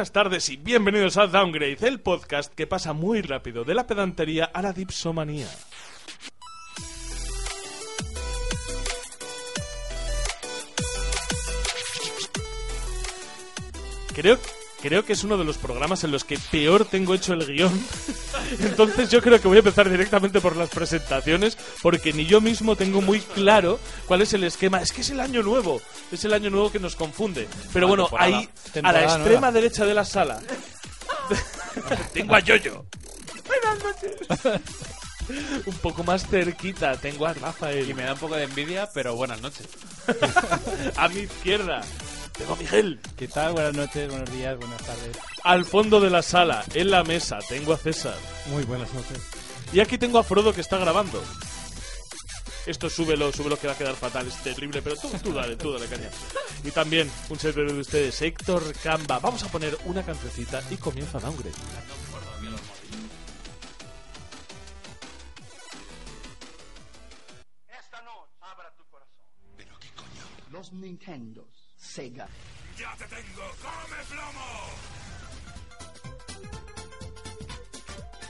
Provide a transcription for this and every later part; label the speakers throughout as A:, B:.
A: Buenas tardes y bienvenidos a Downgrade, el podcast que pasa muy rápido de la pedantería a la dipsomanía. Creo, creo que es uno de los programas en los que peor tengo hecho el guion. Entonces yo creo que voy a empezar directamente por las presentaciones, porque ni yo mismo tengo muy claro cuál es el esquema. Es que es el año nuevo, es el año nuevo que nos confunde. Pero bueno, ahí, a la extrema
B: nueva.
A: derecha de la sala, tengo a Yoyo. Un poco más cerquita tengo a Rafael.
B: Y me da un poco de envidia, pero buenas noches.
A: A mi izquierda tengo a Miguel.
C: ¿Qué tal? Buenas noches, buenos días, buenas tardes.
A: Al fondo de la sala, en la mesa, tengo a César.
C: Muy buenas noches.
A: Y aquí tengo a Frodo que está grabando. Esto súbelo, súbelo que va a quedar fatal, es terrible, pero tú, tú dale, tú dale caña. Y también un servidor de ustedes, Héctor Camba. Vamos a poner una cancioncita y comienza Downgrade.
D: Esta noche abra tu corazón.
E: Los Nintendos, Sega,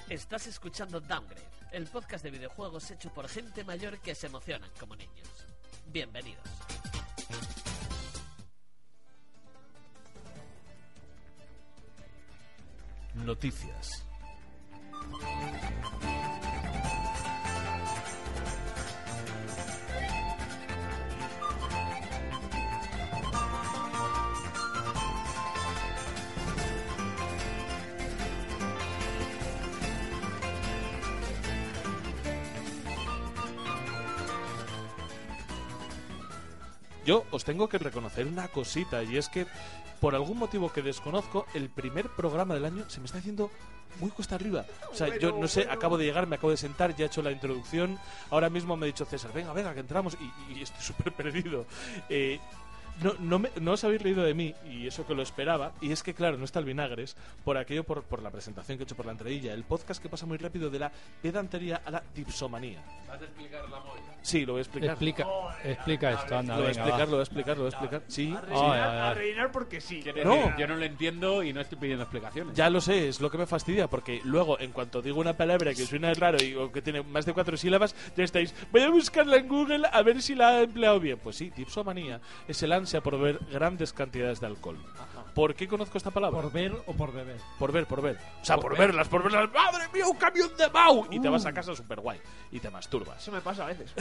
F: Estás escuchando Downgrade, el podcast de videojuegos hecho por gente mayor que se emocionan como niños. Bienvenidos.
A: Noticias. Yo os tengo que reconocer una cosita y es que por algún motivo que desconozco, el primer programa del año se me está haciendo muy cuesta arriba. O sea, yo no sé, acabo de llegar, me acabo de sentar, ya he hecho la introducción. Ahora mismo me ha dicho César, venga, venga, que entramos y, y estoy súper perdido. Eh, no, no, me- no os habéis leído de mí y eso que lo esperaba. Y es que, claro, no está el vinagres por aquello, por, por la presentación que he hecho por la entradilla. El podcast que pasa muy rápido de la pedantería a la dipsomanía.
B: ¿Vas a explicar la movida?
A: Sí, lo voy a explicar.
C: Explica, explica esto, anda,
A: Lo voy a explicar, lo voy a explicar, lo voy a explicar. Sí,
D: A rellenar porque sí.
A: No.
B: Yo no lo entiendo y no estoy pidiendo explicaciones.
A: Ya lo sé, es lo que me fastidia, porque luego, en cuanto digo una palabra que suena raro y o que tiene más de cuatro sílabas, ya estáis, voy a buscarla en Google a ver si la ha empleado bien. Pues sí, dipsomanía es el ansia por ver grandes cantidades de alcohol. ¿Por qué conozco esta palabra?
C: ¿Por ver o por beber?
A: Por ver, por ver. O sea, por, verlas, por verlas. ¡Madre mía, un camión de Mau! Y te vas a casa súper guay. Y te masturbas.
D: Eso me pasa a veces.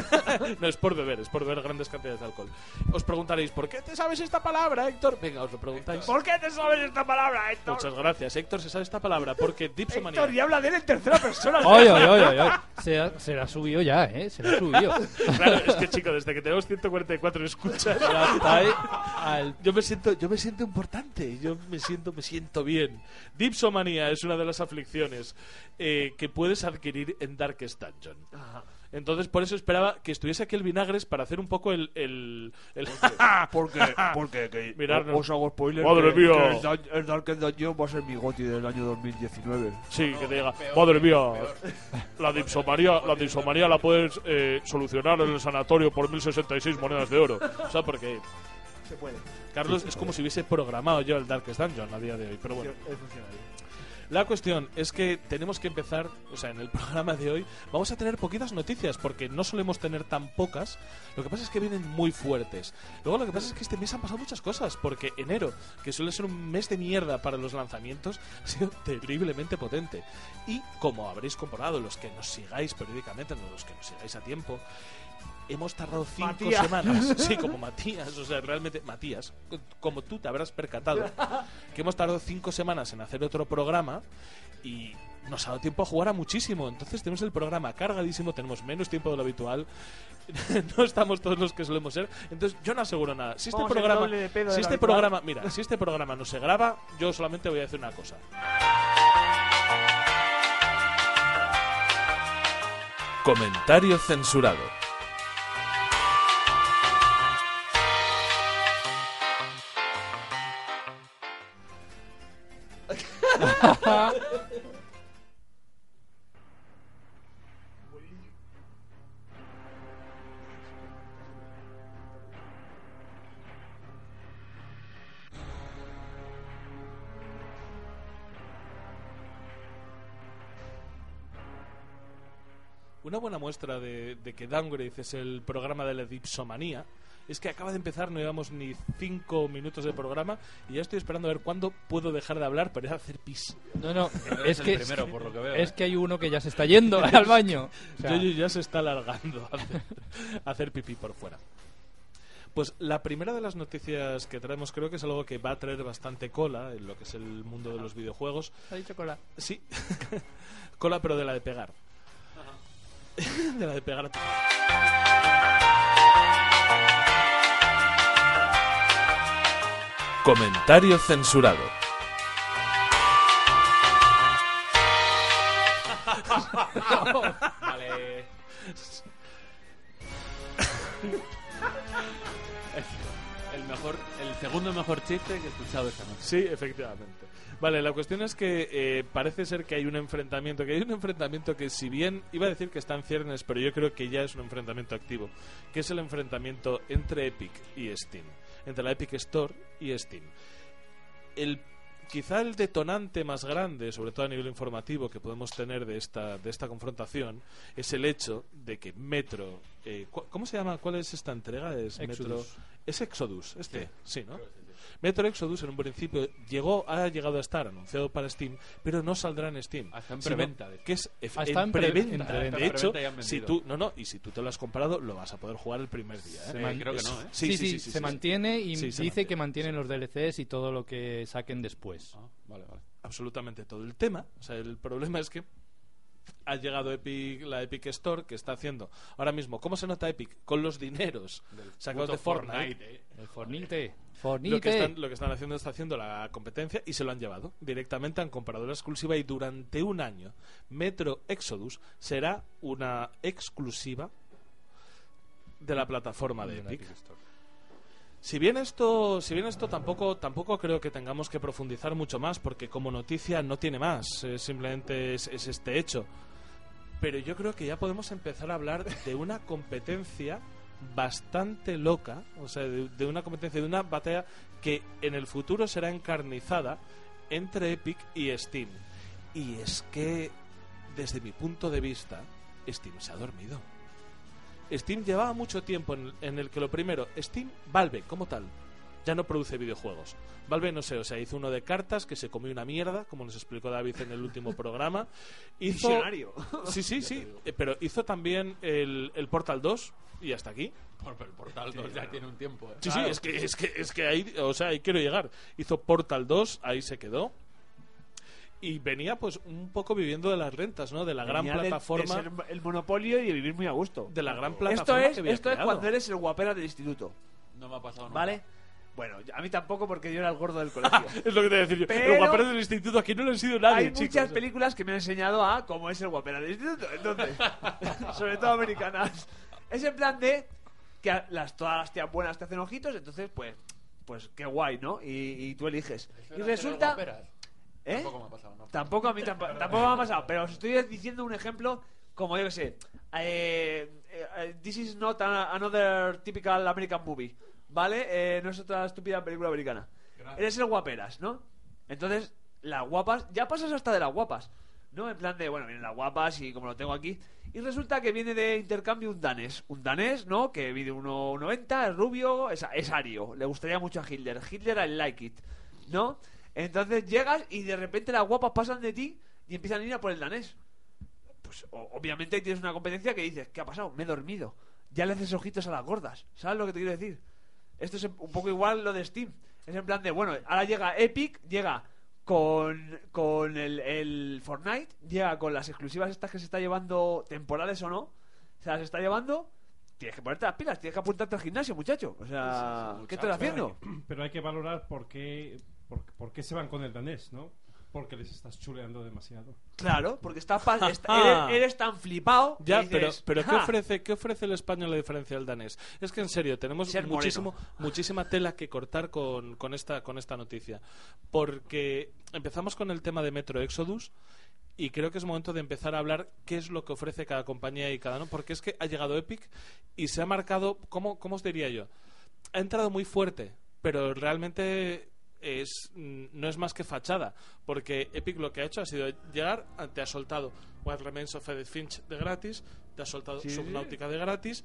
A: no es por beber, es por ver grandes cantidades de alcohol. Os preguntaréis, ¿por qué te sabes esta palabra, Héctor? Venga, os lo preguntáis.
D: ¿Por qué te sabes esta palabra, Héctor?
A: Muchas gracias. Héctor se sabe esta palabra porque dipsomanía.
D: Héctor, y habla de él en tercera persona.
C: ¡Oye, oye, oye! oye. Se, ha- se la ha subido ya, ¿eh? Se la ha subido.
A: Claro, es que chico, desde que tenemos 144 escuchas,
C: ahí al...
A: yo me siento, yo me siento importante, yo me siento, me siento bien. Dipsomanía es una de las aflicciones eh, que puedes adquirir en Darkest Dungeon. Entonces, por eso esperaba que estuviese aquí el vinagres para hacer un poco el. el, el-
G: Porque, porque que
A: no.
G: os hago spoiler.
A: Madre
G: que,
A: mía.
G: que el, el Darkest Dungeon va a ser mi goti del año 2019.
A: sí, que te diga, madre mía, la dipsomanía, la dipsomanía la puedes eh, solucionar en el sanatorio por 1066 monedas de oro. O sea, porque
D: Se puede.
A: Carlos es como si hubiese programado yo el Darkest Dungeon a día de hoy. Pero bueno. La cuestión es que tenemos que empezar, o sea, en el programa de hoy vamos a tener poquitas noticias porque no solemos tener tan pocas. Lo que pasa es que vienen muy fuertes. Luego lo que pasa es que este mes han pasado muchas cosas porque enero, que suele ser un mes de mierda para los lanzamientos, ha sido terriblemente potente. Y como habréis comprobado los que nos sigáis periódicamente, los que nos sigáis a tiempo, hemos tardado cinco
D: Matías.
A: semanas. Sí, como Matías, o sea, realmente Matías, co- como tú te habrás percatado, que hemos tardado cinco semanas en hacer otro programa y nos ha dado tiempo a jugar a muchísimo. Entonces tenemos el programa cargadísimo, tenemos menos tiempo de lo habitual, no estamos todos los que solemos ser. Entonces yo no aseguro nada. Si este
D: Vamos
A: programa, si este
D: habitual.
A: programa, mira, si este programa no se graba, yo solamente voy a decir una cosa. Comentario censurado. Una buena muestra de, que Downgrade es el programa de la dipsomanía es que acaba de empezar, no llevamos ni cinco minutos de programa y ya estoy esperando a ver cuándo puedo dejar de hablar para ir a hacer pis.
C: No, no, es
B: el
C: que,
B: primero, por lo que veo,
C: es
B: ¿eh?
C: que hay uno que ya se está yendo al baño. O sea,
A: Yoyo ya se está alargando a hacer, a hacer pipí por fuera. Pues la primera de las noticias que traemos creo que es algo que va a traer bastante cola en lo que es el mundo de los videojuegos.
C: ha dicho cola.
A: Sí, cola pero de la de pegar. de la de pegar. Comentario censurado.
B: Vale. el mejor, el segundo mejor chiste que he escuchado esta noche.
A: Sí, efectivamente. Vale, la cuestión es que eh, parece ser que hay un enfrentamiento, que hay un enfrentamiento que si bien iba a decir que está en ciernes, pero yo creo que ya es un enfrentamiento activo, que es el enfrentamiento entre Epic y Steam, entre la Epic Store y Steam. El quizá el detonante más grande, sobre todo a nivel informativo, que podemos tener de esta, de esta confrontación es el hecho de que Metro. eh, ¿Cómo se llama? ¿Cuál es esta entrega? Es Metro.
C: Exodus.
A: Es Exodus, este, sí, ¿no? Metro Exodus en un principio llegó, ha llegado a estar anunciado para Steam, pero no saldrá en Steam.
B: Está en preventa.
A: Que es
C: está
A: en
C: en pre-
A: preventa.
C: en preventa.
A: De hecho, si tú, no, no, y si tú te lo has comprado, lo vas a poder jugar el primer día. ¿eh?
C: Se man-
B: creo que
A: es-
B: no, ¿eh?
C: Sí, sí, se
A: sí.
C: mantiene y
A: Sí, se
C: dice
A: mantiene,
C: que mantienen
A: sí.
C: los DLCs y todo lo que saquen después.
B: Ah, vale, vale.
A: absolutamente todo el tema. O sea, el problema es que ha llegado Epic, la Epic Store que está haciendo ahora mismo. ¿Cómo se nota Epic? Con los dineros sacados de Fortnite.
B: eh.
C: El Fornite.
A: Lo que, están, lo que están haciendo está haciendo la competencia y se lo han llevado. Directamente han comprado la exclusiva y durante un año Metro Exodus será una exclusiva de la plataforma de Epic. Si bien esto, si bien esto tampoco, tampoco creo que tengamos que profundizar mucho más, porque como noticia no tiene más, eh, simplemente es, es este hecho. Pero yo creo que ya podemos empezar a hablar de una competencia bastante loca, o sea, de, una competencia, de una batalla que en el futuro será encarnizada entre Epic y Steam. Y es que, desde mi punto de vista, Steam se ha dormido. Steam llevaba mucho tiempo en, en el que lo primero, Steam, Valve como tal, ya no produce videojuegos. Valve, no sé, o sea, hizo uno de cartas que se comió una mierda, como nos explicó David en el último programa. Hizo,
G: Visionario.
A: Sí, sí, sí, eh, pero hizo también el, el Portal 2 y hasta aquí.
B: Por, el Portal 2 ya tiene un tiempo. ¿eh?
A: Sí, sí, es que, es que, es que ahí, o sea, ahí quiero llegar. Hizo Portal 2, ahí se quedó. Y venía pues un poco viviendo de las rentas, ¿no? De la gran
G: Venía
A: plataforma.
G: De, ser el monopolio y de vivir muy a gusto.
A: De la gran
G: Esto
A: plataforma
G: es,
A: que había
G: esto es
A: creado.
G: cuando eres el guapera del instituto.
B: No me ha pasado nunca.
G: ¿Vale? Bueno, a mí tampoco porque yo era el gordo del colegio.
A: Es lo que te voy a decir yo.
G: Pero-
A: El guapero del instituto aquí no lo han sido nadie,
G: Hay
A: chicos.
G: muchas películas que me han enseñado a cómo es el guapera del instituto. Entonces, sobre todo americanas. Es en plan de que las, todas las tías buenas te hacen ojitos, entonces, pues, pues qué guay, ¿no? Y, y tú eliges. Y resulta. ¿Eh?
B: Tampoco me ha pasado, ¿no?
G: Tampoco a mí tampoco, tampoco me ha pasado, pero os estoy diciendo un ejemplo como yo que sé. eh, eh, this is not a- another typical American movie, ¿vale? Eh, no es otra estúpida película americana. Eres el guaperas, ¿no? Entonces, las guapas, ya pasas hasta de las guapas, ¿no? En plan de, bueno, vienen las guapas y como lo tengo aquí. Y resulta que viene de intercambio un danés. Un danés, ¿no? Que mide 1,90, es rubio, es, es ario. Le gustaría mucho a Hitler. Hitler I like it, ¿no? Entonces llegas y de repente las guapas pasan de ti y empiezan a ir a por el danés. Pues o- obviamente tienes una competencia que dices, ¿qué ha pasado? Me he dormido. Ya le haces ojitos a las gordas. ¿Sabes lo que te quiero decir? Esto es un poco igual lo de Steam. Es en plan de, bueno, ahora llega Epic, llega con, con el, el Fortnite, llega con las exclusivas estas que se está llevando, temporales o no, se las está llevando. Tienes que ponerte las pilas, tienes que apuntarte al gimnasio, muchacho. O sea, ¿qué estás haciendo?
H: Pero hay que valorar por qué, por, por qué se van con el danés, ¿no? Porque les estás chuleando demasiado.
G: Claro, porque estás pa- está- eres, eres tan flipado. que
A: Ya,
G: dices,
A: pero, pero ¿qué,
G: "Ja".
A: ofrece, ¿qué ofrece el español a diferencia del danés? Es que en serio, tenemos
G: moreno.
A: muchísimo, muchísima tela que cortar con, con, esta, con esta noticia. Porque empezamos con el tema de Metro Exodus y creo que es momento de empezar a hablar qué es lo que ofrece cada compañía y cada uno. Porque es que ha llegado Epic y se ha marcado, ¿cómo, cómo os diría yo? Ha entrado muy fuerte, pero realmente es mm, no es más que fachada, porque Epic lo que ha hecho ha sido llegar, te ha soltado What Remains of Edith Finch de gratis, te ha soltado
G: Sí.
A: Subnautica de gratis,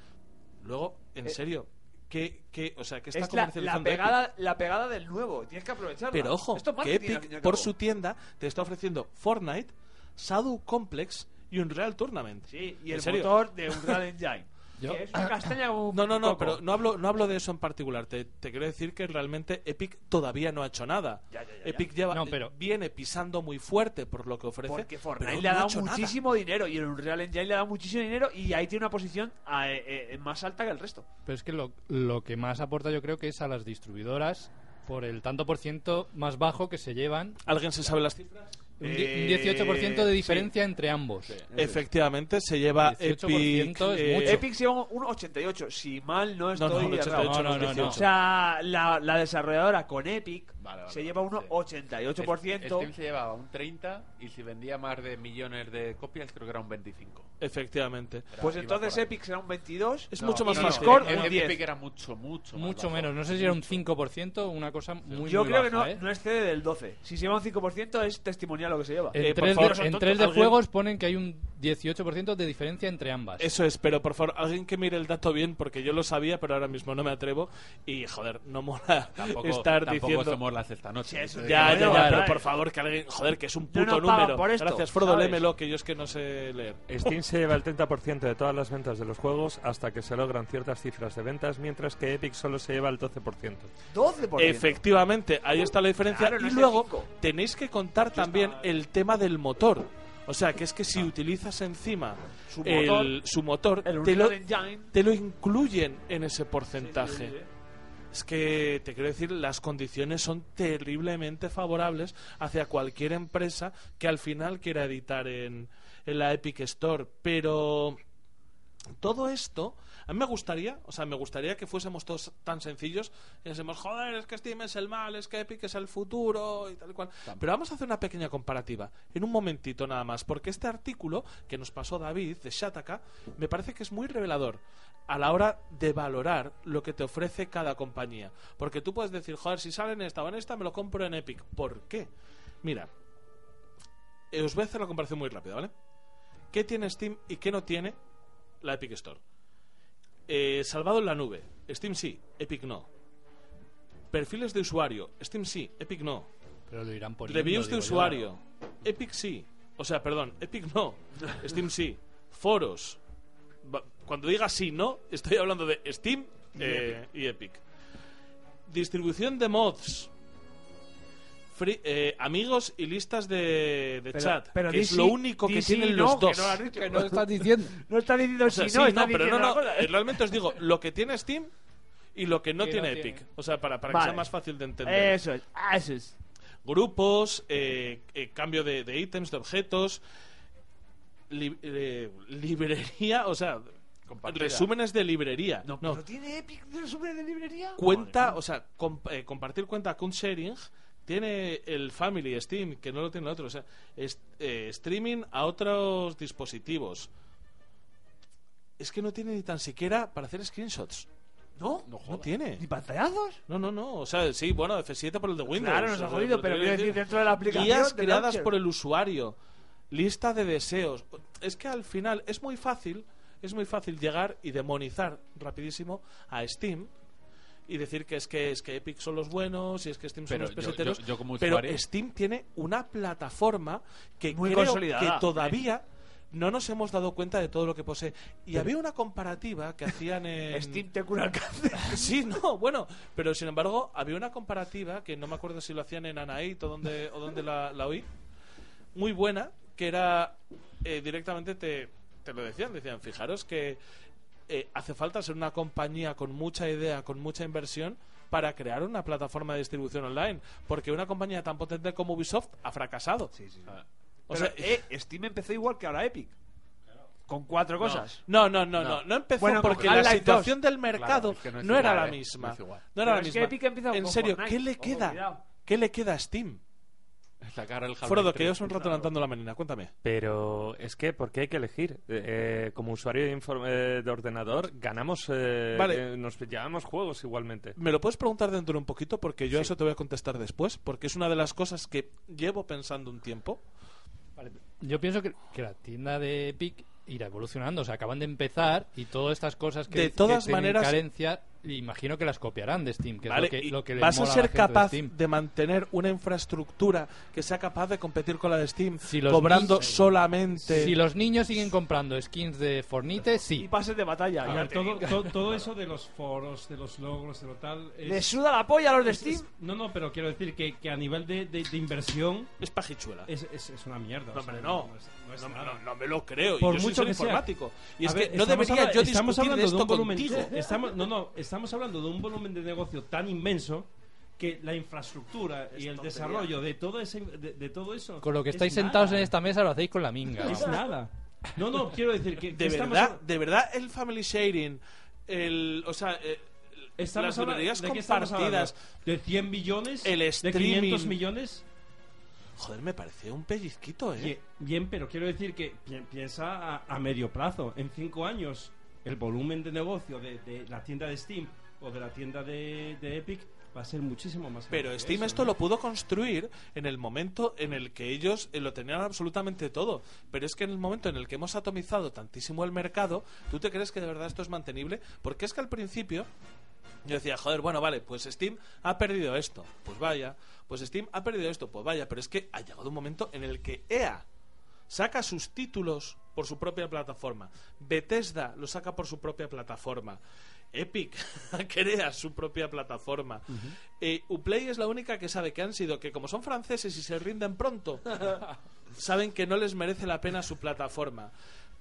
A: luego, en
G: Eh,
A: serio, ¿qué, qué, o sea, ¿qué está
G: Es la, la
A: comercializando Epic?
G: pegada, la pegada del nuevo. Tienes que aprovecharla.
A: Pero ojo,
G: Esto es
A: que Epic por su tienda te está ofreciendo Fortnite, Shadow Complex y Unreal Tournament.
G: Sí, y
A: ¿En
G: el
A: serio?
G: motor de Unreal Engine.
C: Yo-
G: que es una castaña como un
A: No, no, no,
G: coco.
A: pero no hablo, no hablo de eso en particular. Te, te quiero decir que realmente Epic todavía no ha hecho nada.
G: Ya, ya.
A: Epic lleva,
C: No, pero-
A: viene pisando muy fuerte por lo que ofrece.
G: Porque Fortnite
A: no
G: le ha dado
A: nada.
G: muchísimo dinero y el Unreal Engine le ha dado muchísimo dinero y ahí tiene una posición eh, eh, más alta que el resto.
C: Pero es que lo, lo que más aporta yo creo que es a las distribuidoras por el tanto por ciento más bajo que se llevan.
A: ¿Alguien se sabe las cifras?
C: Un,
G: Eh,
C: un 18% de
G: sí.
C: diferencia entre ambos.
A: Efectivamente, se lleva
C: 18%
A: Epic.
C: es mucho.
G: Epic se lleva un 88, si mal no estoy
A: no, un
G: errado.
A: 88,
C: No, no, no,
A: 18.
G: O sea, la, la desarrolladora con Epic
B: Vale, vale,
G: se
B: vale,
G: lleva un
B: sí.
G: 88%.
B: Steam se llevaba un 30 y si vendía más de millones de copias creo que era un 25.
A: Efectivamente.
B: Era-
G: Pues entonces. Epic será un 22.
A: Es
B: No,
A: mucho más
B: no, no,
A: fácil.
B: En-
G: un
B: en
G: 10.
B: Epic era mucho, mucho más
C: Mucho
B: bajo.
C: menos. No sé si era un 5%, una cosa muy
G: Yo
C: muy
G: creo que
C: baja,
G: no,
C: ¿eh?
G: no excede del 12. Si se lleva un 5% es testimonial lo que se lleva.
C: En
A: Eh, por
C: 3
A: favor,
C: de, en 3 de
A: tontos. ¿Alguien-
C: juegos ponen que hay un 18% de diferencia entre ambas.
A: Eso es, pero por favor, alguien que mire el dato bien, porque yo lo sabía, pero ahora mismo no me atrevo. Y joder, no mola
B: Tampoco,
A: estar
B: tampoco
A: diciendo.
B: somos las esta noche.
G: Sí, eso
B: Te
G: es.
A: Ya, ya, ya,
G: vale.
A: pero por favor, que alguien. Joder, que es un
G: No
A: puto
G: pagan
A: número.
G: por esto,
A: Gracias, Frodo,
G: ¿sabes?
A: lémelo, que yo es que no sé leer.
I: Steam se lleva el 30% de todas las ventas de los juegos hasta que se logran ciertas cifras de ventas, mientras que Epic solo se lleva el 12%.
G: 12%.
A: Efectivamente, ahí está la diferencia.
G: Claro, no
A: y luego tenéis que contar también el tema del motor. O sea, que es que si utilizas encima
G: Su
A: el-
G: motor,
A: su motor,
G: el
A: te, lo, te lo incluyen en ese porcentaje.
G: Sí, sí, sí.
A: Es que te quiero decir, las condiciones son terriblemente favorables hacia cualquier empresa que al final quiera editar en, en la Epic Store. Pero todo esto, a mí me gustaría, o sea, me gustaría que fuésemos todos tan sencillos y decimos, joder, es que Steam es el mal, es que Epic es el futuro y tal y cual. Pero vamos a hacer una pequeña comparativa, en un momentito nada más, porque este artículo que nos pasó David de Shataka me parece que es muy revelador a la hora de valorar lo que te ofrece cada compañía. Porque tú puedes decir, joder, si sale en esta o en esta, me lo compro en Epic. ¿Por qué? Mira, os voy a hacer la comparación muy rápida, ¿vale? ¿Qué tiene Steam y qué no tiene la Epic Store? Eh, salvado en la nube. Steam sí, Epic no. Perfiles de usuario. Steam sí, Epic no.
C: Pero lo irán poniendo.
A: Reviews de usuario. Epic sí. O sea, perdón, Epic no. Steam sí. Foros. Cuando diga sí, no, estoy hablando de Steam eh, y Epic. Distribución de mods. Free- eh, amigos y listas de, de
G: Pero-
A: chat.
G: pero
A: que es lo único que tienen
G: no,
A: los
G: que
A: dos.
G: no lo has dicho.
C: Que no estás diciendo.
G: No está diciendo
A: O
G: si
A: sea,
G: no,
A: sí,
G: está
A: no, pero no,
G: diciendo
A: no, eh, realmente os digo lo que tiene Steam y lo que no
C: Que no
A: tiene
C: tiene.
A: Epic. O sea, para, para que
G: Vale.
A: sea más fácil de entender.
G: Eso es, ah, eso es.
A: grupos, eh, eh, cambio de, de ítems, de objetos, li- eh, librería, o sea,
B: Compartida.
A: resúmenes de librería. No,
G: ¿No tiene Epic de resumen de librería?
A: cuenta, o sea, comp- eh, compartir cuenta con sharing. Tiene el Family Steam, que no lo tiene el otro. O sea, es- eh, streaming a otros dispositivos. Es que no tiene ni tan siquiera para hacer screenshots.
G: ¿No?
A: No tiene.
G: ¿Ni pantallazos?
A: No, no, no. O sea, sí, bueno, F7 por el de Windows.
G: Claro, nos ha jodido, pero quiero decir, dentro de la aplicación.
A: Guías creadas
G: launcher.
A: por el usuario. Lista de deseos. Es que al final es muy fácil, es muy fácil llegar y demonizar rapidísimo a Steam y decir que es que es que Epic son los buenos y es que Steam son
B: Pero
A: los
B: yo-
A: peseteros.
B: yo- yo como
A: pero Steam tiene una plataforma que
G: Muy
A: creo
G: consolidada.
A: que todavía no nos hemos dado cuenta de todo lo que posee. Y había una comparativa que hacían en
G: Steam te cura el cáncer.
A: Sí, no, bueno, pero sin embargo había una comparativa que no me acuerdo si lo hacían en Anait o donde, o donde la, la oí, muy buena, que era eh, directamente te, te lo decían, decían, fijaros que eh, hace falta ser una compañía con mucha idea, con mucha inversión para crear una plataforma de distribución online, porque una compañía tan potente como Ubisoft ha fracasado. O
G: Pero,
A: sea,
G: eh, Steam empezó igual que ahora Epic. Con cuatro cosas.
A: No, no, no, no, no empezó
G: Bueno,
A: porque la situación
G: 2.
A: del mercado
B: Claro, es que no
A: era la
B: ¿eh?
A: misma.
B: No
A: era
G: Pero
A: la
G: es que
A: misma.
G: Epic empieza
A: en serio,
G: Fortnite.
A: ¿qué le queda? ¿Qué le queda a Steam?
B: Sacar el Half-Life
A: Frodo, que
B: 3.
A: llevas un rato levantando la manina, cuéntame.
I: Pero es que, ¿por qué hay que elegir? Eh, eh, como usuario de, inform- eh, de ordenador, ganamos, eh,
A: Vale.
I: eh, nos llevamos juegos igualmente.
A: Me lo puedes preguntar dentro de un poquito porque yo a eso te voy a contestar después, porque es una de las cosas que llevo pensando un tiempo.
C: Vale, Yo pienso que, que la tienda de Epic irá evolucionando. O sea, acaban de empezar y todas estas cosas que,
A: De
C: que
A: todas
C: tienen
A: maneras-
C: carencia, imagino que las copiarán de Steam, que
A: Vale,
C: es lo que,
A: y
C: lo que les
A: vas a ser
C: la gente de
A: capaz
C: Steam.
A: de, mantener una infraestructura que sea capaz de competir con la de Steam,
C: Si
A: cobrando
C: niños-
A: solamente.
C: Si los niños siguen comprando skins de Fornite,
G: Y
C: sí.
G: pases de batalla.
H: Todo, todo eso de los foros, de los logros, de lo tal. es-
G: ¿Le suda la polla a los de
H: es-
G: Steam?
H: es- no, no, pero quiero decir que, que a nivel de, de- de inversión
A: Es pajichuela.
H: es, es, es una mierda.
A: No,
H: o sea,
A: hombre, no.
H: No, es, no es
A: No, no, no me lo creo.
H: Por
A: y yo
H: mucho
A: soy
H: que sea.
A: informático. Y es
H: A ver,
A: que no debería
H: habla-
A: yo
H: estamos
A: discutir de
H: hablando
A: esto
H: un volumen,
A: contigo.
H: Estamos, no, no, estamos hablando de un volumen de negocio tan inmenso que la infraestructura y el
A: tontería.
H: desarrollo de todo, ese, de, de todo eso.
C: Con lo que
H: es
C: estáis
H: nada.
C: sentados en esta mesa lo hacéis con la minga.
H: Es nada. No, no, quiero decir que.
A: De verdad, de verdad, el family sharing, el. O sea. eh,
H: Estamos
A: las librerías
H: ¿de
A: compartidas.
H: hablando? ¿De 100 billones?
A: El
H: ¿De
A: streaming.
H: 500 millones?
A: Joder, me pareció un pellizquito, ¿eh?
H: Bien, bien, pero quiero decir que pi- piensa a, a medio plazo. En 5 años, el volumen de negocio de, de la tienda de Steam o de la tienda de, de Epic va a ser muchísimo más grande
A: Pero Steam
H: eso,
A: esto
H: ¿no?
A: lo pudo construir en el momento en el que ellos eh, lo tenían absolutamente todo. Pero es que en el momento en el que hemos atomizado tantísimo el mercado, ¿tú te crees que de verdad esto es mantenible? Porque es que al principio yo decía, joder, bueno, vale, pues Steam ha perdido esto. Pues vaya. Pues Steam ha perdido esto. Pues vaya. Pero es que ha llegado un momento en el que EA saca sus títulos por su propia plataforma. Bethesda lo saca por su propia plataforma. Epic crea su propia plataforma. Eh, Uplay es la única que sabe que han sido que como son franceses y se rinden pronto, saben que no les merece la pena su plataforma.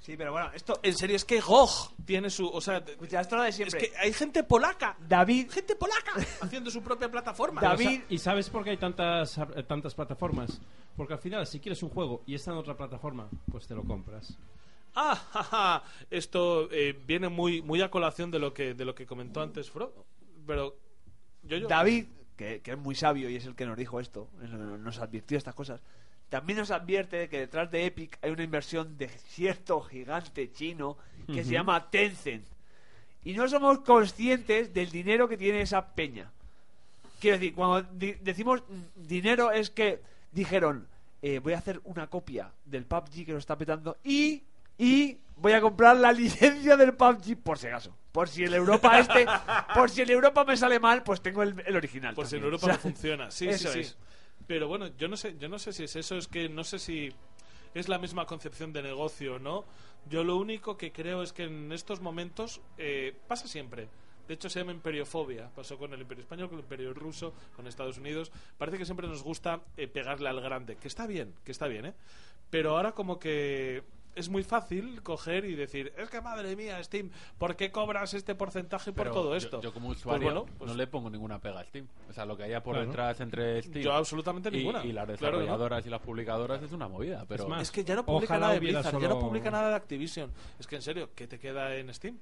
G: Sí, pero bueno, esto.
A: En serio, es que GOG tiene su... O sea,
G: Escucha, esto es lo de
A: es
G: siempre.
A: que hay gente polaca,
G: David,
A: gente polaca, haciendo su propia plataforma.
G: David-
H: sa- ¿Y sabes por qué hay tantas, eh, tantas plataformas? Porque al final, si quieres un juego y está en otra plataforma, pues te lo compras.
A: Ah, ja, ja. esto eh, viene muy, muy a colación de lo que de lo que comentó antes Frodo. Pero yo, yo
G: David, que, que es muy sabio y es el que nos dijo esto, nos advirtió estas cosas, también nos advierte que detrás de Epic hay una inversión de cierto gigante chino que se llama Tencent. Y no somos conscientes del dinero que tiene esa peña. Quiero decir, cuando di- decimos mm, dinero es que dijeron, eh, voy a hacer una copia del PUBG que lo está petando y, y voy a comprar la licencia del PUBG por si acaso. Por si el Europa este, por si el Europa me sale mal, pues tengo el, el original.
A: Por si en
G: también.
A: Europa
G: O sea,
A: no funciona. Sí,
G: eso
A: sí, sí.
G: es.
A: Pero bueno, yo no sé, yo no sé si es eso, es que no sé si es la misma concepción de negocio no. Yo lo único que creo es que en estos momentos eh, pasa siempre. De hecho, se llama imperiofobia. Pasó con el imperio español, con el imperio ruso, con Estados Unidos. Parece que siempre nos gusta eh, pegarle al grande. Que está bien, que está bien, ¿eh? Pero ahora como que es muy fácil coger y decir, es que madre mía, Steam, ¿por qué cobras este porcentaje por
B: Pero
A: todo
B: yo-
A: esto?
B: Yo, como
A: Pues
B: usuario
A: bueno, pues
B: no le pongo ninguna pega a Steam. O sea, lo que haya por
H: Claro.
B: detrás entre Steam
A: Yo absolutamente
B: y,
A: ninguna.
B: y las
A: Claro que no.
B: desarrolladoras y las publicadoras es una movida. Pero
H: más,
A: Es que ya no publica nada de Blizzard, ya no publica nada de Activision. Es que en serio, ¿qué te queda en Steam?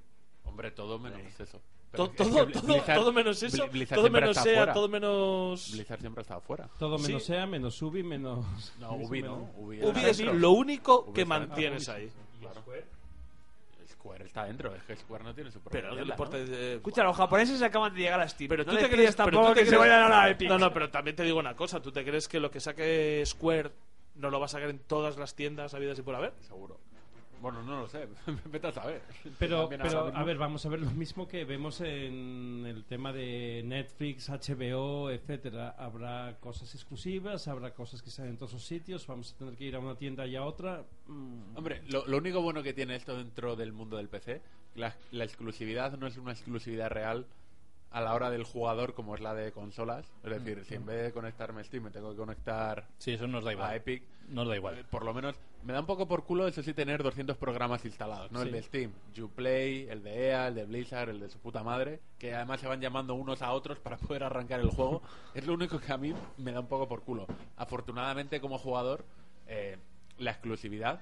B: Hombre, todo menos eso.
A: To-
B: Pero es que
A: todo,
B: Bli-
A: todo,
B: Blizzard-
A: todo menos eso,
B: Blizzard
A: todo menos SEA,
B: fuera.
A: todo menos...
B: Blizzard siempre ha estado fuera.
H: Todo
A: Sí.
H: menos SEA, menos Ubi, menos.
B: No, Ubi no. Ubi,
A: es
B: dentro.
A: lo único
B: Ubi
A: que mantienes ahí.
B: Claro. Square está dentro. Es que Square no tiene su propia
A: Pero no le importa...
B: ¿no?
A: de-
G: Escucha, los japoneses acaban de llegar a Steam.
A: Pero
G: no
A: tú te crees
G: tampoco que se vayan a la Epic.
A: No, no, pero también te digo una cosa. ¿Tú te crees que lo que saque Square no lo va a sacar en todas las tiendas habidas y por haber?
B: Seguro. Bueno, no lo sé. Vete a saber.
H: Pero, pero a ver, vamos a ver lo mismo que vemos en el tema de Netflix, HBO, etcétera. Habrá cosas exclusivas, habrá cosas que salen en todos los sitios, vamos a tener que ir a una tienda y a otra. Mm,
B: Hombre, lo, lo único bueno que tiene esto dentro del mundo del PC, la, la exclusividad no es una exclusividad real a la hora del jugador como es la de consolas. Es decir, si en vez de conectarme a Steam me tengo que conectar
C: Sí, eso nos da
B: a. Epic,
C: Nos da
B: eh,
C: igual.
B: por lo menos me da un poco por culo eso sí tener 200 programas instalados, ¿no? El de Steam, Uplay, el de EA, el de Blizzard, el de su puta madre, que además se van llamando unos a otros para poder arrancar el juego. es lo único que a mí me da un poco por culo. Afortunadamente como jugador, eh, la exclusividad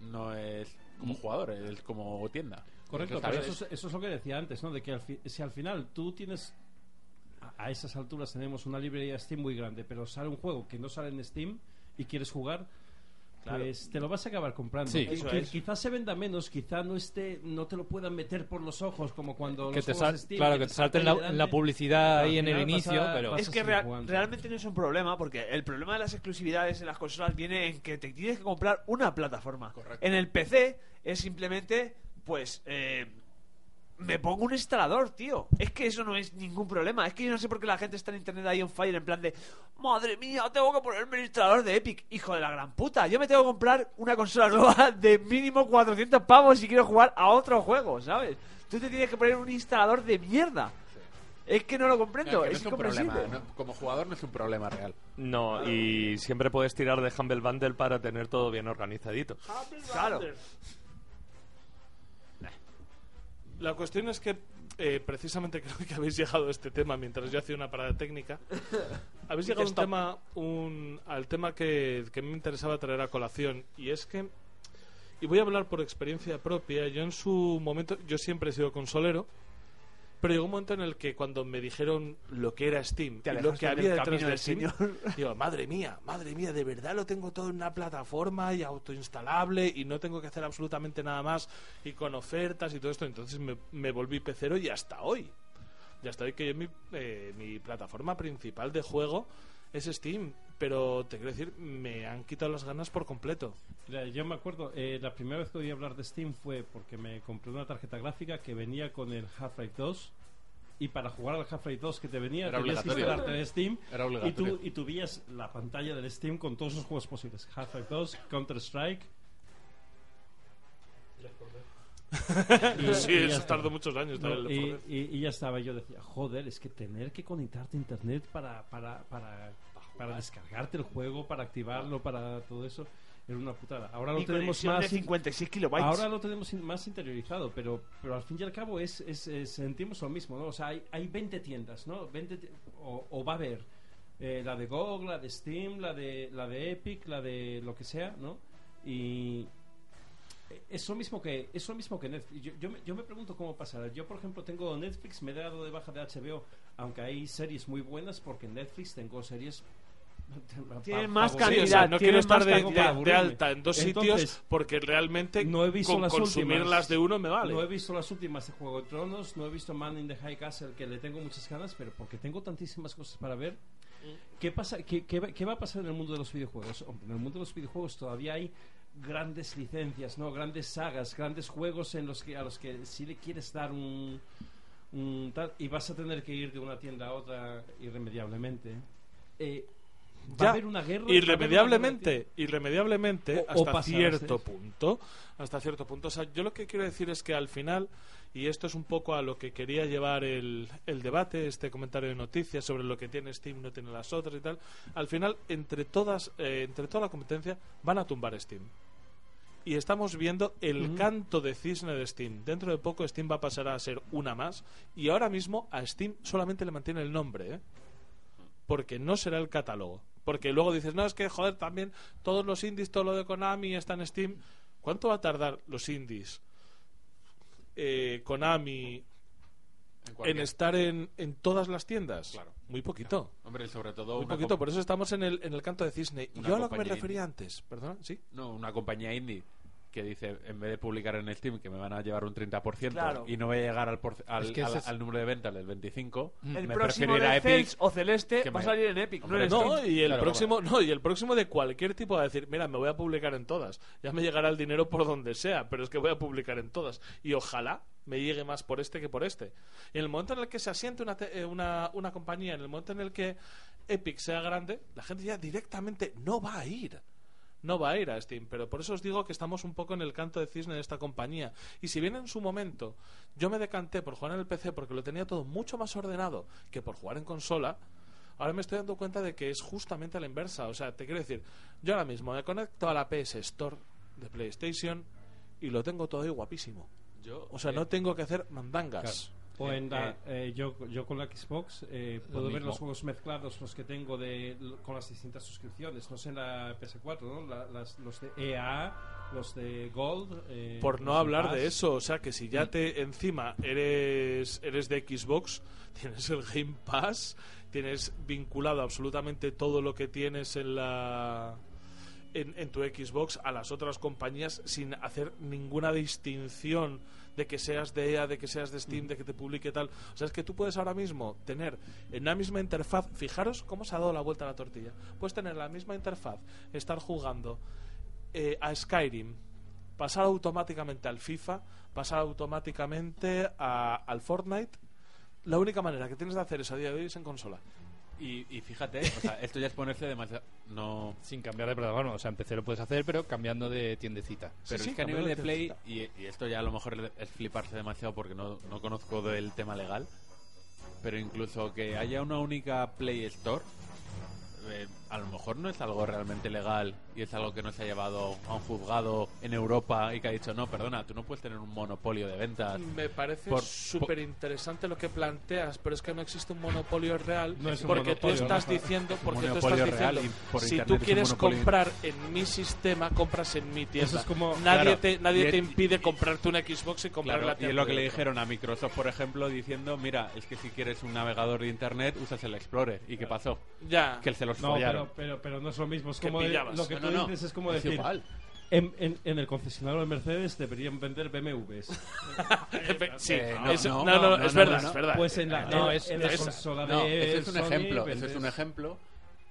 B: no es como jugador, es como tienda.
H: Correcto, pero eso es, eso es lo que decía antes, ¿no? De que al fi- si al final tú tienes a- a esas alturas tenemos una librería Steam muy grande, pero sale un juego que no sale en Steam y quieres jugar, pues te lo vas a acabar comprando.
C: Sí.
G: Es.
H: Quizás se venda menos, quizá no esté, no te lo puedan meter por los ojos como cuando
C: que
H: los
C: te sal-
H: Steam,
C: claro, que te salte en la, la publicidad ahí en el inicio,
H: pasa-
C: pero...
G: Es que
H: así
G: rea-
H: jugando.
G: realmente no es un problema, porque el problema de las exclusividades en las consolas viene en que te tienes que comprar una plataforma.
B: Correcto.
G: En el PC es simplemente, pues, eh, me pongo un instalador, tío. Es que eso no es ningún problema. Es que yo no sé por qué la gente está en internet ahí on fire en plan de, madre mía, tengo que ponerme el instalador de Epic. Hijo de la gran puta. Yo me tengo que comprar una consola nueva de mínimo 400 pavos si quiero jugar a otro juego, ¿sabes? Tú te tienes que poner un instalador de mierda. Es que no lo comprendo,
B: No, que no
G: es,
B: un problema.
G: incomprensible.
B: no- como jugador no es un problema real.
I: No, y siempre puedes tirar de Humble Bundle para tener todo bien organizadito.
G: Claro.
A: La cuestión es que eh, precisamente creo que habéis llegado a este tema mientras yo hacía una parada técnica. Habéis llegado a un tema, un- al tema que, que me interesaba traer a colación y es que, y voy a hablar por experiencia propia, yo en su momento, yo siempre he sido consolero, pero llegó un momento en el que cuando me dijeron lo que era Steam y lo que había detrás de
G: del
A: Steam,
G: Señor.
A: digo, madre mía, madre mía, de verdad lo tengo todo en una plataforma y autoinstalable y no tengo que hacer absolutamente nada más y con ofertas y todo esto. Entonces me, me volví pecero y hasta hoy. Y hasta hoy que yo mi, eh, mi plataforma principal de juego es Steam. Pero te quiero decir, me han quitado las ganas por completo.
H: Mira, Yo me acuerdo, eh, la primera vez que oí hablar de Steam fue porque me compré una tarjeta gráfica que venía con el Half-Life 2 y para jugar al Half-Life 2 que te venía
B: Era
H: tenías que instalarte en Steam
B: Era
H: y tú, y tú veías la pantalla del Steam con todos los juegos posibles. Half-Life 2, Counter-Strike. Y-
A: sí,
H: y
A: eso tardó muchos años.
H: No, y,
A: Left 4 Dead.
H: y- y ya estaba, yo decía, joder, es que tener que conectarte a internet para, para, para, para descargarte el juego, para activarlo, para todo eso, era una putada. Ahora lo tenemos más...
G: de 56 kilobytes.
H: Ahora lo tenemos más interiorizado, pero, pero al fin y al cabo es, es- es- sentimos lo mismo, ¿no? O sea, hay, hay 20 tiendas, ¿no? 20 ti- o, o va a haber eh, la de GOG, la de Steam, la de, la de Epic, la de lo que sea, ¿no? Y es lo mismo que, es lo mismo que Netflix. Yo, yo, me, yo me pregunto cómo pasará. Yo, por ejemplo, tengo Netflix, me he dado de baja de HBO, aunque hay series muy buenas, porque en Netflix tengo series...
G: Tienen más
H: pa-
A: Sí, o
G: cantidad,
A: sea, no
G: tienen
A: quiero estar
G: más
A: de, de- de alta en dos
H: Entonces,
A: sitios porque realmente
H: no he visto
A: con
H: las
A: consumir
H: últimas.
A: las de uno me vale.
H: No he visto las últimas de Juego de Tronos, no he visto Man in the High Castle, que le tengo muchas ganas, pero porque tengo tantísimas cosas para ver. ¿Qué, pasa, qué, qué va- qué va a pasar en el mundo de los videojuegos? Hombre, en el mundo de los videojuegos todavía hay grandes licencias, ¿no? Grandes sagas, grandes juegos en los que, a los que sí le quieres dar un, un tal, y vas a tener que ir de una tienda a otra irremediablemente. Eh, va
A: Ya,
H: a haber una guerra. una
A: irremediablemente, irremediablemente
H: O-
A: hasta cierto punto, hasta cierto punto. O sea, yo lo que quiero decir es que al final, y esto es un poco a lo que quería llevar el, el debate, este comentario de noticias sobre lo que tiene Steam no tiene las otras y tal, al final entre todas, eh, entre toda la competencia van a tumbar Steam. Y estamos viendo el canto de cisne de Steam. Dentro de poco Steam va a pasar a ser una más. Y ahora mismo a Steam solamente le mantiene el nombre, ¿eh? porque no será el catálogo. Porque luego dices, no, es que, joder, también todos los indies, todo lo de Konami está en Steam. ¿Cuánto va a tardar los indies, eh, Konami,
B: En
A: en estar en, en todas las tiendas?
B: Claro.
A: Muy poquito.
B: Hombre, sobre todo
A: Muy poquito, por eso estamos en el, en el canto de cisne. Y yo a lo que me refería
B: indie.
A: antes, perdón, sí.
B: No, una compañía indie que dice, en vez de publicar en Steam, que me van a llevar un 30%
G: Claro.
B: y no voy a llegar al, al,
C: Es que
B: al-
C: ese es-
B: al número de ventas del 25,
G: El
B: me
G: próximo
B: prefiero ir a
G: de
B: Epic.
G: O Celeste va a salir en Epic, no
B: Hombre,
G: en
B: no,
G: Steam.
A: No, y el
B: Claro,
A: próximo, no, y el próximo de cualquier tipo va a decir, mira, me voy a publicar en todas. Ya me llegará el dinero por donde sea, pero es que voy a publicar en todas. Y ojalá me llegue más por este que por este. Y en el momento en el que se asiente una, te- eh, una, una compañía, en el momento en el que Epic sea grande, la gente ya directamente no va a ir. No va a ir a Steam, pero por eso os digo que estamos un poco en el canto de cisne de esta compañía. Y si bien en su momento yo me decanté por jugar en el PC porque lo tenía todo mucho más ordenado que por jugar en consola, ahora me estoy dando cuenta de que es justamente a la inversa. O sea, te quiero decir, yo ahora mismo me conecto a la PS Store de PlayStation y lo tengo todo ahí guapísimo.
B: Yo,
A: O sea,
B: eh,
A: no tengo que hacer mandangas.
H: O en la-
B: Eh,
H: eh, yo, yo con la Xbox eh, puedo ver los juegos mezclados, los que tengo de, con las distintas suscripciones. No sé en la PS4, ¿no? La- las- los de EA, los de Gold. eh,
A: Por no hablar
H: Pass.
A: de eso, o sea que si ya te encima eres, eres de Xbox, tienes el Game Pass, tienes vinculado absolutamente todo lo que tienes en la en, en tu Xbox a las otras compañías sin hacer ninguna distinción de que seas de EA, de que seas de Steam, de que te publique tal. O sea, es que tú puedes ahora mismo tener en la misma interfaz, fijaros cómo se ha dado la vuelta a la tortilla. Puedes tener la misma interfaz, estar jugando eh, a Skyrim, pasar automáticamente al FIFA, pasar automáticamente a- al Fortnite. La única manera que tienes de hacer eso a día de hoy es en consola.
B: Y, y fíjate, o sea, esto ya es ponerse demasiado. No.
C: Sin cambiar de plataforma. O sea, en PC lo puedes hacer, pero cambiando de tiendecita.
B: Pero
A: sí,
B: es que a nivel
A: de
B: de Play, y esto ya a lo mejor es fliparse demasiado porque no, no conozco del tema legal, pero incluso que haya una única Play Store, eh, a lo mejor no es algo realmente legal y es algo que no se ha llevado a un juzgado en Europa y que ha dicho, no, perdona, tú no puedes tener un monopolio de ventas.
A: Me parece
B: Por-
A: súper interesante lo que planteas, pero es que no existe un monopolio real
H: No es un
A: porque
H: monopolio,
A: tú estás
H: ¿no?
A: diciendo, porque tú estás
B: real
A: diciendo, si tú quieres comprar en mi sistema, compras en mi tienda.
H: Eso es como-
A: nadie
B: Claro,
A: te nadie
B: y
A: te impide comprarte una Xbox y comprar
B: Claro,
A: la
B: y es
A: tienda
B: lo que le dijeron a Microsoft, por ejemplo, diciendo, mira, es que si quieres un navegador de internet, usas el Explorer. ¿Y qué pasó?
A: Ya.
B: Que se los
H: No,
B: follaron.
H: Pero, pero, pero no es lo mismo. Es como de-
A: pillabas.
H: lo que
B: No,
H: tú
B: no, no.
H: dices es como
B: Es
H: decir.
B: igual.
H: En, en, en el concesionario de Mercedes deberían vender BMWs.
A: sí,
B: Eh, no,
A: no,
B: no,
A: no,
B: no,
A: es
B: no,
A: verdad,
B: no.
A: es verdad.
H: Pues en la,
C: No,
H: en-
C: es-
H: en la
C: esa.
H: consola
B: No,
H: de
B: ese es un
H: Sony
B: ejemplo, ese es
H: vendes-
B: un ejemplo.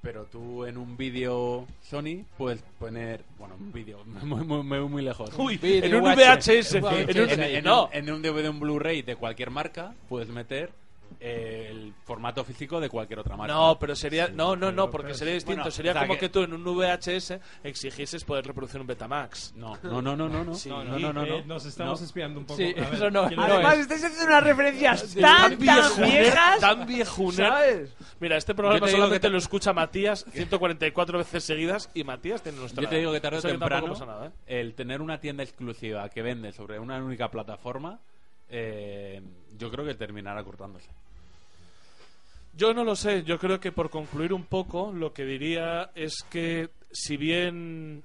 B: Pero tú en un vídeo Sony puedes poner, bueno, un vídeo muy, muy, muy, muy lejos.
A: Uy, en un
B: VHS.
A: VHS, en un-
B: en, en
A: no.
B: un, en un DVD, un Blu-ray de cualquier marca, puedes meter eh, el formato físico de cualquier otra marca.
A: No, pero sería. No, no, no,
H: pero-
A: porque
H: pero-
A: sería distinto.
B: bueno,
A: sería
B: o sea
A: como
B: que-
A: que tú en un VHS exigieses poder reproducir un Betamax.
B: No, no, no, no, no. no.
A: Sí.
B: no, no, no, no,
H: Eh,
B: no.
H: nos estamos
B: No.
H: espiando un poco.
C: Sí,
H: A ver,
C: eso no-
H: ¿quién
C: no
H: es?
G: Además,
C: es.
G: estáis haciendo unas referencias
A: Tan
G: tan, tan
A: viejuner,
G: viejas.
A: tan viejuner.
G: ¿Sabes?
A: Mira, este programa solamente
B: que te-
A: lo escucha Matías 144 veces seguidas y Matías tiene nuestra
B: Yo te digo que tarde o temprano
A: pasa nada, ¿eh?
B: el tener una tienda exclusiva que vende sobre una única plataforma, eh, yo creo que terminará cortándose.
A: Yo no lo sé, yo creo que por concluir un poco, lo que diría es que si bien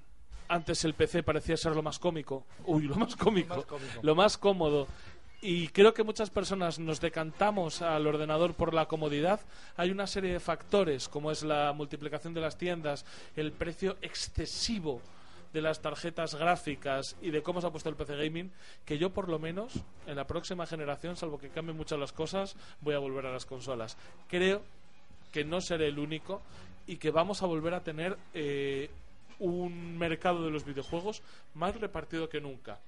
A: antes el PC parecía ser lo más cómico, uy, lo más cómico, lo más cómodo, y creo que muchas personas nos decantamos al ordenador por la comodidad, hay una serie de factores, como es la multiplicación de las tiendas, el precio excesivo de las tarjetas gráficas y de cómo se ha puesto el PC Gaming, que yo por lo menos en la próxima generación, salvo que cambien muchas las cosas, voy a volver a las consolas. Creo que no seré el único y que vamos a volver a tener eh, un mercado de los videojuegos más repartido que nunca.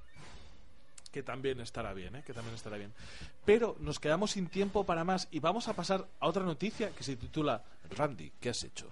A: Que también estará bien, ¿eh? que también estará bien. Pero nos quedamos sin tiempo para más y vamos a pasar a otra noticia que se titula Randy, ¿qué has hecho?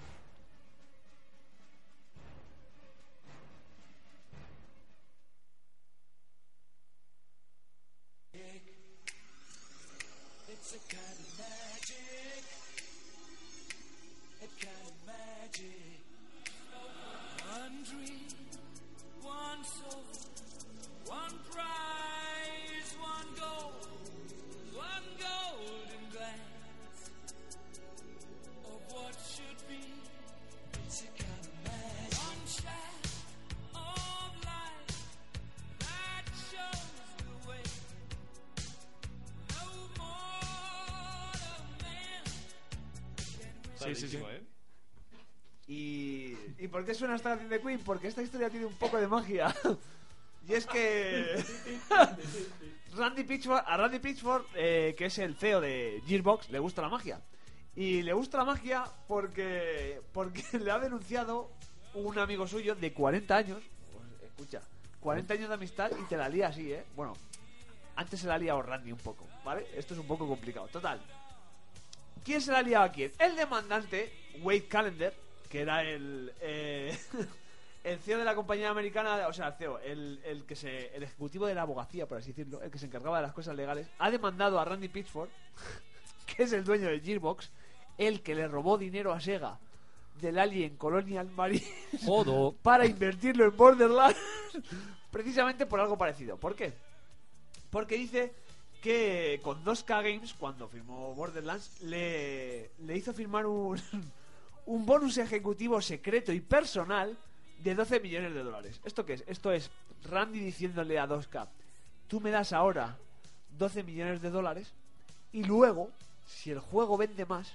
G: ¿Y, ¿Y por qué suena esta canción de Queen? Porque esta historia tiene un poco de magia. y es que Randy Pitchford, a Randy Pitchford, eh, que es el CEO de Gearbox, le gusta la magia. Y le gusta la magia porque, porque le ha denunciado un amigo suyo de 40 años. Pues, escucha, 40 años de amistad y te la lía así, ¿eh? Bueno, antes se la ha liado Randy un poco, ¿vale? Esto es un poco complicado. Total, ¿Quién se la ha liado a quién? El demandante, Wade Callender, que era el, eh, el CEO de la compañía americana, o sea, el CEO, el, el que se, el ejecutivo de la abogacía, por así decirlo, el que se encargaba de las cosas legales, ha demandado a Randy Pitchford, que es el dueño de Gearbox, el que le robó dinero a Sega del Alien Colonial Marine
C: Jodo.
G: para invertirlo en Borderlands, precisamente por algo parecido. ¿Por qué? Porque dice que con 2K Games, cuando firmó Borderlands, le, le hizo firmar un, un bonus ejecutivo secreto y personal de 12 millones de dólares. ¿Esto qué es? Esto es Randy diciéndole a 2K, tú me das ahora 12 millones de dólares y luego, si el juego vende más,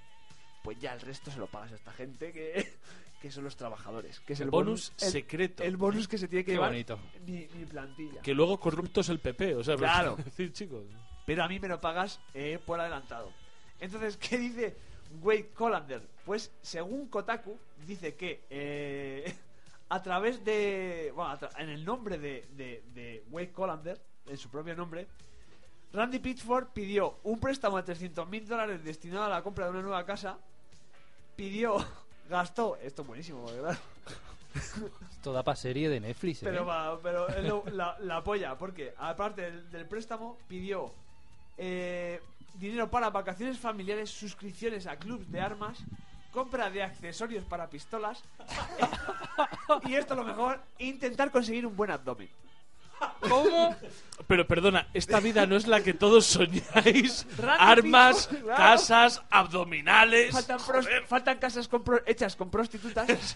G: pues ya el resto se lo pagas a esta gente que, que son los trabajadores. Que es el,
A: El bonus
G: el-
A: secreto.
G: El bonus que se tiene que
C: Qué
G: llevar
C: bonito.
G: mi, mi plantilla.
A: Que luego corrupto es el PP, o sea, pero
G: Claro.
A: quiero decir, chicos.
G: pero a mí me lo pagas eh, por adelantado. Entonces, ¿qué dice Wade Colander? Pues, según Kotaku, dice que eh, a través de. Bueno, tra- en el nombre de, de, de Wade Colander, en su propio nombre, Randy Pitchford pidió un préstamo de 300 mil dólares destinado a la compra de una nueva casa. Pidió, gastó. Esto es buenísimo, ¿verdad?
C: Esto da para serie de Netflix, ¿eh?
G: Pero, va, pero lo- la, la polla, porque aparte del, del préstamo, pidió eh, dinero para vacaciones familiares, suscripciones a clubs de armas, compra de accesorios para pistolas y esto lo mejor, intentar conseguir un buen abdomen.
C: ¿Cómo?
A: Pero perdona, esta vida no es la que todos soñáis. Armas,
G: claro.
A: casas, abdominales.
G: Faltan, pros- faltan casas con pro- hechas con prostitutas.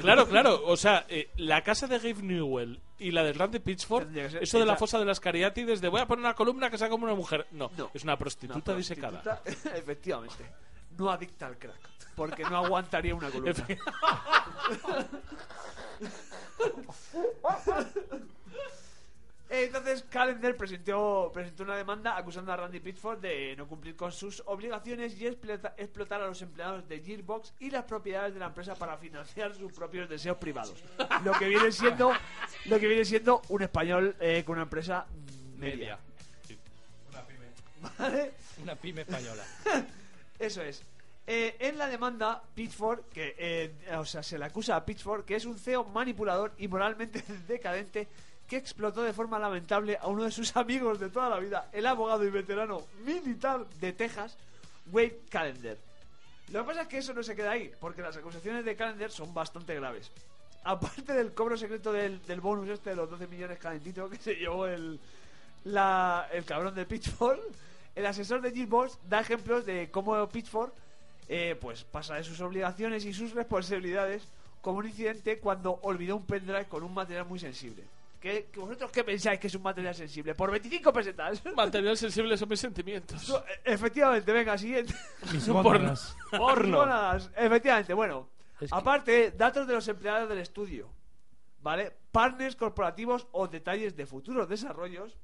A: Claro, claro. O sea, eh, la casa de Gabe Newell y la de Randy Pitchford, eso de la fosa de las cariátides de voy a poner una columna que sea como una mujer. No,
G: No.
A: es una prostituta
G: Una
A: disecada.
G: prostituta, Efectivamente. No adicta al crack. Porque no aguantaría una columna. Entonces Calendar presentó, presentó una demanda acusando a Randy Pitchford de no cumplir con sus obligaciones y explota- explotar a los empleados de Gearbox y las propiedades de la empresa para financiar sus propios deseos privados. Lo que viene siendo, lo que viene siendo un español eh, con una empresa media. ¿Vale?
C: Una pyme española.
G: Eso es. Eh, en la demanda, Pitchford, que, eh, o sea, se le acusa a Pitchford que es un CEO manipulador y moralmente decadente que explotó de forma lamentable a uno de sus amigos de toda la vida, el abogado y veterano militar de Texas, Wade Callender. Lo que pasa es que eso no se queda ahí, porque las acusaciones de Callender son bastante graves. Aparte del cobro secreto del, del bonus este de los 12 millones calentito que se llevó el, la- el cabrón de Pitchford, el asesor de Gearbox da ejemplos de cómo Pitchford eh, pues pasa de sus obligaciones y sus responsabilidades como un incidente cuando olvidó un pendrive con un material muy sensible. ¿Qué, que ¿Vosotros qué pensáis que es un material sensible? Por 25 pesetas.
A: Material sensible son mis sentimientos.
G: So- e- Efectivamente, venga, siguiente.
H: Mis.
A: Porno.
G: Buenas. Efectivamente, bueno.
C: Es que-
G: Aparte, datos de los empleados del estudio. ¿Vale? Partners corporativos o detalles de futuros desarrollos.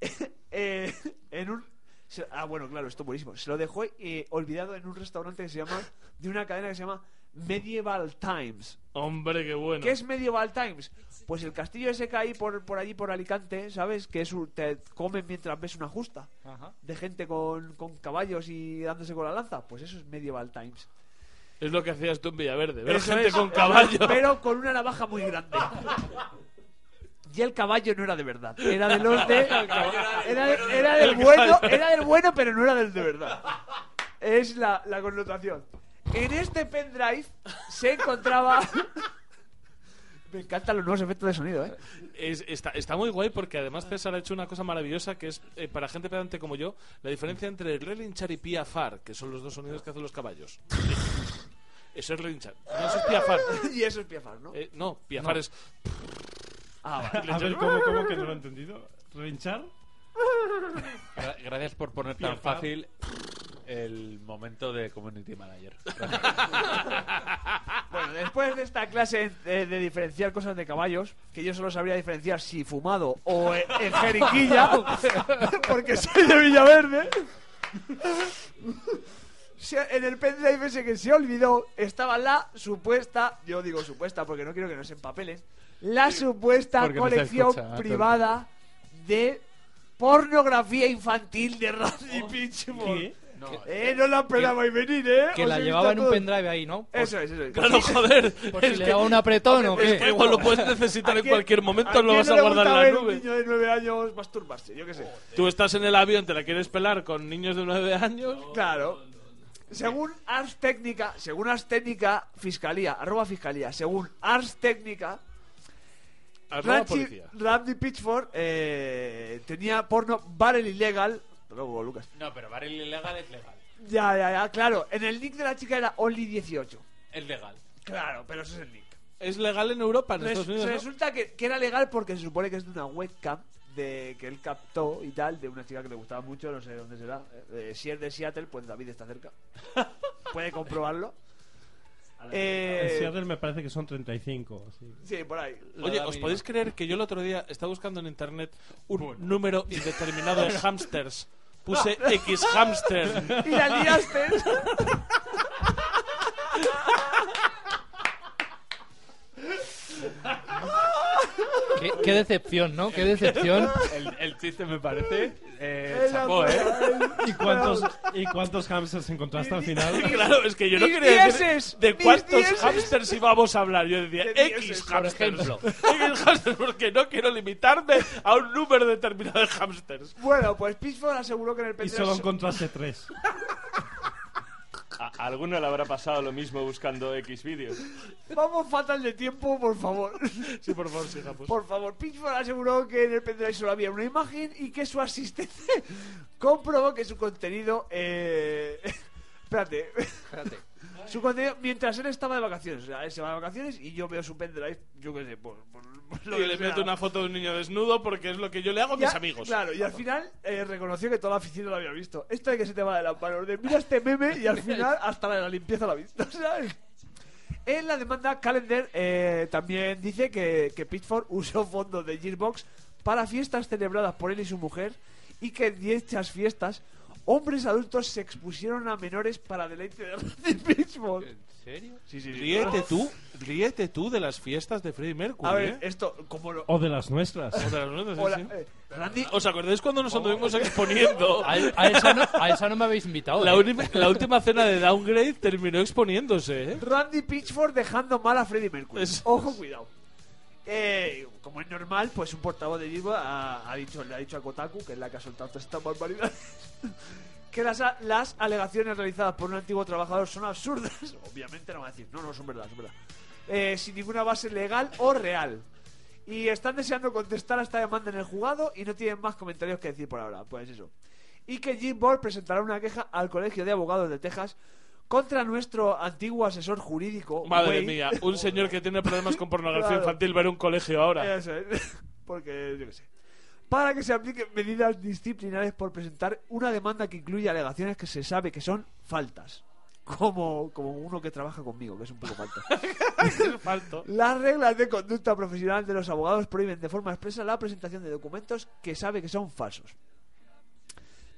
G: eh, en un. Se- ah, bueno, claro, esto es buenísimo. Se lo dejó eh, olvidado en un restaurante que se llama. De una cadena que se llama Medieval Times.
A: Hombre, qué bueno.
G: ¿Qué es Medieval Times? Pues el castillo ese que hay por, por allí, por Alicante, ¿sabes? Que es un- te comen mientras ves una justa
C: Ajá.
G: de gente con, con caballos y dándose con la lanza. Pues eso es Medieval Times.
A: Es lo que hacías tú en Villaverde. Ver
G: Eso
A: gente
G: es,
A: con caballo.
G: Pero con una navaja muy grande. Y el caballo no era de verdad. Era de los de. Era, de- era del bueno, era del bueno, pero no era del de verdad. Es la, la connotación. En este pendrive se encontraba. Me encantan los nuevos efectos de sonido, ¿eh?
A: Es- está, está muy guay porque además César ha hecho una cosa maravillosa que es, eh, para gente pedante como yo, la diferencia entre relinchar y piafar, que son los dos sonidos que hacen los caballos. Eso es relinchar. No, eso es piafar.
G: Y eso es piafar, ¿no?
A: Eh, no, piafar
C: No.
A: es...
G: Ah, vale.
H: A ver, ¿cómo, cómo que no lo he entendido? ¿Relinchar?
B: Gra- Gracias por poner tan
H: Piafar.
B: fácil el momento de Community Manager.
G: Bueno, después de esta clase de, de diferenciar cosas de caballos, que yo solo sabría diferenciar si fumado o en, en jeriquilla, porque soy de Villaverde. Se- En el pendrive ese que se olvidó estaba la supuesta, yo digo supuesta porque no quiero que nos empapelen, la supuesta
B: Porque no
G: colección
B: escucha, Antonio.
G: privada de pornografía infantil de Randy Pitchford.
H: ¿Qué?
G: Eh, no la esperabais venir, eh.
C: Que la llevaba en un pendrive ahí, ¿no? Por,
G: Eso es, eso es.
A: Claro, joder.
C: por si
A: es
C: le
A: que-
C: daba un apretón o
A: es
C: qué.
A: que igual lo puedes necesitar
G: ¿A
A: en cualquier momento,
G: a
A: lo vas
G: no
A: a guardar en la nube.
G: un niño de nueve años masturbarse? Yo qué sé.
A: Tú estás en el avión, te la quieres pelar con niños de 9 años.
G: Claro. Según Ars Técnica, según Ars Técnica, Fiscalía, arroba Fiscalía, según Ars Técnica,
A: Arroba
G: Randy, Pitchford eh, tenía porno barrel ilegal. Luego, Lucas.
B: No, pero barril ilegal es legal.
G: Ya, ya, ya, claro. En el nick de la chica era Only 18.
B: Es legal.
G: Claro, pero eso es el nick.
A: Es legal en Europa, en
G: Res-
A: Estados Unidos. ¿no?
G: resulta que, que era legal porque se supone que es de una webcam de que él captó y tal, de una chica que le gustaba mucho, no sé dónde será. Eh, si es de Seattle, pues David está cerca. Puede comprobarlo.
H: En
G: Eh,
H: Seattle me parece que son 35. sí.
G: sí, por ahí.
A: Oye, ¿os podéis creer que yo el otro día estaba buscando en internet un número indeterminado de hamsters? Puse X hamster.
G: Y la liaste.
C: Qué, qué decepción, ¿no? Qué decepción.
B: El, el chiste me parece. Eh, chapó, ¿eh?
H: ¿Y cuántos, ¿Y cuántos hamsters encontraste al final?
A: Claro, es que yo no
G: Mis
A: quería decir
G: dieces,
A: de
G: mis
A: cuántos
G: dieces.
A: hamsters íbamos a hablar. Yo decía
G: De
A: X
G: dieces,
C: por
A: hamsters.
C: ejemplo.
A: X hamsters, porque no quiero limitarme a un número determinado de hamsters.
G: Bueno, pues Pitchford aseguró que en el
H: Y
G: pendrive
H: solo encontraste tres.
I: A a alguno le habrá pasado lo mismo buscando X vídeos.
G: Vamos fatal de tiempo, por favor.
A: Sí, por favor, sigamos.
G: Por favor, Pitchford aseguró que en el pendrive solo había una imagen y que su asistente comprobó que su contenido. Eh... Espérate.
C: Espérate.
G: Su contenido mientras él estaba de vacaciones. O sea, él se va de vacaciones y yo veo su pendrive, yo qué sé, por, por- por lo
A: Y
G: que
A: le meto una foto de un niño desnudo porque es lo que yo le hago a mis amigos.
G: Claro, y al final eh, reconoció que toda la oficina lo había visto. Esto de que se te va de las manos, de mira este meme y al final hasta la, la limpieza lo ha visto. ¿sabes? En la demanda, Calendar eh, también dice que, que Pitchford usó fondos de Gearbox para fiestas celebradas por él y su mujer y que en dichas fiestas hombres adultos se expusieron a menores para deleite de Randy Pitchford.
C: ¿En serio?
G: Sí, sí, sí.
A: Ríete tú, ríete tú de las fiestas de Freddie Mercury.
G: A ver,
A: ¿eh?
G: esto, como lo...
H: O de las nuestras.
A: O de las nuestras, sí,
G: Hola,
A: sí.
G: eh, Randy,
A: ¿Os acordáis cuando nos anduvimos exponiendo?
C: A, a esa no, a esa no me habéis invitado.
A: La,
C: ¿eh?
A: la última cena de Downgrade terminó exponiéndose, ¿eh?
G: Randy Pitchford dejando mal a Freddie Mercury. Ojo, cuidado. Eh, como es normal, pues un portavoz de Gilbo ha, dicho, le ha dicho a Kotaku, que es la que ha soltado todas estas barbaridades, que las, las alegaciones realizadas por un antiguo trabajador son absurdas. Obviamente no va a decir, no, no, son verdad, son verdad. Eh, sin ninguna base legal o real. Y están deseando contestar a esta demanda en el juzgado y no tienen más comentarios que decir por ahora. Pues eso. Y que Jim Ball presentará una queja al Colegio de Abogados de Texas contra nuestro antiguo asesor jurídico.
A: Madre
G: Wade.
A: mía, un señor que tiene problemas con pornografía
G: Claro.
A: infantil va a un colegio ahora.
G: Eso es. Porque, yo qué sé. Para que se apliquen medidas disciplinares por presentar una demanda que incluye alegaciones que se sabe que son faltas. Como, como uno que trabaja conmigo, que es un poco falta.
A: Falto.
G: Las reglas de conducta profesional de los abogados prohíben de forma expresa la presentación de documentos que sabe que son falsos.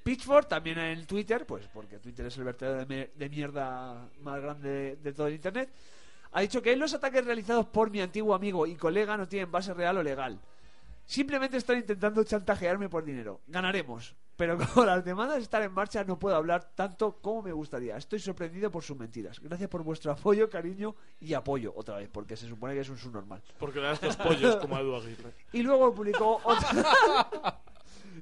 G: Pitchford también en Twitter, pues porque Twitter es el vertedero de, mierda más grande de, todo el internet, ha dicho que los ataques realizados por mi antiguo amigo y colega no tienen base real o legal. Simplemente están intentando chantajearme por dinero. Ganaremos. Pero como las demandas están en marcha, no puedo hablar tanto como me gustaría. Estoy sorprendido por sus mentiras. Gracias por vuestro apoyo, cariño y apoyo, otra vez, porque se supone que es un subnormal.
A: Porque le das los pollos como a Edu Aguirre.
G: Y luego publicó otro...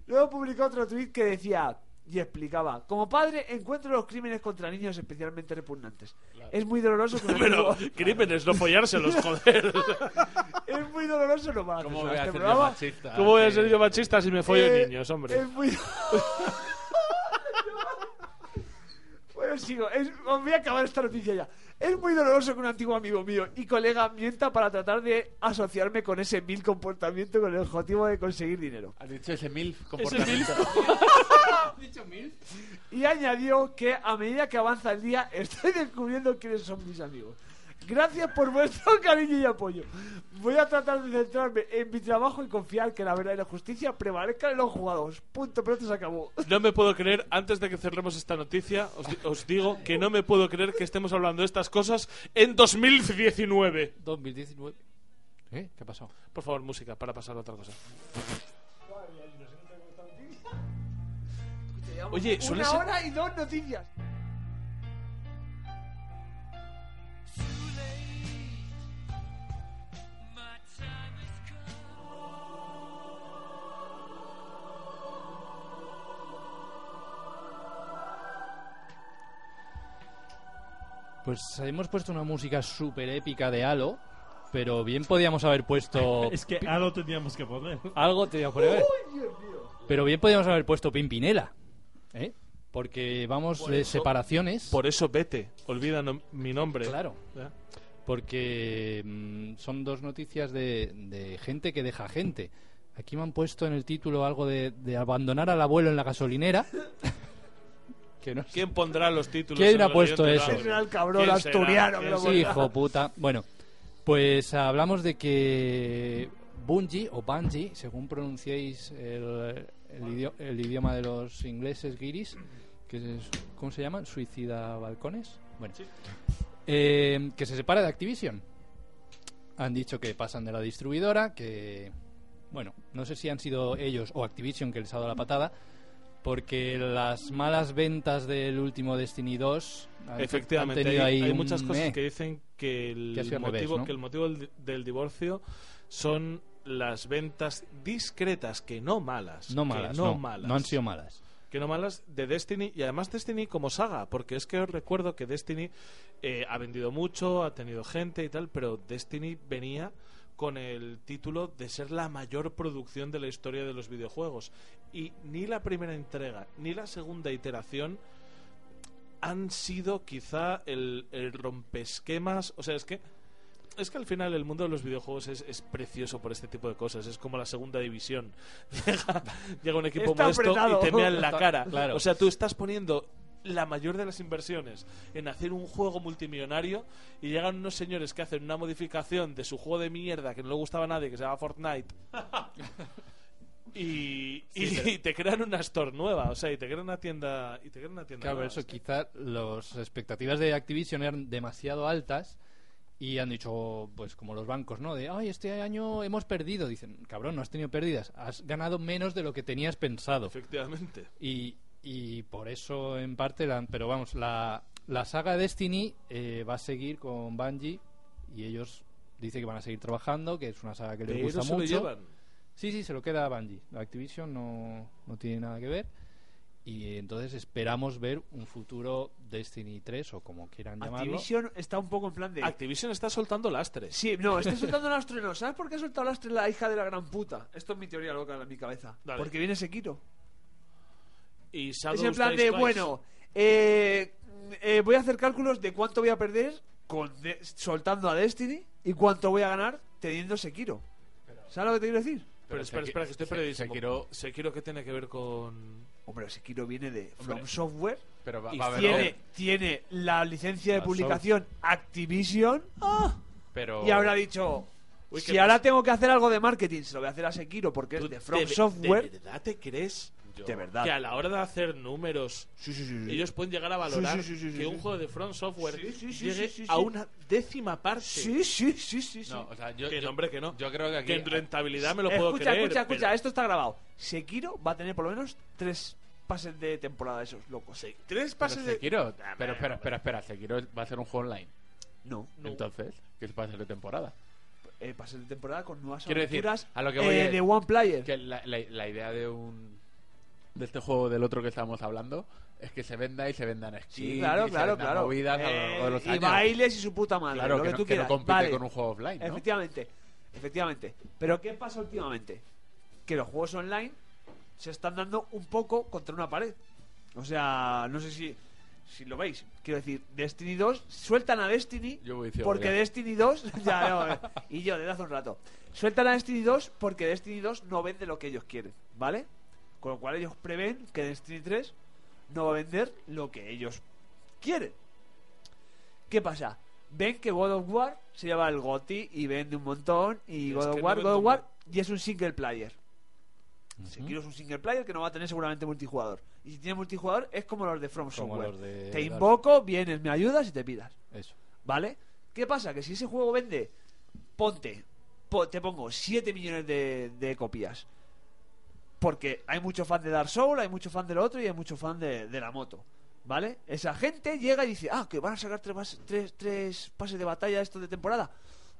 G: luego publicó otro tweet que decía y explicaba, como padre encuentro los crímenes contra niños especialmente repugnantes. Es muy doloroso que
A: Pero
G: amigo-
A: crímenes, no follárselos, joder.
G: es muy doloroso no más.
B: ¿Cómo voy a
G: este
B: ser yo machista?
A: ¿Cómo voy a ser yo machista si me follo
G: Eh,
A: niños, hombre?
G: Es muy. bueno, sigo. Es- os voy a acabar esta noticia ya. Es muy doloroso que un antiguo amigo mío y colega mienta para tratar de asociarme con ese mil comportamiento con el objetivo de conseguir dinero.
B: Has dicho ese
A: Ese
B: comportamiento.
G: Y añadió que a medida que avanza el día estoy descubriendo quiénes son mis amigos. Gracias por vuestro cariño y apoyo. Voy a tratar de centrarme en mi trabajo y confiar que la verdad y la justicia prevalezcan en los jugados. Punto, pero esto se acabó.
A: No me puedo creer, antes de que cerremos esta noticia, os, di- os digo que no me puedo creer que estemos hablando de estas cosas en 2019.
C: 2019. ¿Eh? ¿Qué ha pasado?
A: Por favor, música, para pasar a otra cosa. Oye, suele
G: Una
A: ser-
G: hora y dos noticias.
C: Pues hemos puesto una música súper épica de Halo, pero bien podíamos haber puesto...
H: Es que algo teníamos que poner.
C: Algo te iba a poner. Pero bien podíamos haber puesto Pimpinela. ¿Eh? Porque vamos
A: Por
C: de
A: eso-
C: separaciones.
A: Por eso vete, olvida no- mi nombre.
C: Claro.
A: ¿Ya?
C: porque mm, son dos noticias de, de gente que deja gente. Aquí me han puesto en el título algo de, de abandonar al abuelo en la gasolinera. que no sé-
A: ¿Quién pondrá los títulos?
C: ¿Quién ha puesto eso?
G: Será
A: árbol?
G: el cabrón
A: ¿Quién
G: asturiano que
A: ¿Quién
G: lo
A: será?
G: pondrá?
C: Hijo puta. Bueno, pues hablamos de que Bungie o Bungie, según pronunciéis el, el idio- el idioma de los ingleses guiris, que es, ¿cómo se llaman? Suicida balcones. Bueno, Eh, que se separa de Activision. Han dicho que pasan de la distribuidora, que bueno, no sé si han sido ellos o Activision que les ha dado la patada. Porque las malas ventas del último Destiny 2 han- han
A: Efectivamente,
C: tenido
A: hay,
C: ahí
A: hay
C: un
A: muchas cosas
C: meh.
A: que dicen que el,
C: Que
A: motivo,
C: revés, ¿no?
A: que el motivo del, del divorcio son las ventas discretas, que no malas.
C: No malas,
A: no,
C: no,
A: malas.
C: no han sido malas.
A: que no malas de Destiny y además Destiny como saga porque es que os recuerdo que Destiny eh, ha vendido mucho ha tenido gente y tal pero Destiny venía con el título de ser la mayor producción de la historia de los videojuegos y ni la primera entrega ni la segunda iteración han sido quizá el, el rompesquemas o sea es que es que al final el mundo de los videojuegos es, es precioso por este tipo de cosas. Es como la segunda división. Llega, llega un equipo
G: Está
A: modesto
G: apretado.
A: y te mea en la cara.
C: claro.
A: O sea, tú estás poniendo la mayor de las inversiones en hacer un juego multimillonario y llegan unos señores que hacen una modificación de su juego de mierda que no le gustaba a nadie, que se llama Fortnite. Y, y-
C: Sí, pero-
A: y te crean una store nueva, o sea, y te crean una tienda, y te crean una tienda
C: Claro,
A: nueva.
C: eso quizá las expectativas de Activision eran demasiado altas y han dicho, pues como los bancos, ¿no? De, ay, este año hemos perdido. Dicen, cabrón, no has tenido pérdidas, has ganado menos de lo que tenías pensado.
A: Efectivamente.
C: Y, y por eso, en parte, la- pero vamos, la, la saga Destiny eh, va a seguir con Bungie y ellos dicen que van a seguir trabajando, que es una saga que les
A: Pero
C: gusta
A: se lo
C: mucho.
A: llevan.
C: Sí, sí, se lo queda a Bungie. Activision no, no tiene nada que ver. Y entonces esperamos ver un futuro Destiny 3 o como quieran llamarlo.
G: Activision está un poco en plan de...
A: Activision está soltando lastres.
G: Sí, no, está soltando lastre no. ¿Sabes por qué ha soltado lastre la hija de la gran puta? Esto es mi teoría loca en mi cabeza.
A: Dale.
G: Porque viene Sekiro.
A: Y
G: Es en plan de,
A: Twice.
G: bueno, eh, eh, voy a hacer cálculos de cuánto voy a perder con de- soltando a Destiny y cuánto voy a ganar teniendo Sekiro. ¿Sabes lo que te quiero decir?
A: Pero,
B: Pero
A: espera, espera, que estoy
B: Se-
A: perdidísimo.
B: Sekiro-
A: Sekiro, ¿qué tiene que ver con...?
G: Hombre, Sekiro viene de
B: Hombre.
G: From Software
B: Pero va,
A: Y
B: va a haber
G: tiene,
B: otro,
G: tiene la licencia de
C: La
G: publicación Activision
B: pero
G: y habrá dicho
A: Uy,
G: si ahora tengo que hacer algo de marketing se lo voy a hacer a Sekiro porque es
A: ¿Tú
G: de From
A: de-
G: Software
A: ¿De verdad te crees
B: yo-
G: de verdad
A: que a la hora de hacer números
G: sí, sí, sí, sí.
A: ellos pueden llegar a valorar
G: Sí, sí, sí, sí,
A: que
G: sí.
A: un juego de Front Software
G: Sí, sí, sí,
A: llegue
G: sí, sí,
A: a una décima parte?
G: sí, sí, sí, sí, sí.
B: No, o sea, yo,
A: que
B: yo-
A: no, hombre, que no.
B: yo creo que aquí
A: que en rentabilidad me lo puedo
G: escucha,
A: creer.
G: escucha, escucha,
A: pero-
G: esto está grabado. Sekiro va a tener por lo menos tres pases de temporada esos locos.
A: Sí, tres
B: pero
A: pases de...
B: Sekiro, pero espera, espera, espera, Sekiro va a ser un juego online.
G: No,
A: No.
B: Entonces, ¿qué es pases de temporada?
G: eh, pases de temporada con nuevas
B: Quiero decir,
G: aventuras
B: a lo que voy
G: eh, de One Player.
B: Que la, la- la idea de un de este juego del otro que estábamos hablando es que se venda y se vendan skins
G: Sí, claro,
B: y
G: claro,
B: movidas a lo largo de los
G: Eh, y
B: años.
G: bailes y su puta madre.
B: Claro,
G: lo
B: que,
G: que,
B: no,
G: tú
B: que no
G: quieras.
B: compite
G: Vale.
B: con un juego offline, ¿no?
G: Efectivamente, efectivamente. Pero ¿qué pasa últimamente? Que los juegos online se están dando un poco contra una pared. O sea, no sé si, si lo veis. Quiero decir, Destiny 2 sueltan a Destiny
B: Yo voy ciego
G: porque
B: ya.
G: Destiny 2 ya no, eh, y yo desde hace un rato. Sueltan a Destiny 2 porque Destiny 2 no vende lo que ellos quieren, ¿vale? Con lo cual ellos prevén que Destiny 3 no va a vender lo que ellos quieren. ¿Qué pasa? Ven que God of War se lleva el GOTY y vende un montón y God of War, God of War y es un single player. Sekiro es un single player que no va a tener seguramente multijugador. Y si tiene multijugador es como los de From
C: Como
G: Software.
C: de
G: Te invoco, vienes, me ayudas y te pidas.
C: Eso.
G: ¿Vale? ¿Qué pasa? Que si ese juego vende, ponte, po- te pongo 7 millones de, de copias. Porque hay mucho fan de Dark Souls, hay mucho fan de lo otro y hay mucho fan de, de la moto. ¿Vale? Esa gente llega y dice, ah, que van a sacar tres, tres, tres pases de batalla esto de temporada.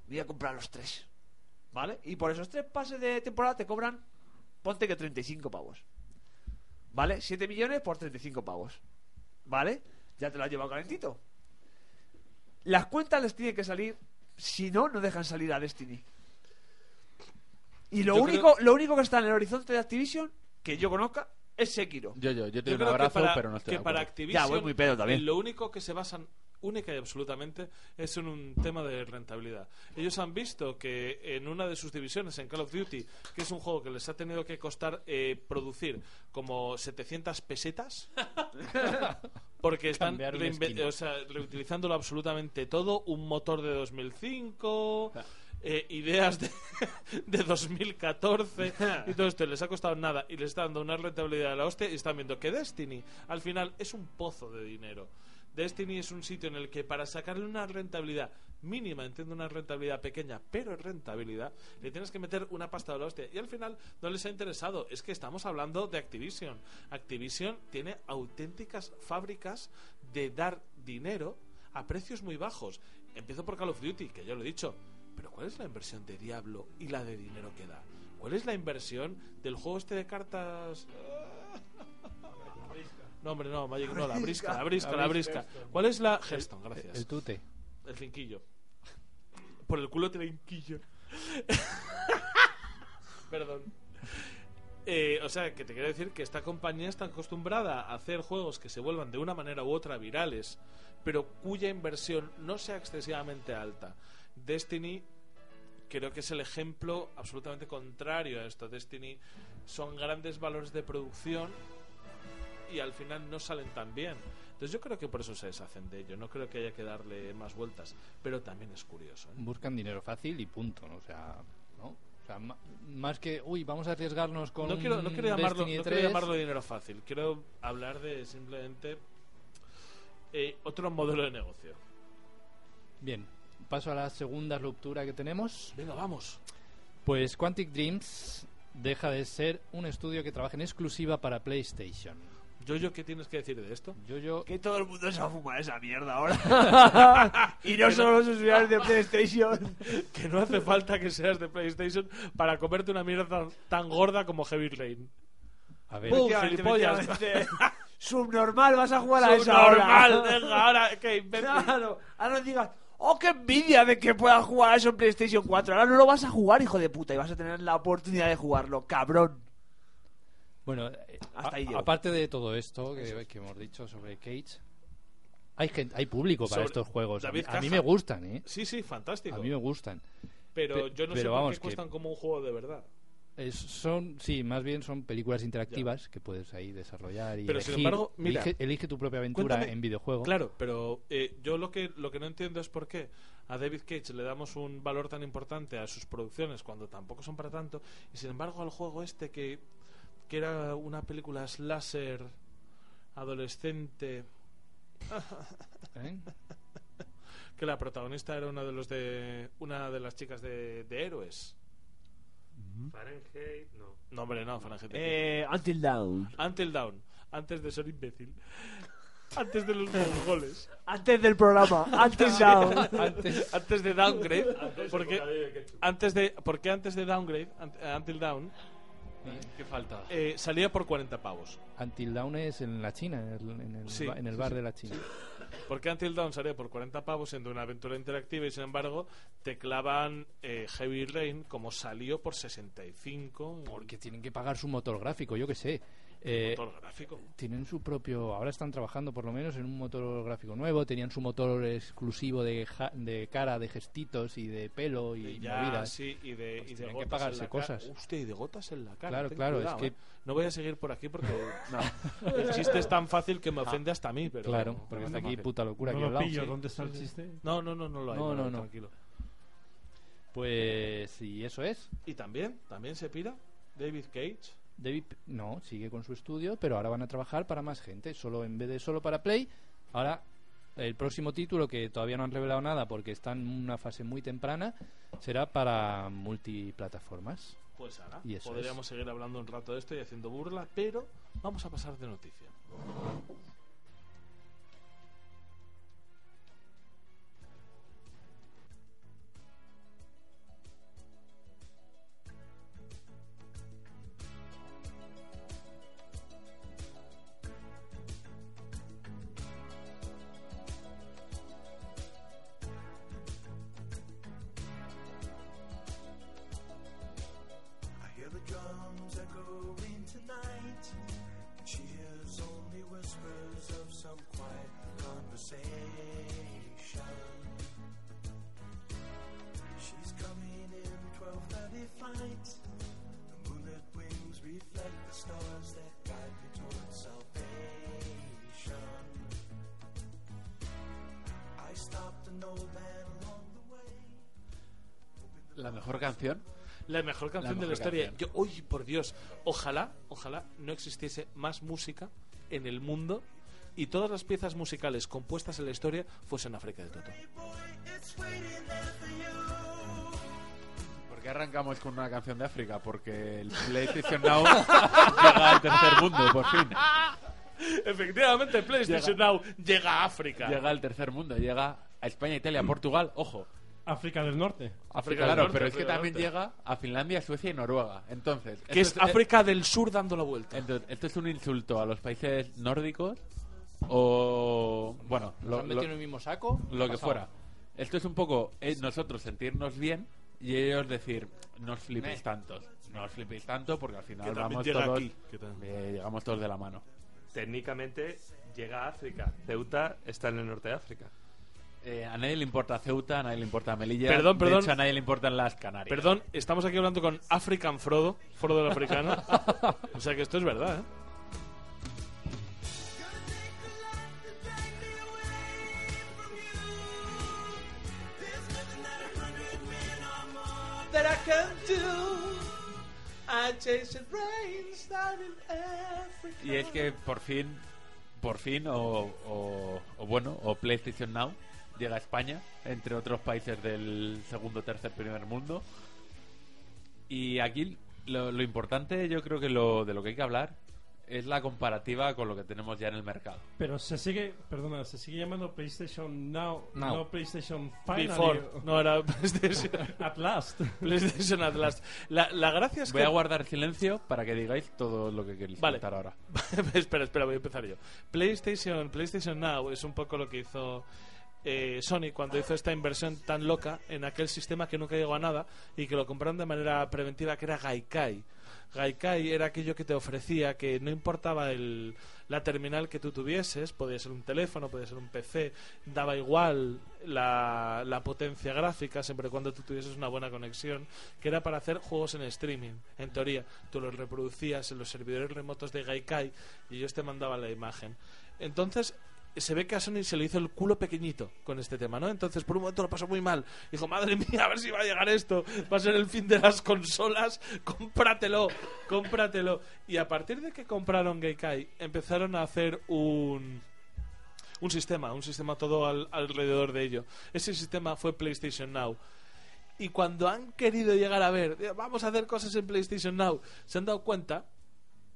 G: Voy a comprar los tres. ¿Vale? Y por esos tres pases de temporada te cobran, ponte que 35 pavos. ¿Vale? 7 millones por 35 pavos. ¿Vale? Ya te lo has llevado calentito. Las cuentas les tiene que salir, si no, no dejan salir a Destiny. Y lo
A: Yo
G: único, lo único que está en el horizonte de Activision, que yo conozca, es Sekiro.
B: Yo, yo, yo te un abrazo,
A: para,
B: pero no estoy
A: que
B: de
A: para. Activision
G: Ya, voy muy pedo también.
A: en lo único que se basan única y absolutamente es en un tema de rentabilidad. Ellos han visto que en una de sus divisiones, en Call of Duty, que es un juego que les ha tenido que costar eh, producir como 700 pesetas, porque están o sea, reutilizándolo absolutamente todo, un motor de 2005, eh, ideas de, de 2014 y todo esto les ha costado nada y les está dando una rentabilidad a la hostia y están viendo que Destiny al final es un pozo de dinero. Destiny es un sitio en el que para sacarle una rentabilidad mínima, entiendo una rentabilidad pequeña, pero rentabilidad, le tienes que meter una pasta de la hostia. Y al final no les ha interesado. Es que estamos hablando de Activision. Activision tiene auténticas fábricas de dar dinero a precios muy bajos. Empiezo por Call of Duty, que ya lo he dicho. Pero ¿cuál es la inversión de Diablo y la de dinero que da? ¿Cuál es la inversión del juego este de cartas? No, hombre, no, Magic, no, la brisca, la brisca, la brisca. ¿Cuál es la Hearthstone? Gracias.
C: El tute.
A: El cinquillo. Por el culo te cinquillo. Perdón. Eh, o sea, que te quiero decir que esta compañía está acostumbrada a hacer juegos que se vuelvan de una manera u otra virales, pero cuya inversión no sea excesivamente alta. Destiny creo que es el ejemplo absolutamente contrario a esto. Destiny son grandes valores de producción y al final no salen tan bien. Entonces yo creo que por eso se deshacen de ello. No creo que haya que darle más vueltas. Pero también es curioso. ¿eh?
C: Buscan dinero fácil y punto, ¿no? O sea, ¿no? O sea, ma- más que, uy, vamos a arriesgarnos con
A: No quiero, no quiero llamarlo,
C: Destiny
A: no quiero
C: 3.
A: llamarlo dinero fácil. Quiero hablar de simplemente eh, otro modelo de negocio.
C: Bien, paso a la segunda ruptura que tenemos.
A: Venga, vamos.
C: Pues Quantic Dreams deja de ser un estudio que trabaja en exclusiva para PlayStation.
A: Yo, ¿qué tienes que decir de esto?
C: Yo,
G: Que todo el mundo se va a fumar esa mierda ahora. y no solo los usuarios de PlayStation.
A: que no hace falta que seas de PlayStation para comerte una mierda tan, tan gorda como Heavy Rain.
C: A ver,
A: ¡Bum,
G: Efectivamente,
A: gilipollas!
G: Subnormal, vas a jugar a esa hora.
A: Subnormal, venga, ahora, ¿qué imbécil?
G: Claro, ahora digas, oh, qué envidia de que puedas jugar a eso en PlayStation 4. Ahora no lo vas a jugar, hijo de puta, y vas a tener la oportunidad de jugarlo, cabrón.
C: bueno,
G: Hasta ahí llego.
C: aparte de todo esto que, que hemos dicho sobre Cage, hay, gen- hay público para
A: Sobre-
C: estos juegos. A mí,
A: David
C: a mí
A: Caja.
C: me gustan, ¿eh?
A: Sí, sí, fantástico.
C: A mí me gustan.
A: Pero
C: Pe-
A: yo no
C: pero
A: sé
C: vamos,
A: por qué
C: que-
A: cuestan como un juego de verdad.
C: Es- son, sí, más bien son películas interactivas que puedes ahí desarrollar y
A: Pero, sin
C: elegir.
A: embargo, mira,
C: elige, elige tu propia aventura
A: Cuéntame-
C: en videojuego.
A: Claro, pero eh, yo lo que, lo que no entiendo es por qué a David Cage le damos un valor tan importante a sus producciones cuando tampoco son para tanto, y sin embargo al juego este que, que era una película slasher adolescente,
C: ¿eh?
A: que la protagonista era una de los de una de las chicas de, de héroes.
I: Fahrenheit, no.
A: No, hombre, no, Fahrenheit.
G: Eh, Until Dawn.
A: Until Down, antes de ser imbécil. Antes de los goles.
G: Antes del programa, Until Dawn.
C: Antes,
A: antes de downgrade porque antes de porque antes de downgrade eh, until down
B: ¿Qué falta?
A: eh, salía por 40 pavos
C: Until Dawn es en la China, en el, en el
A: Sí,
C: ba- en el
A: sí,
C: bar
A: sí.
C: de la China.
A: Porque until down salía por 40 pavos siendo una aventura interactiva y sin embargo te clavan eh, Heavy Rain como salió por 65
C: Porque tienen que pagar su motor gráfico, yo que sé. Eh,
A: motor gráfico
C: tienen su propio. Ahora están trabajando por lo menos en un motor gráfico nuevo. Tenían su motor exclusivo de, ja- de cara, de gestitos y de pelo y
A: ya,
C: movidas.
A: sí, y de,
C: Pues
A: y de
C: que pagarse cosas.
A: Hostia, y de gotas en la cara.
C: Claro,
A: ten
C: claro, es
A: cuidado,
C: que-
A: eh. No voy a seguir por aquí porque no, el chiste es tan fácil que me ofende hasta a mí. Pero
C: Claro, porque está aquí puta locura
H: No
C: aquí
H: lo
C: lado.
H: pillo,
C: sí.
H: ¿dónde está el chiste?
A: No, no, no, no lo hay.
C: No, no, no.
A: Tranquilo.
C: Pues, y eso es.
A: Y también, también se pira David Cage.
C: David, no, sigue con su estudio, pero ahora van a trabajar para más gente. Solo en vez de solo para Play, ahora el próximo título que todavía no han revelado nada porque está en una fase muy temprana será para multiplataformas.
A: Pues ahora, podríamos seguir hablando un rato de esto y haciendo burla, pero vamos a pasar de noticia.
B: La mejor canción
A: de la
B: mejor
A: historia.
B: canción.
A: Yo, uy, por Dios, ojalá, ojalá no existiese más música en el mundo y todas las piezas musicales compuestas en la historia fuesen África de Toto.
B: ¿Por qué arrancamos con una canción de África? Porque el PlayStation Now llega al tercer mundo, por fin.
A: Efectivamente, PlayStation
B: Llega-
A: Now llega a África.
B: Llega al tercer mundo, llega a España, Italia, Portugal, ojo.
H: África del Norte.
A: África del
B: claro,
A: Norte,
B: pero es que
A: África del
B: también llega a Finlandia, Suecia y Noruega. Entonces,
A: Que es
B: esto es-
A: África del Sur dando la vuelta.
B: Entonces, ¿esto es un insulto a los países nórdicos? O. Bueno,
C: ¿Nos
B: lo,
C: han metido en
B: lo-
C: el mismo saco?
B: lo que
C: Pasado.
B: fuera. Esto es un poco eh, nosotros sentirnos bien y ellos decir, no os flipéis tantos. No os flipéis tanto porque al final vamos todos.
A: aquí,
B: eh, llegamos todos de la mano.
I: Técnicamente llega a África. Ceuta está en el norte de África.
B: Eh, a nadie le importa Ceuta, a nadie le importa Melilla.
A: Perdón,
B: de
A: perdón.
B: hecho, a nadie le importan las Canarias.
A: Perdón, estamos aquí hablando con African Frodo, Frodo el africano. o sea que esto es verdad, ¿eh? That I can do. I chase the rains down in Africa.
B: Y es que por fin, por fin, o, o- o bueno, o PlayStation Now llega a España, entre otros países del segundo, tercer, primer mundo. Y aquí lo, lo importante, yo creo que lo de lo que hay que hablar es la comparativa con lo que tenemos ya en el mercado.
H: Pero se sigue, perdona, se sigue llamando PlayStation Now,
C: Now.
H: no PlayStation Finally.
A: Before. No era PlayStation.
H: At last.
A: PlayStation Atlas. La, la gracia es
B: Voy
A: que.
B: a guardar silencio para que digáis todo lo que queréis
A: Vale.
B: contar ahora.
A: espera, espera, voy a empezar yo. PlayStation, PlayStation Now es un poco lo que hizo eh, Sony cuando hizo esta inversión tan loca en aquel sistema que nunca llegó a nada y que lo compraron de manera preventiva, que era Gaikai. Gaikai era aquello que te ofrecía que no importaba el, la terminal que tú tuvieses, podía ser un teléfono, podía ser un PC, daba igual la, la potencia gráfica siempre cuando tú tuvieses una buena conexión, que era para hacer juegos en streaming. En teoría, tú los reproducías en los servidores remotos de Gaikai y ellos te mandaban la imagen. Entonces, se ve que a Sony se le hizo el culo pequeñito con este tema, ¿no? Entonces, por un momento lo pasó muy mal. Dijo, madre mía, a ver si va a llegar esto. Va a ser el fin de las consolas. Cómpratelo, cómpratelo. Y a partir de que compraron Gaikai, empezaron a hacer un un sistema, un sistema todo al- alrededor de ello. Ese sistema fue PlayStation Now. Y cuando han querido llegar a ver, "Eh, vamos a hacer cosas en PlayStation Now, se han dado cuenta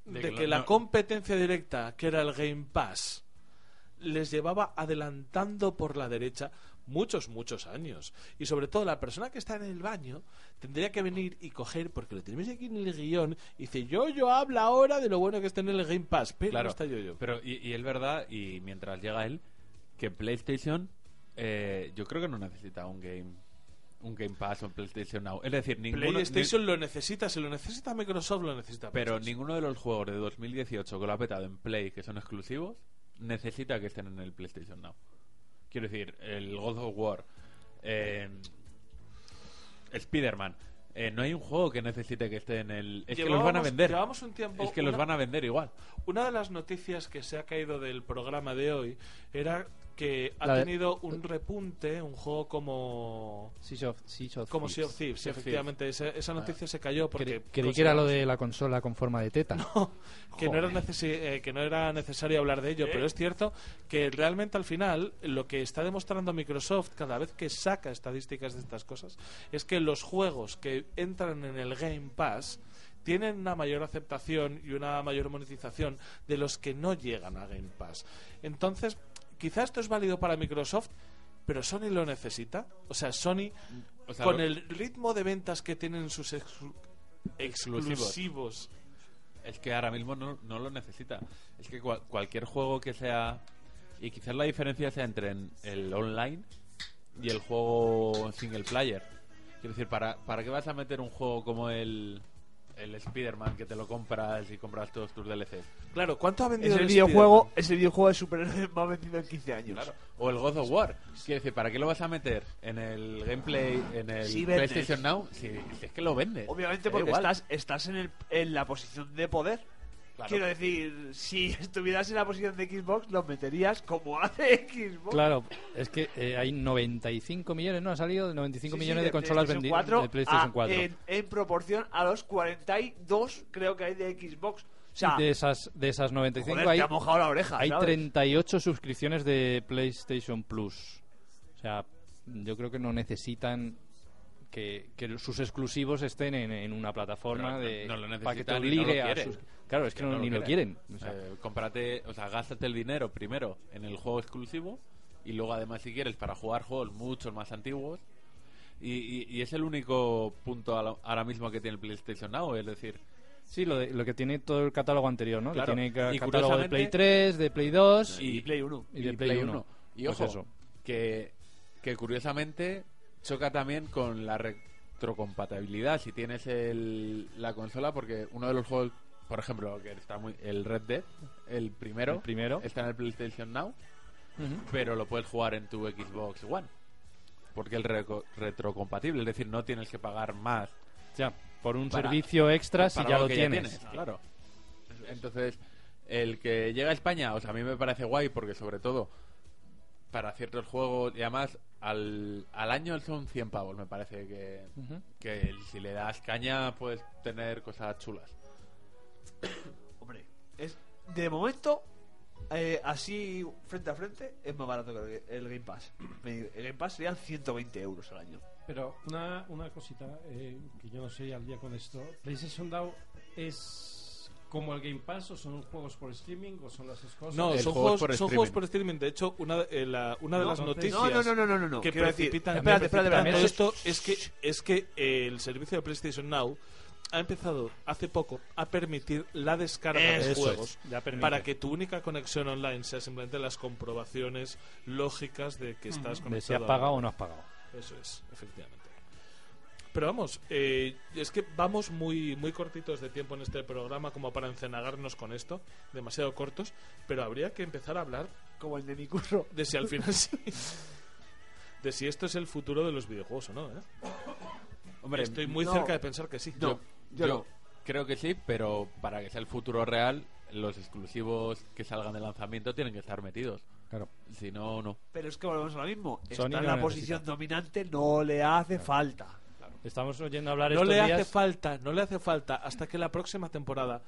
A: de,
B: De
A: que, la competencia directa, que era el Game Pass, les llevaba adelantando por la derecha muchos, muchos años. Y sobre todo la persona que está en el baño tendría que venir y coger, porque lo tenemos aquí en el guion, y dice, yo, yo habla ahora de lo bueno que está en el Game Pass, pero
B: Claro,
A: no está yo, yo.
B: Pero, y, y es verdad, y mientras llega él, que PlayStation, eh, yo creo que no necesita un Game un Game Pass o un PlayStation Now. Es decir, ninguno,
A: PlayStation lo necesita, si lo necesita Microsoft, lo necesita.
B: Pero ninguno de los juegos de 2018 que lo ha petado en Play, que son exclusivos, necesita que estén en el PlayStation Now. Quiero decir, el God of War, eh, Spider-Man. eh, no hay un juego que necesite que esté en el. Es que los van a vender.
A: llevamos un tiempo-
B: es que los van a vender igual.
A: Una de las noticias que se ha caído del programa de hoy era que ha
C: La de-
A: tenido un repunte un juego como
C: Sea of, Sea of
A: como
C: Thieves.
A: Sea of Thieves,
B: Sea of
A: efectivamente esa, esa noticia se cayó porque
C: Cre- creí que era lo de la consola con forma de teta.
A: que no era eh, que no era necesario hablar de ello, pero es cierto que realmente al final lo que está demostrando Microsoft cada vez que saca estadísticas de estas cosas es que los juegos que entran en el Game Pass tienen una mayor aceptación y una mayor monetización de los que no llegan a Game Pass. Entonces, quizá esto es válido para Microsoft, pero Sony lo necesita. O sea, Sony,
B: O sea,
A: con
B: lo-
A: el ritmo de ventas que tienen sus exclu-
B: Exclusivos.
A: exclusivos
B: Es que ahora mismo no, no lo necesita. Es que cual- cualquier juego que sea. Y quizás la diferencia sea entre en- el online y el juego single player. Quiero decir, ¿para, ¿para qué vas a meter un juego como el, el Spider-Man que te lo compras y compras todos tus DLCs?
A: Claro, ¿cuánto ha
G: Es
A: vendido
G: el
A: el
G: videojuego, es el videojuego de superhéroes más vendido en 15 años.
B: Claro. O el God of War. Quiero decir, ¿para qué lo vas a meter en el gameplay, en el
G: Sí.
B: PlayStation Now? Si, si es que lo vendes.
G: Obviamente porque
B: igual.
G: estás, estás en, el, en la posición de poder.
B: Claro.
G: Quiero decir, si estuvieras en la posición de Xbox, lo meterías como hace Xbox.
C: Claro, es que eh, hay 95 millones, ¿no? Ha salido de 95
G: Sí, sí,
C: millones de, consolas
G: PlayStation
C: vendidas
G: 4
C: de PlayStation
G: a-
C: 4.
G: En, en proporción a los 42, creo que hay de Xbox. O sea,
C: de esas de esas 95
G: joder,
C: hay,
G: te ha mojado la oreja,
C: hay
G: ¿sabes?
C: 38 suscripciones de PlayStation Plus. O sea, yo creo que no necesitan que, que sus exclusivos estén en, en una plataforma
B: Pero
C: de
B: no
C: para que te
B: no
C: obligue
B: lo
C: a sus- Claro, es que, no, ni lo quieren. O sea,
B: Eh, cómprate, o sea, gástate el dinero primero en el juego exclusivo y luego además si quieres para jugar juegos muchos más antiguos. Y, y- y es el único punto la- ahora mismo que tiene el PlayStation Now, es decir,
C: Sí, lo, de- lo que tiene todo el catálogo anterior, ¿no?
B: Claro.
C: Que tiene
B: Y
C: catálogo de Play 3, de Play 2
B: y,
G: Play 1.
C: y de Play 1.
B: Y
C: Pues
B: ojo,
C: eso.
B: Que, que curiosamente choca también con la retrocompatibilidad si tienes el, la consola, porque uno de los juegos, por ejemplo, que está muy el Red Dead, el primero,
C: El primero.
B: está en el PlayStation Now, pero lo puedes jugar en tu Xbox One. Porque el retrocompatible, es decir, no tienes que pagar más
C: Ya, por un
B: para-
C: servicio extra si ya
B: lo
C: lo
B: que
C: tienes.
B: claro. Entonces, el que llega a España, o sea, a mí me parece guay porque sobre todo para ciertos juegos y además al, al año son 100 pavos, me parece que,
C: Ujú.
B: que si le das caña puedes tener cosas chulas.
G: Hombre, es, de momento, eh, así frente a frente, es más barato que el, el Game Pass. El Game Pass serían 120 euros al año.
H: Pero una, una cosita eh, que yo no soy al día con esto. ¿PlayStation Now es como el Game Pass o son juegos por streaming o son las dos cosas?
A: No, son, juegos,
B: por
A: son
B: streaming.
A: juegos por streaming. De hecho, una, de- eh, la- una de
H: No,
A: las
H: entonces-
A: noticias
G: No, no, no, no, no, no.
A: que
G: Quiero decir,
A: precipitan,
G: espérate, espérate,
A: precipitan
G: espérate.
A: todo esto es que, es que eh, el servicio de PlayStation Now ha empezado hace poco a permitir la descarga de
G: Eso
A: juegos para que tu única conexión online sea simplemente las comprobaciones lógicas de que estás
C: De
A: conectado.
C: si has pagado o no has pagado.
A: Eso es, efectivamente. Pero vamos, eh, es que vamos muy, muy cortitos de tiempo en este programa como para encenagarnos con esto, demasiado cortos, pero habría que empezar a hablar
G: Como el de mi curso.
A: de si al final sí, de si esto es el futuro de los videojuegos o no, ¿eh?
B: Hombre,
A: Estoy muy
G: no.
A: cerca de pensar que sí.
G: No, yo, no.
B: creo que sí, pero para que sea el futuro real, los exclusivos que salgan de lanzamiento tienen que estar metidos.
C: Claro.
B: Si no, no.
G: Pero es que volvemos a lo mismo.
C: Sony
G: Está en la
C: necesita.
G: posición dominante, no le hace falta.
C: Estamos oyendo hablar
A: No
C: estos
A: le
C: días...
A: hace falta, no le hace falta hasta que la próxima temporada,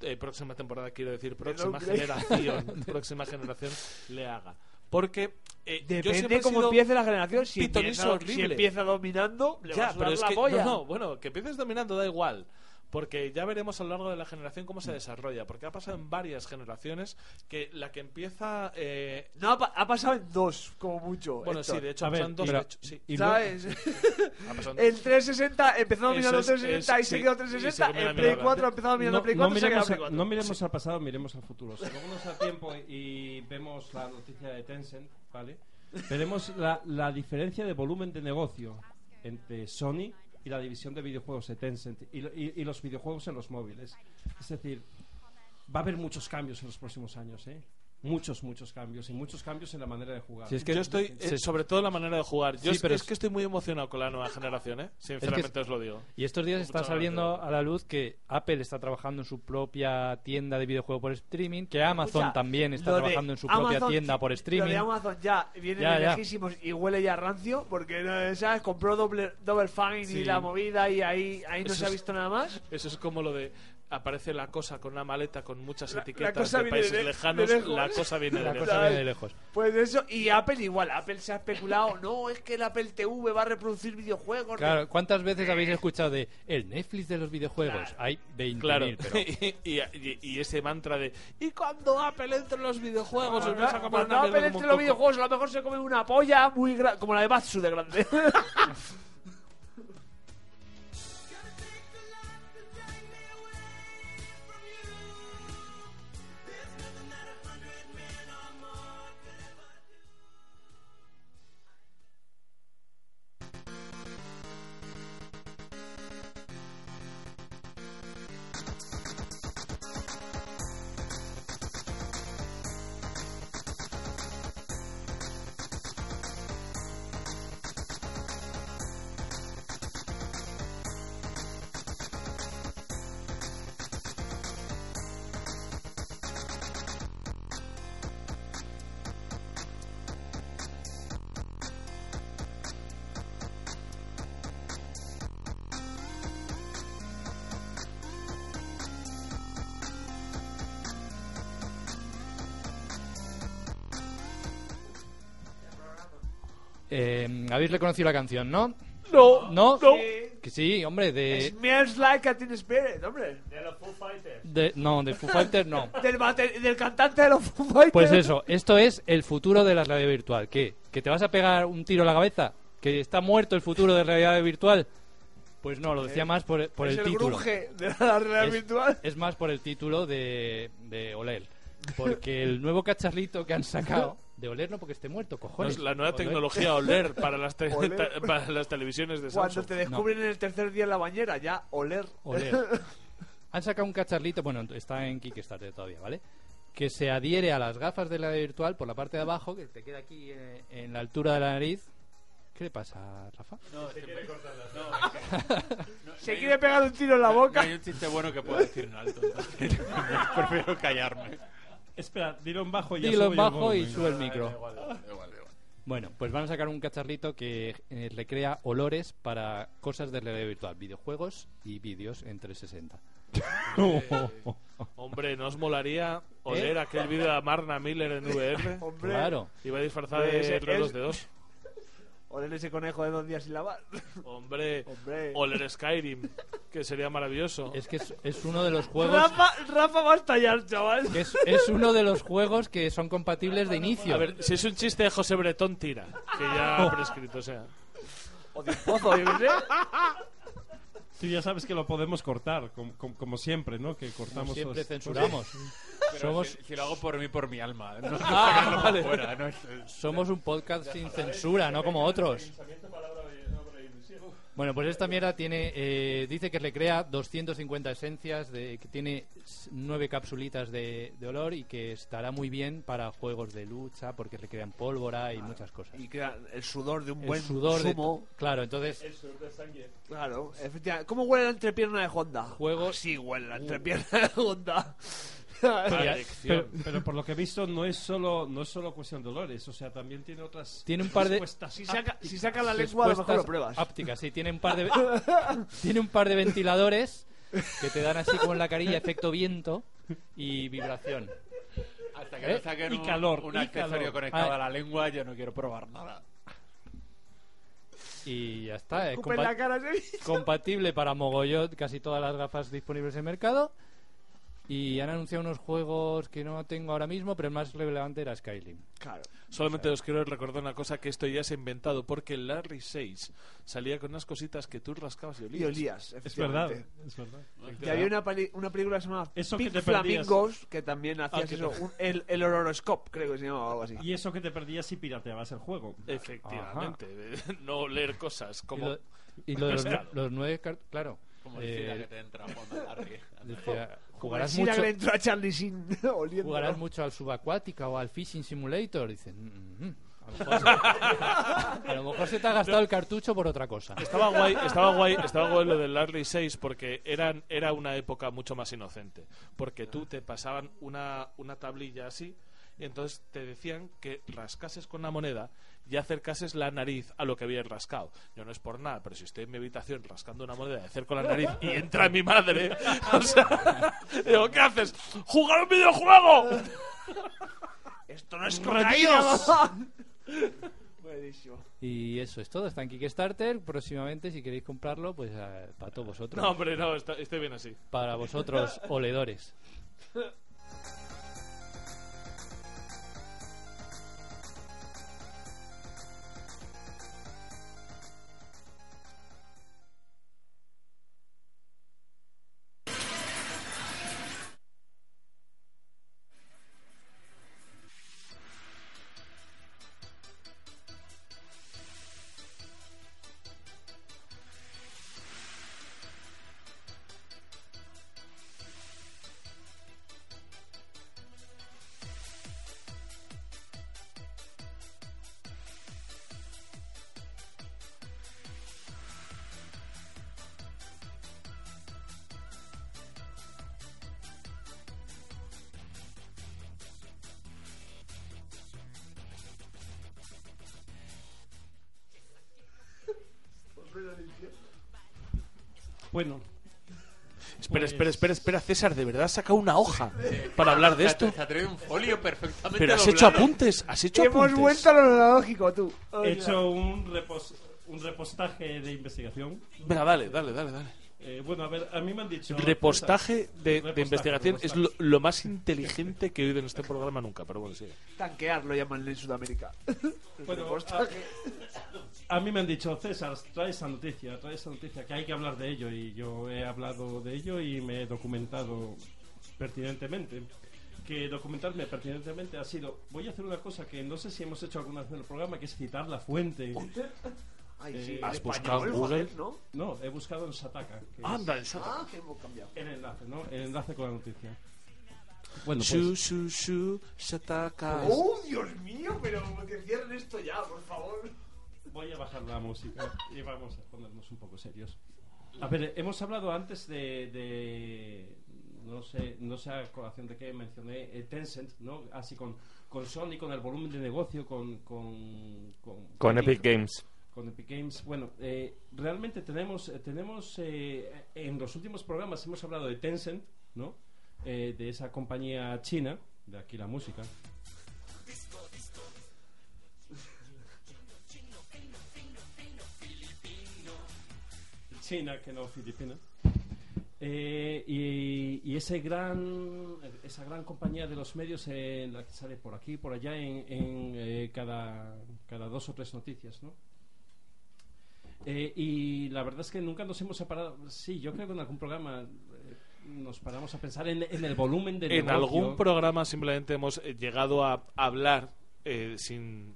A: eh, próxima temporada quiero decir, próxima generación, próxima generación le haga. Porque eh,
G: Depende cómo
A: sido-
G: empiece la generación. Si empieza,
A: horrible.
G: si empieza dominando, le va a
A: Ya, pero es
G: la
A: que no, bueno, que empieces dominando da igual. Porque ya veremos a lo largo de la generación cómo se desarrolla. Porque ha pasado en varias generaciones que la que empieza. eh,
G: No, ha, pa- ha pasado en dos, como mucho.
A: bueno,
G: Héctor.
A: sí, de hecho,
H: A
A: ha
H: ver,
A: pasado en dos.
H: pero-
A: de hecho, sí.
H: y luego-
G: ¿Sabes?
A: Ha
G: El 360 empezó
A: Eso es-
G: 360 y
A: es-
G: se
A: sí,
G: quedó
A: y se
G: 360.
A: comió la
G: El Play
A: mierda.
G: 4 empezó dominando
H: no,
G: el Play
H: no
G: 4 y se quedó Play
H: a-
G: 4.
H: no miremos al pasado, miremos al futuro. Si vamos al tiempo y vemos la noticia de Tencent, ¿vale? Veremos la, la diferencia de volumen de negocio entre Sony y la división de videojuegos de Tencent y, y- y los videojuegos en los móviles. Es decir, va a haber muchos cambios en los próximos años, ¿eh? Muchos, muchos cambios y muchos cambios en la manera de jugar.
C: Si es que
A: yo estoy, eh, sobre todo la manera de jugar. Yo
C: Sí,
A: es,
C: pero
A: es
C: es-
A: que estoy muy emocionado con la nueva generación, ¿eh? Sinceramente os lo digo.
C: Y estos días está saliendo a la luz que Apple está trabajando en su propia tienda de videojuegos por streaming, que Amazon
G: Escucha,
C: también está
G: lo de
C: trabajando en su propia
G: Amazon,
C: tienda
G: sí,
C: por
G: Lo
C: streaming.
G: de Amazon ya viene
C: Ya,
G: de
C: ya.
G: lejísimos y huele ya rancio porque. ¿sabes? Compró doble, double Fine
A: Sí.
G: y la movida y ahí, ahí no
A: Eso
G: se ha
A: es-
G: visto nada más.
A: Eso es como lo de aparece la cosa con una maleta con muchas
G: La- la
A: etiquetas
G: cosa
A: de países
G: de- de
A: lejanos.
G: lejos.
A: la cosa viene de
C: La
A: lejos.
C: cosa viene de lejos.
G: Pues eso, y Apple igual. Apple se ha especulado, no, es que el Apple TV va a reproducir videojuegos.
C: Claro, ¿cuántas veces habéis escuchado de el Netflix de los videojuegos? Hay 20.000,
A: Claro,
C: pero
A: y, y- y ese mantra de ¿y cuando Apple entre en los videojuegos? os vais a comer
G: Cuando Apple entre
A: un
G: los
A: coco"?
G: videojuegos, a lo mejor se come una polla muy grande, como la de Batsu de grande.
C: ¿Habéis reconocido la canción, no?
G: No.
C: ¿No?
G: No.
C: Que sí, hombre, de...
G: Smells like a Teen Spirit, hombre.
A: De los Foo Fighters.
C: de- no, de Foo Fighters no.
G: Del, bate- del cantante de los Foo Fighters.
C: Pues eso, esto es el futuro de la realidad virtual. ¿Qué? ¿Que te vas a pegar un tiro a la cabeza? ¿Que está muerto el futuro de la realidad virtual? Pues no, lo decía más por, por
G: es
C: el
G: el
C: título.
G: de la realidad
C: Es-
G: virtual.
C: Es más por el título de, de Oler. Porque el nuevo cacharrito que han sacado... De Oler no porque esté muerto, cojones.
A: No, es la nueva
C: Oler.
A: tecnología OLER para las, te-
G: Oler.
A: para las televisiones de
G: Cuando
A: Samsung.
G: te descubren en el tercer día en la bañera, ya oler.
C: Oler. Han sacado un cacharrito, bueno, está en Kickstarter todavía, ¿vale? Que se adhiere a las gafas de la virtual por la parte de abajo, que te queda aquí eh, en la altura de la nariz. ¿Qué le pasa, Rafa?
B: No, se quiere cortar las-
G: Se quiere pegar un tiro en la
B: No
G: boca.
B: hay un chiste bueno que pueda decir en alto. entonces Prefiero callarme.
H: Espera, dilo en bajo y ya
C: Dilo
H: subo
C: en
H: yo el
C: bajo y
H: volumen.
C: sube el micro.
B: Da igual, da igual, da igual.
C: Bueno, pues van a sacar un cacharrito que eh, recrea olores para cosas de realidad virtual, videojuegos y vídeos en 360.
A: Hombre, ¿no os molaría oler aquel vídeo de Marna Miller en VR?
G: Hombre.
C: Claro.
A: Iba disfrazada de
G: es-
A: Relos de dos.
G: Oler ese conejo de dos días sin lavar.
A: Hombre,
G: Hombre.
A: oler Skyrim, que sería maravilloso.
C: Es que es, es uno de los juegos
G: Rafa, Rafa va a estallar, chaval.
C: que es, es uno de los juegos que son compatibles de inicio.
A: A ver, si es un chiste de José Bretón, tira. Que ya ha prescrito sea.
G: O de un pozo, yo qué sé.
H: Tú ya sabes que lo podemos cortar, com- com- como, siempre, ¿no? Que
C: Como
H: cortamos
C: siempre
H: los-
C: censuramos.
B: Pero
C: Somos,
B: si, si lo hago por mí, por mi alma. No,
C: Ah,
B: sacarlo
C: vale.
B: fuera, no es- es-
C: somos un podcast sin censura, no como otros. Bueno, pues esta mierda tiene, eh, dice que recrea 250 esencias, de, que tiene s- nueve capsulitas de, de olor y que estará muy bien para juegos de lucha porque recrean pólvora y muchas cosas.
G: Y queda el sudor de un
C: El
G: buen
C: sudor de-
G: sumo.
C: claro, entonces
G: Claro, efectivamente. ¿Cómo huele la entrepierna de Honda?
C: Juegos-
G: Sí, huele la entrepierna de Honda.
H: Pero, pero por lo que he visto no es solo no es solo cuestión de olores, o sea, también tiene otras
C: Tiene un par de-
G: Si saca, si saca la lengua, a lo mejor lo pruebas.
C: Ápticas, sí, tiene un par de tiene un par de ventiladores que te dan así como en la carilla efecto viento y vibración.
B: Hasta que
C: ¿Eh?
B: no saquen
H: Y
B: un,
H: calor,
B: un
H: y
B: accesorio
H: calor.
B: conectado
C: Ah.
B: a la lengua, yo no quiero probar nada.
C: Y ya está, es compa- compatible para mogollón casi todas las gafas disponibles en el mercado. Y han anunciado unos juegos que no tengo ahora mismo, pero el más relevante era Skyrim.
G: Claro.
A: Solamente os quiero recordar una cosa que esto ya se ha inventado porque el Larry 6 salía con unas cositas que tú rascabas y olías.
G: Y olías,
H: Es verdad,
G: efectivamente.
H: es verdad.
G: Y había una, una película que se llamaba
H: Eso que
G: Pink
H: te perdías.
G: Flamingos que también hacías
A: Ah, que
G: eso, un- el, el horoscope, creo que se llamaba algo así.
H: Y eso que te perdías si pirateabas el juego.
A: Efectivamente, no leer cosas
C: Y
A: como...
C: lo, y lo de los, los nueve, claro.
B: Como
C: eh,
B: que te entra Larry.
C: decía, jugarás
G: que le
C: mucho,
G: entró a Charlie Sin oliendo.
C: jugarás mucho al subacuática o al fishing simulator. Dicen, "Mm, mm, a, lo mejor, a lo mejor se te ha gastado el cartucho por otra cosa.
A: Estaba guay, estaba guay, estaba guay lo del Larry 6 porque eran, era una época mucho más inocente. Porque tú te pasaban una, una tablilla así y entonces te decían que rascases con la moneda y acercases la nariz a lo que habías rascado. Yo no es por nada, pero si estoy en mi habitación rascando una moneda y acerco la nariz y entra mi madre, o sea, digo, ¿qué haces? ¡Jugar un videojuego!
G: Esto no es. Buenísimo.
C: Y eso es todo, está en Kickstarter. Próximamente, si queréis comprarlo, pues eh, para todos vosotros.
A: No, hombre, no, está- estoy bien así.
C: Para vosotros, oledores.
A: Espera, espera, espera, César, ¿de verdad has sacado una hoja para hablar de esto?
B: Se ha traído un folio perfectamente
A: Pero has
B: doblado.
A: hecho apuntes, has hecho
G: Hemos
A: apuntes.
G: vuelto a lo analógico, tú.
H: He hecho un, repos- un repostaje de investigación.
A: Venga, dale, dale, dale, dale.
H: Eh, bueno, a ver, a mí me han dicho...
A: Repostaje de, de
H: Repostaje,
A: investigación es lo, más inteligente que he oído en este programa nunca, pero bueno, sigue.
G: Tanquear lo llaman en Sudamérica.
H: Bueno,
G: Repostaje.
H: A mí me han dicho, César, trae esa noticia, trae esa noticia, que hay que hablar de ello. Y yo he hablado de ello y me he documentado pertinentemente. Que documentarme pertinentemente ha sido, voy a hacer una cosa que no sé si hemos hecho alguna vez en el programa, que es citar la fuente.
G: Ay,
H: Eh,
G: sí.
A: ¿has
G: en
A: buscado en Google?
G: ¿no?
H: No, he buscado en Sataka.
A: Anda, esa-
G: Ah, que hemos cambiado.
H: el enlace, ¿no? El enlace con la noticia. Bueno, pues,
A: Shu, shu, shu, shataka.
G: ¡Oh, Dios mío! Pero que cierren esto ya, por favor.
H: Voy a bajar la música y vamos a ponernos un poco serios. A ver, hemos hablado antes de, de- no sé, no sé a colación de qué mencioné eh, Tencent, ¿no? Así con, con Sony, con el volumen de negocio, con con, con,
I: Con Epic Games.
H: con Epic Games. Bueno, eh, realmente tenemos, eh, tenemos eh, en los últimos programas hemos hablado de Tencent, ¿no? Eh, de esa compañía china, de aquí la música. China, que no Filipina. Eh, y, y ese gran, esa gran compañía de los medios en la que sale por aquí y por allá en, en, eh, cada, cada dos o tres noticias, ¿no? Eh, y la verdad es que nunca nos hemos separado. Sí, yo creo que en algún programa eh, nos paramos a pensar en, en el volumen de
A: En
H: negocio.
A: algún programa simplemente hemos eh, llegado a hablar eh, sin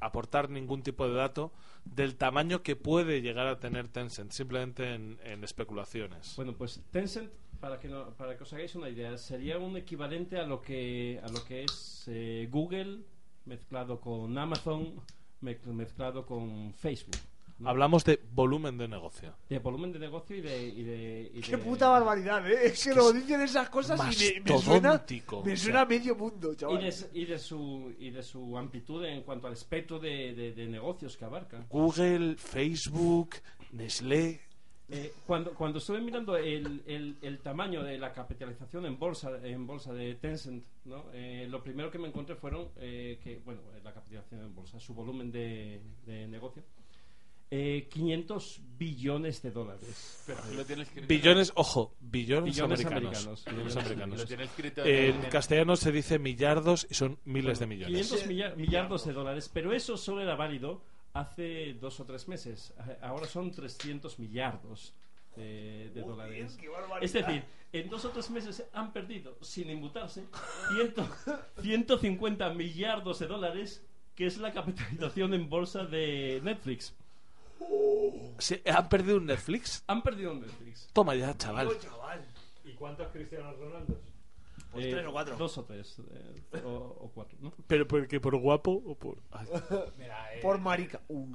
A: aportar ningún tipo de dato del tamaño que puede llegar a tener Tencent, simplemente en, en especulaciones.
H: Bueno, pues Tencent, para que, no- para que os hagáis una idea, sería un equivalente a lo que, a lo que es eh, Google mezclado con Amazon, mez- mezclado con Facebook. ¿No?
A: Hablamos de volumen de negocio.
H: de volumen de negocio y de... Y de, y
G: Qué
H: de-
G: puta barbaridad, ¿eh? Es que luego dicen esas cosas y me, me suena, me
A: o sea.
G: suena a medio mundo,
H: Y
G: chaval.
H: de, y, de su, y de su amplitud en cuanto al espectro de, de- de negocios que abarca.
A: Google, Facebook, Nestlé.
H: Eh, cuando, cuando estuve mirando el, el, el tamaño de la capitalización en bolsa en bolsa de Tencent, ¿no? Eh, lo primero que me encontré fueron eh, que, bueno, la capitalización en bolsa, su volumen de, de negocio, eh, 500 billones de dólares.
B: Pero lo tiene escrito.
A: Billones, ojo, billones,
H: Billones
A: americanos.
H: americanos.
A: Billones
H: Billones
A: americanos.
B: Lo tiene escrito
A: En
B: en-
A: castellano se dice millardos y son miles de millones.
H: 500 milla- millardos de dólares, pero eso solo era válido hace dos o tres meses. Ahora son 300 millardos de, de dólares. Es decir, en dos o tres meses han perdido, sin inmutarse, ciento- 150 millardos de dólares, que es la capitalización en bolsa de Netflix.
A: ¿Se ¿Han perdido un Netflix?
H: Han perdido en Netflix.
A: Toma ya, chaval.
I: ¿Y cuántos Cristianos Ronaldos?
G: Pues
H: Eh,
G: tres o cuatro.
H: Dos o tres, eh, o, o cuatro, ¿no?
A: ¿Pero porque por guapo o por...? Ay.
G: Por marica. Uy.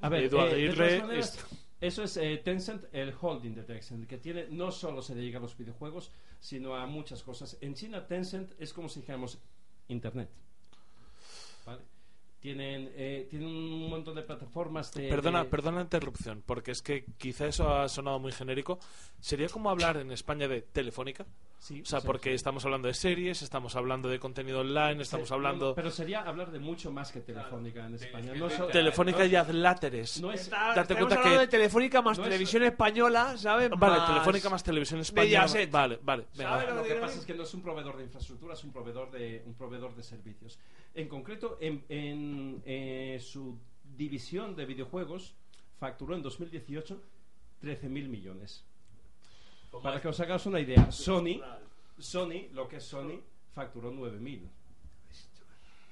H: A ver,
A: Edu
H: eh, maneras,
A: es-
H: eso es eh, Tencent, el holding de Tencent, que tiene no solo se dedica a los videojuegos, sino a muchas cosas. En China, Tencent es como si dijéramos Internet. ¿Vale? Tienen, eh, tienen un montón de plataformas de...
A: Perdona,
H: de-
A: perdona la interrupción, porque es que quizá eso ha sonado muy genérico. ¿Sería como hablar en España de telefónica?
H: Sí,
A: O sea,
H: sí,
A: porque
H: sí.
A: estamos hablando de series, estamos hablando de contenido online, estamos
H: Sí,
A: hablando...
H: no, pero sería hablar de mucho más que Telefónica en España. No, so-
A: Telefónica y adláteres.
H: no es,
G: Está,
A: Date cuenta
G: hablando
A: que-
G: de Telefónica más
H: no es-
G: televisión española, ¿sabes?
A: Vale,
G: Más-
A: Telefónica más televisión española.
G: Mediaset.
A: Vale, vale. venga,
G: ¿Sabes
A: va.
G: lo
H: lo
G: que
H: pasa es que no es un proveedor de infraestructura, es un proveedor de, un proveedor de servicios. En concreto, en, en, eh, su división de videojuegos facturó en 2018 13.000 millones. Para que os hagáis una idea, Sony, Sony, lo que es Sony, facturó 9.000.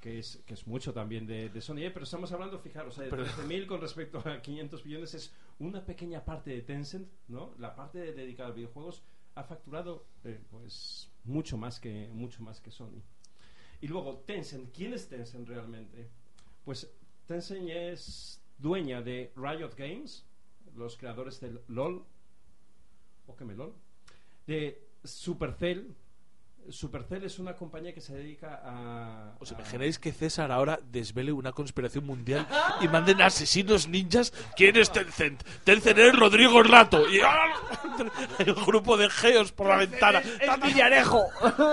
H: Que es, que es mucho también de, de Sony, ¿eh? pero estamos hablando, fijaros, eh, de
A: Pero-
H: 13.000 con respecto a 500 millones es una pequeña parte de Tencent, ¿no? La parte de- dedicada a videojuegos ha facturado eh, pues mucho más que mucho más que Sony. Y luego Tencent, ¿quién es Tencent realmente? Pues Tencent es dueña de Riot Games, los creadores del LOL o que me LOL, de Supercell, Supercell es una compañía que se dedica a...
A: ¿Os
H: a-
A: imagináis que César ahora desvele una conspiración mundial y manden asesinos ninjas? ¿Quién es Tencent? Tencent es Rodrigo Rato. Y el grupo de geos por la ventana.
G: ¡Es Villarejo!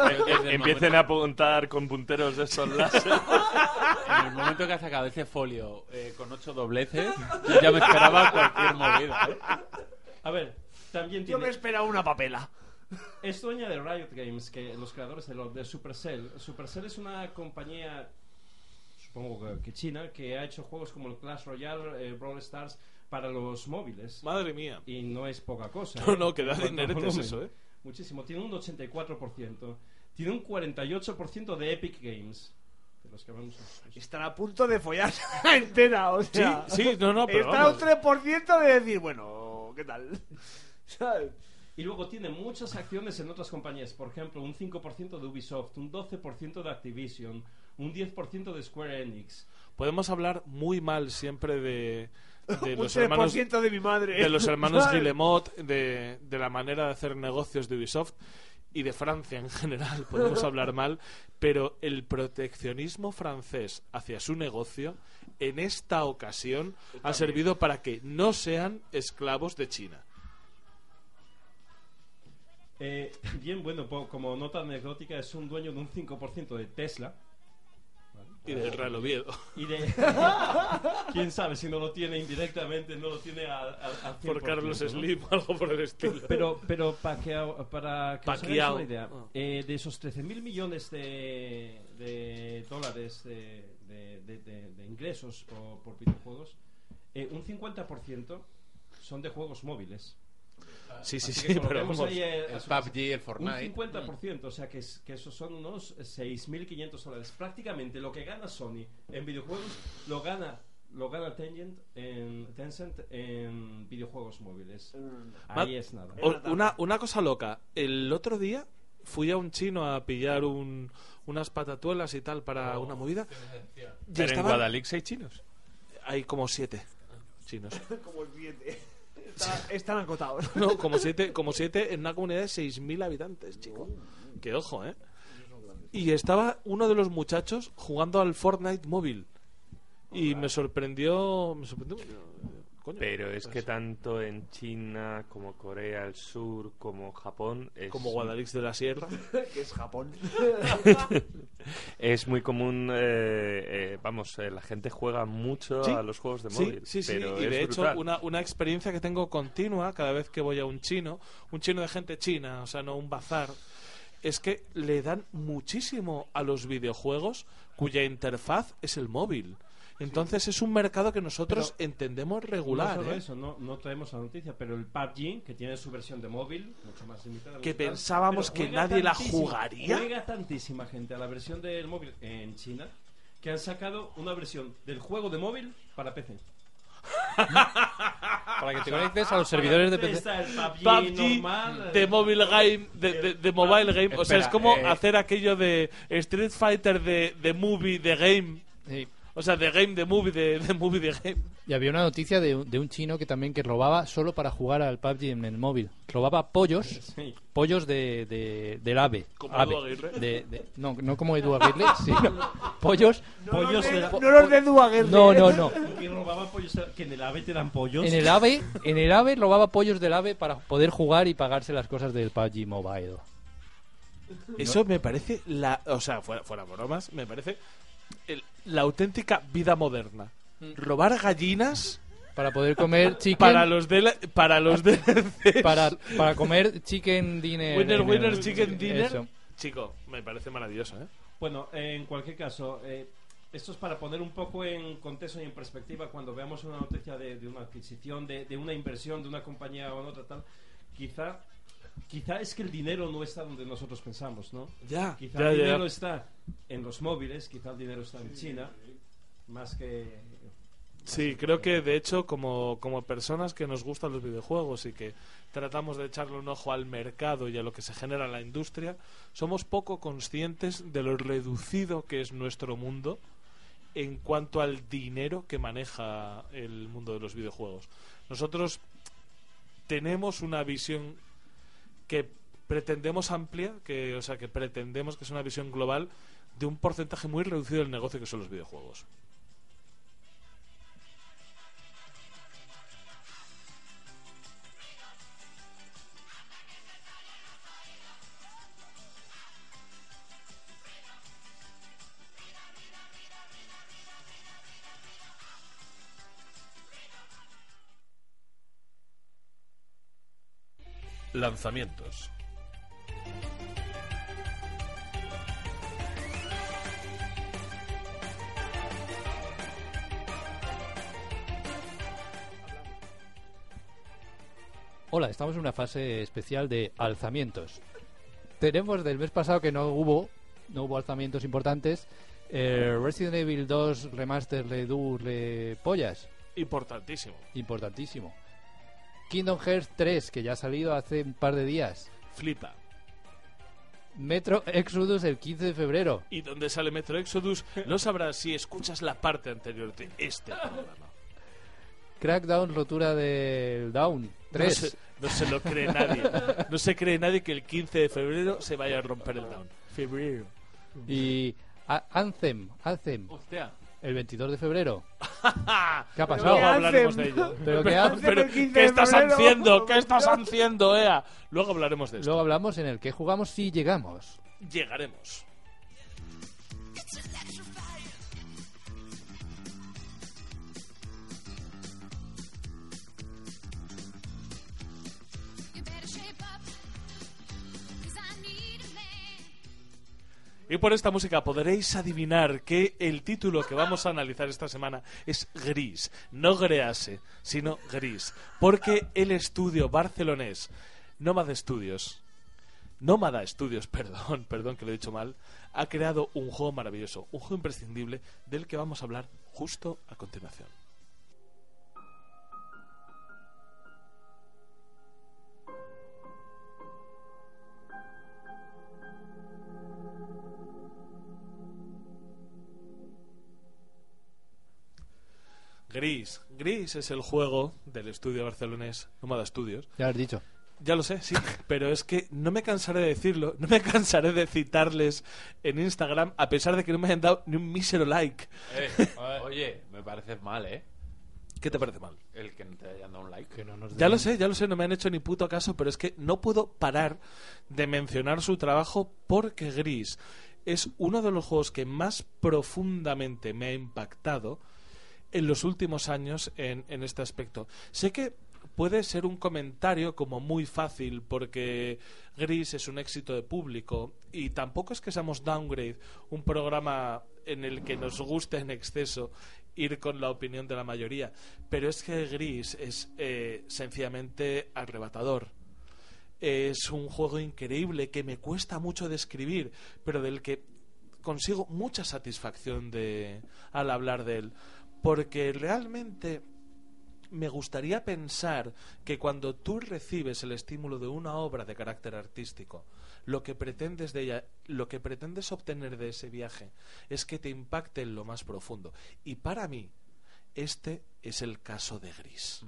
B: Desde el
I: Empiecen a apuntar con punteros de esos láser.
B: En el momento que ha sacado ese folio eh, con ocho dobleces, yo ya me esperaba cualquier movida. ¿eh?
H: A ver, también
G: Yo me espera una papela.
H: Es dueña de Riot Games, que los creadores de, lo- de Supercell. Supercell es una compañía, supongo que, que china, que ha hecho juegos como el Clash Royale, el Brawl Stars para los móviles.
A: Madre mía.
H: Y no es poca cosa.
A: No,
H: ¿eh?
A: no, que da
H: a
A: dineretes
H: volumen.
A: eso, ¿eh?
H: Muchísimo. Tiene un 84%. Tiene un 48% de Epic Games. De los que hablamos.
G: Están a punto de follar entera, o sea.
A: Sí, sí, no, no, pero
G: Están a un
A: vamos.
G: 3% de decir, bueno, ¿qué tal? ¿Sabes?
H: Y luego tiene muchas acciones en otras compañías. Por ejemplo, un 5% de Ubisoft, un 12% de Activision, un 10% de Square Enix.
A: Podemos hablar muy mal siempre de, de
G: Un
A: los hermanos
G: 3% de mi madre.
A: de los hermanos. Guillemot, de, de la manera de hacer negocios de Ubisoft y de Francia en general. Podemos hablar mal, pero el proteccionismo francés hacia su negocio en esta ocasión ha servido para que no sean esclavos de China.
H: Eh, bien, bueno, como nota anecdótica, es un dueño de un 5% de Tesla.
A: Y del Real Oviedo.
H: Y de... Quién sabe si no lo tiene indirectamente, no lo tiene al, al
A: Por
H: 100%,
A: Carlos
H: ¿no?
A: Slim o algo por el estilo.
H: Pero, pero para que, para que os hagáis
A: Pacquiao.
H: una idea,
A: Ah.
H: eh, de esos 13.000 millones de, de dólares de, de- de- de- de ingresos por, por videojuegos, eh, un 50% son de juegos móviles.
A: Sí, sí,
H: Así
A: sí, pero vamos.
H: ahí,
B: El PUBG, el Fortnite.
H: Un 50%, o sea que, es- que esos son unos 6.500 dólares. Prácticamente lo que gana Sony en videojuegos lo gana lo gana Tencent en, Tencent en videojuegos móviles. Ahí
A: Ma-
H: es nada.
A: O- una, una cosa loca. El otro día fui a un chino a pillar un, unas patatuelas y tal para una movida. Y
I: Pero en
A: estaban-
I: Guadalix hay chinos.
A: Hay como siete chinos.
G: Como el billete. Está- están acotados.
A: No, como siete, como siete en una comunidad de 6.000 habitantes, chico. Que ojo, ¿eh? Y estaba uno de los muchachos jugando al Fortnite móvil. Y me sorprendió... Me sorprendió... coño,
I: Pero es que tanto en China como Corea del Sur como Japón es,
A: Como Guadalix de la Sierra.
G: que es Japón.
I: es muy común, eh, eh, vamos, eh, la gente juega mucho
A: Sí,
I: a los juegos de
A: Sí,
I: móvil.
A: sí, sí.
I: pero
A: Y
I: es
A: de hecho, una, una experiencia que tengo continua cada vez que voy a un chino, un chino de gente china, o sea, no un bazar, es que le dan muchísimo a los videojuegos cuya interfaz es el móvil. Entonces es un mercado que nosotros entendemos regular.
H: no solo
A: ¿eh?
H: eso, no, no traemos la noticia, pero el PUBG, que tiene su versión de móvil, mucho más limitada.
A: Que pensábamos
H: pero
A: que nadie la jugaría.
H: Juega tantísima gente a la versión del móvil en China que han sacado una versión del juego de móvil para PC.
C: Para que te conectes a los servidores de PC.
H: Está el PUBG,
A: PUBG
H: normal,
A: de
H: eh,
A: mobile game, de, de- de mobile game. o sea,
B: Espera,
A: es como
B: eh.
A: hacer aquello de Street Fighter de, de movie, de game.
C: Sí.
A: O sea, de game, de movie, de, de movie, de game.
C: Y había una noticia de, un- de un chino que también que robaba solo para jugar al PUBG en el móvil. Robaba pollos,
H: Sí.
C: pollos de, de- del ave.
A: Como
C: ave.
A: Edu Aguirre.
C: De- de- no, no como Edu Aguirre, sino pollos.
H: Pollos de la-
G: No los de Duaguer.
C: No, no, no.
H: que robaba pollos, que en el AVE te dan pollos.
C: En el ave, en el ave robaba pollos del ave para poder jugar y pagarse las cosas del PUBG Mobile.
A: Eso me parece la, o sea, fuera, fuera bromas, me parece el- la auténtica vida moderna. Robar gallinas
C: Para poder comer chicken.
A: para los de para los de
C: para, para comer chicken dinner.
A: Winner Winner Chicken Dinner.
C: eso.
A: Chico, me parece maravilloso, ¿eh?
H: Bueno, en cualquier caso, eh, esto es para poner un poco en contexto y en perspectiva cuando veamos una noticia de, de una adquisición, de, de una inversión de una compañía o en otra tal. Quizá, quizá es que el dinero no está donde nosotros pensamos, ¿no?
A: Ya,
H: Quizá
A: ya,
H: el
A: ya.
H: dinero está en los móviles, quizá el dinero está en China, más que...
A: Sí, creo que de hecho como, como personas que nos gustan los videojuegos y que tratamos de echarle un ojo al mercado y a lo que se genera en la industria, somos poco conscientes de lo reducido que es nuestro mundo en cuanto al dinero que maneja el mundo de los videojuegos. Nosotros tenemos una visión que pretendemos amplia, que, o sea, que pretendemos que es una visión global de un porcentaje muy reducido del negocio que son los videojuegos. Lanzamientos.
C: Hola, estamos en una fase especial de alzamientos. Tenemos del mes pasado que no hubo, no hubo alzamientos importantes. eh, Resident Evil 2 Remaster Redo Repollas,
A: Importantísimo.
C: importantísimo. Kingdom Hearts 3, que ya ha salido hace un par de días.
A: Flipa.
C: Metro Exodus el 15 de febrero.
A: Y donde sale Metro Exodus lo sabrás si escuchas la parte anterior de este programa.
C: Crackdown, rotura del Down 3.
A: No se, no se lo cree nadie. No se cree nadie que el 15 de febrero se vaya a romper el down. Febrero.
C: Y A- Anthem, Anthem,
B: Hostia.
C: El 22 de febrero. ¿Qué ha
A: Luego
C: pasado?
A: hablaremos de ello.
C: Pero ¿qué
A: Pero-
C: hace
A: pero,
G: el 15
A: ¿Qué
G: de
A: estás
G: febrero?
A: haciendo? ¿Qué estás haciendo, Ea? Luego hablaremos de esto.
C: Luego hablamos en el que jugamos si llegamos.
A: Llegaremos. Y por esta música podréis adivinar que el título que vamos a analizar esta semana es Gris, no Grease, sino Gris, porque el estudio barcelonés Nómada Studios, Nómada Studios, perdón, perdón que lo he dicho mal, ha creado un juego maravilloso, un juego imprescindible del que vamos a hablar justo a continuación. Gris. Gris es el juego del estudio barcelonés Nómada Studios.
C: Ya lo has dicho.
A: Ya lo sé, sí, pero es que no me cansaré de decirlo, no me cansaré de citarles en Instagram a pesar de que no me hayan dado ni un mísero like.
B: Eh, oye, me parece mal, ¿eh?
A: ¿Qué te parece mal?
B: El que no te hayan dado un like.
C: Que no nos
A: Ya
C: den-
A: lo sé, ya lo sé, no me han hecho ni puto caso, pero es que no puedo parar de mencionar su trabajo porque Gris es uno de los juegos que más profundamente me ha impactado en los últimos años en, en este aspecto. Sé que puede ser un comentario como muy fácil porque Gris es un éxito de público y tampoco es que seamos Downgrade, un programa en el que nos guste en exceso ir con la opinión de la mayoría, pero es que Gris es eh, sencillamente arrebatador. Es un juego increíble que me cuesta mucho describir, pero del que consigo mucha satisfacción de, al hablar de él, porque realmente me gustaría pensar que cuando tú recibes el estímulo de una obra de carácter artístico, lo que pretendes de ella, lo que pretendes obtener de ese viaje es que te impacte en lo más profundo. Y para mí, este es el caso de Gris.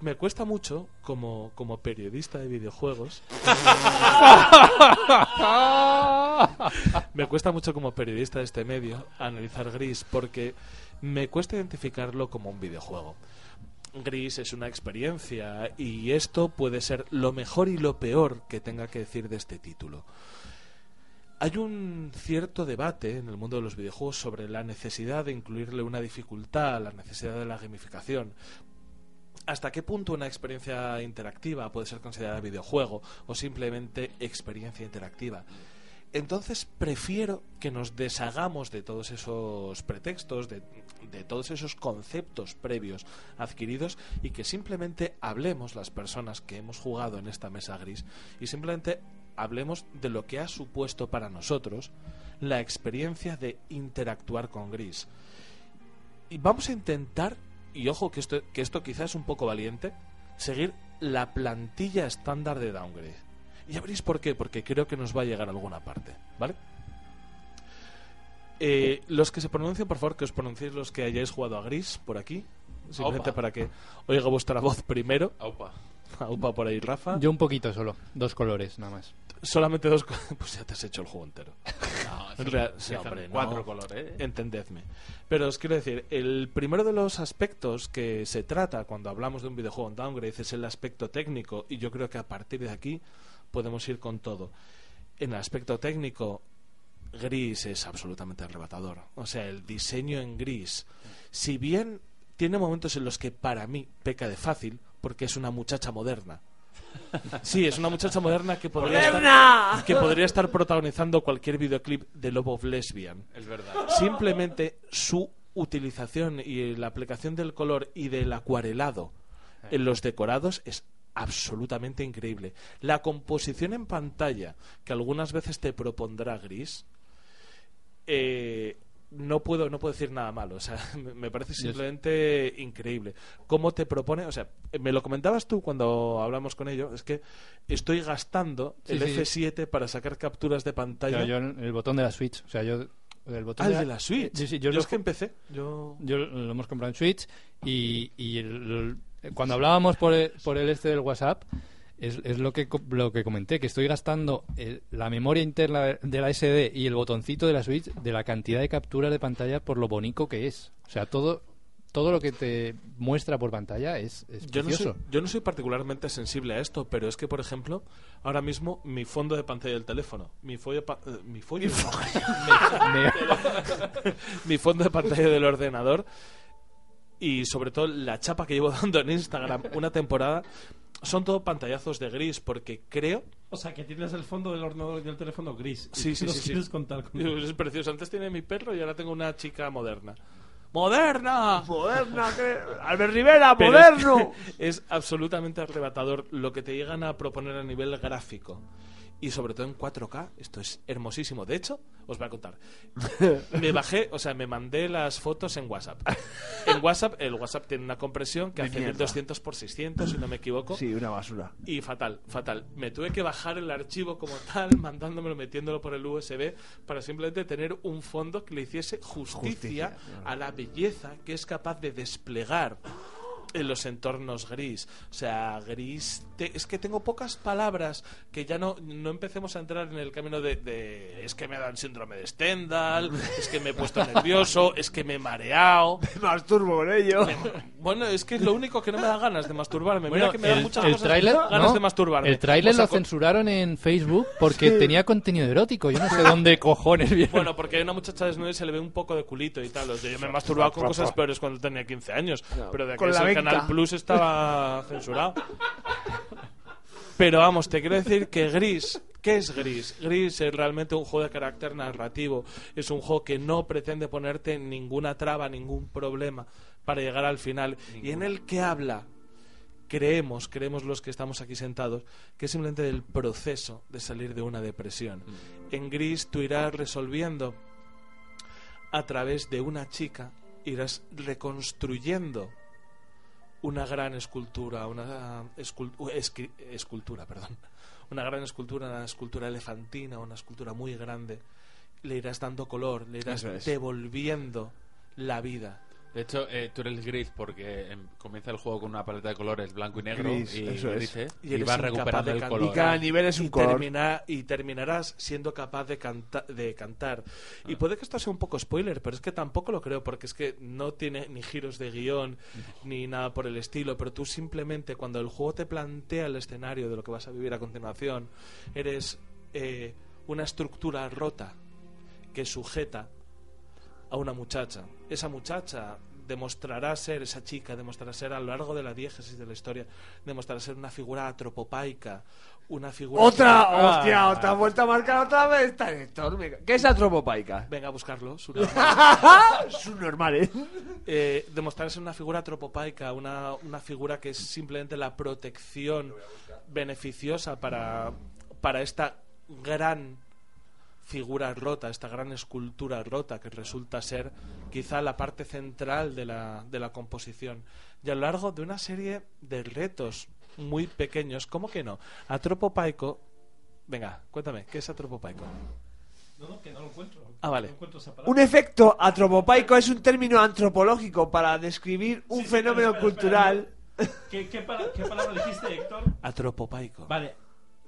A: Me cuesta mucho, como, como periodista de videojuegos, me cuesta mucho como periodista de este medio analizar Gris porque me cuesta identificarlo como un videojuego. Gris es una experiencia y esto puede ser lo mejor y lo peor que tenga que decir de este título. Hay un cierto debate en el mundo de los videojuegos sobre la necesidad de incluirle una dificultad, la necesidad de la gamificación. ¿Hasta qué punto una experiencia interactiva puede ser considerada videojuego o simplemente experiencia interactiva? Entonces prefiero que nos deshagamos de todos esos pretextos, de, todos esos conceptos previos adquiridos y que simplemente hablemos las personas que hemos jugado en esta mesa gris y simplemente hablemos de lo que ha supuesto para nosotros la experiencia de interactuar con gris. Y vamos a intentar, y ojo que esto, que esto quizás es un poco valiente, seguir la plantilla estándar de Downgrade. Y ya veréis por qué, porque creo que nos va a llegar a alguna parte, ¿vale? Eh, los que se pronuncien, por favor, que os pronunciéis los que hayáis jugado a Gris por aquí. Simplemente para que oiga vuestra voz primero.
B: Aupa.
A: Aupa por ahí, Rafa.
C: Yo un poquito solo, dos colores nada más.
A: Solamente dos. Pues ya te has hecho el juego entero.
B: No,
A: En
B: son-
A: real-
B: son
A: sí, hombre, no.
B: cuatro colores. ¿eh?
A: Entendedme. Pero os quiero decir, el primero de los aspectos que se trata cuando hablamos de un videojuego en downgrade es el aspecto técnico y yo creo que a partir de aquí podemos ir con todo. En el aspecto técnico, Gris es absolutamente arrebatador. O sea, el diseño en Gris, si bien tiene momentos en los que para mí peca de fácil, porque es una muchacha moderna. Sí, es una muchacha moderna que podría, estar, que podría estar protagonizando cualquier videoclip de Love of Lesbian.
B: Es verdad.
A: Simplemente su utilización y la aplicación del color y del acuarelado en los decorados es absolutamente increíble. La composición en pantalla, que algunas veces te propondrá gris, eh, no puedo no puedo decir nada malo. O sea, me- parece simplemente increíble. ¿Cómo te propone? O sea, me lo comentabas tú cuando hablamos con ello. Es que estoy gastando el
C: sí.
A: F7 para sacar capturas de pantalla.
C: Yo, yo el botón de la Switch, o sea, yo el botón
A: Ah, de la Switch.
C: Sí, sí,
A: yo
C: yo, lo,
A: es que empecé. Yo...
C: yo lo hemos comprado en Switch y, y el- el- cuando hablábamos por el, por el este del WhatsApp es, es lo que lo que comenté que estoy gastando el- la memoria interna de- la SD y el botoncito de la Switch de la cantidad de capturas de pantalla por lo bonito que es. O sea, todo todo lo que te muestra por pantalla es, es
A: Yo no, soy, yo no soy particularmente sensible a esto, pero es que, por ejemplo, ahora mismo mi fondo de pantalla del teléfono, mi follo, pa- eh, mi follo, mi, mi fondo de pantalla del ordenador y sobre todo la chapa que llevo dando en Instagram una temporada son todo pantallazos de gris porque creo
H: O sea, que tienes el fondo del ordenador y del teléfono gris.
A: Sí, sí,
H: Nos
A: sí, sí.
H: quieres contar con-
A: es precioso antes tenía mi perro y ahora tengo una chica moderna moderna
G: Moderna. Albert Rivera,
A: Pero
G: moderno.
A: Es, que es absolutamente arrebatador lo que te llegan a proponer a nivel gráfico. Y sobre todo en 4K, esto es hermosísimo. De hecho, os voy a contar. Me bajé, o sea, me mandé las fotos en WhatsApp. En WhatsApp, el WhatsApp tiene una compresión que
G: De
A: hace
G: mierda.
A: 1200 por 600, si no me equivoco.
G: Sí, una basura.
A: Y fatal, fatal. Me tuve que bajar el archivo como tal, mandándomelo, metiéndolo por el USB, para simplemente tener un fondo que le hiciese justicia, a la belleza que es capaz de desplegar en los entornos gris. O sea, gris... te- es que tengo pocas palabras que ya no, no empecemos a entrar en el camino de, de, Es que me dan síndrome de Stendhal, es que me he puesto nervioso, es que me he mareado...
G: Me masturbo con ello.
A: Bueno, es que es lo único que no me da ganas de masturbarme. Mira
C: Bueno,
A: que me dan
C: el,
A: muchas
C: el
A: cosas
C: tráiler
A: ganas
C: ¿no?
A: de masturbarme.
C: El tráiler
A: O sea,
C: lo censuraron en Facebook porque tenía contenido erótico. Yo no sé dónde cojones vieron.
A: Bueno, porque hay una muchacha desnuda y se le ve un poco de culito y tal. O sea, yo me he masturbado con cosas peores cuando tenía 15 años. Pero de
G: Con la venta.
A: Canal Plus estaba censurado. Pero vamos, te quiero decir que Gris, ¿qué es Gris? Gris es realmente un juego de carácter narrativo. Es un juego que no pretende ponerte ninguna traba, ningún problema para llegar al final. Y en el que habla creemos, creemos los que estamos aquí sentados, que es simplemente del proceso de salir de una depresión. En Gris tú irás resolviendo a través de una chica, irás reconstruyendo una gran escultura, una escul- uh, escri- escultura, perdón, una gran escultura, una escultura elefantina, una escultura muy grande. Le irás dando color, le irás
G: es.
A: devolviendo la vida.
B: De hecho, eh, tú eres gris porque em, comienza el juego con una paleta de colores blanco y negro
G: Gris,
B: y
G: eso es.
B: grises,
A: Y eres
B: vas
A: incapaz
B: recuperando
A: de
B: el color.
G: Y cada nivel es un
A: y,
G: color.
A: termina- y terminarás siendo capaz de, canta- de cantar. Y puede que esto sea un poco spoiler, pero es que tampoco lo creo, porque es que no tiene ni giros de guion ni nada por el estilo. Pero tú simplemente, cuando el juego te plantea el escenario de lo que vas a vivir a continuación, eres eh, una estructura rota que sujeta a una muchacha. Esa muchacha demostrará ser, esa chica demostrará ser a lo largo de la diégesis de la historia, demostrará ser una figura atropopaica, una figura...
G: Otra,
A: Ah.
G: hostia, otra vuelta a marcar otra vez. Está en esto, me- ¿Qué es atropopaica?
A: Venga a buscarlo. su-
G: Subnormal, ¿eh?
A: eh, demostrar ser una figura tropopaica, una, una figura que es simplemente la protección beneficiosa para, para esta gran figura rota, esta gran escultura rota que resulta ser quizá la parte central de la, de la composición. Y a lo largo de una serie de retos muy pequeños, ¿cómo que no? Atropopaico, venga, cuéntame, ¿qué es Atropopaico?
H: No, no, que no lo encuentro.
A: Ah, vale.
H: No encuentro esa palabra.
G: Un efecto atropopaico es un término antropológico para describir un
H: Sí,
G: fenómeno
H: pero espera, espera,
G: cultural.
H: ¿Qué, qué, pala- qué palabra dijiste, Héctor?
A: Atropopaico.
H: Vale.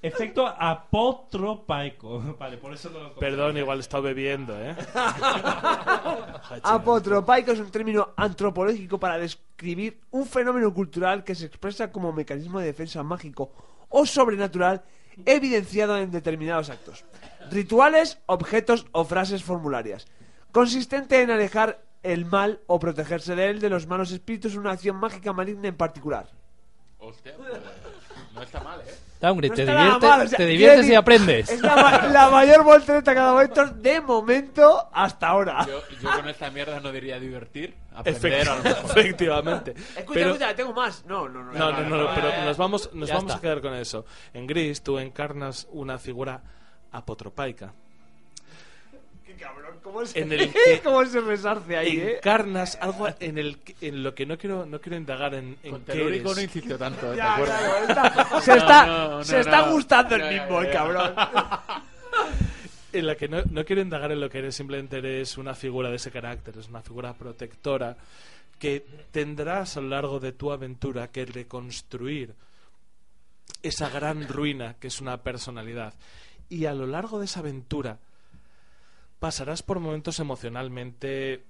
H: Efecto apotropaico. Vale, por eso no lo.
A: Perdón, igual he estado bebiendo, ¿eh?
G: Apotropaico es un término antropológico para describir un fenómeno cultural que se expresa como mecanismo de defensa mágico o sobrenatural evidenciado en determinados actos, rituales, objetos o frases formularias, consistente en alejar el mal o protegerse de él de los malos espíritus en una acción mágica maligna en particular.
B: Hostia, pues, no está mal, ¿eh?
G: No
C: te,
G: está nada
C: divierte-
G: mal, o sea,
C: te
G: quiero
C: diviertes y aprendes.
G: Es la, la mayor voltereta que ha dado Héctor de momento hasta ahora.
B: Yo, yo con esta mierda no diría divertir, aprender a lo mejor.
A: Efectivamente.
G: Escucha,
A: Pero-
G: escucha, tengo más. No, no, no.
A: No, no, no, no, pero nos vamos, nos vamos
C: está.
A: a quedar con eso. En Gris tú encarnas una figura apotropaica.
G: Qué cabrón, ¿cómo se,
A: En el que-
G: ¿Cómo se resarce ahí, eh?
A: Encarnas algo en el en lo que no quiero no quiero indagar en, en
B: Con
A: qué eres.
B: no insistió tanto, ¿eh? ¿te
G: claro, está- se está,
B: No, no,
G: se
B: no,
G: está gustando el mismo, el cabrón.
A: en la que no, no quiero indagar en lo que eres, simplemente eres una figura de ese carácter, es una figura protectora que tendrás a lo largo de tu aventura que reconstruir esa gran ruina que es una personalidad. Y a lo largo de esa aventura pasarás por momentos emocionalmente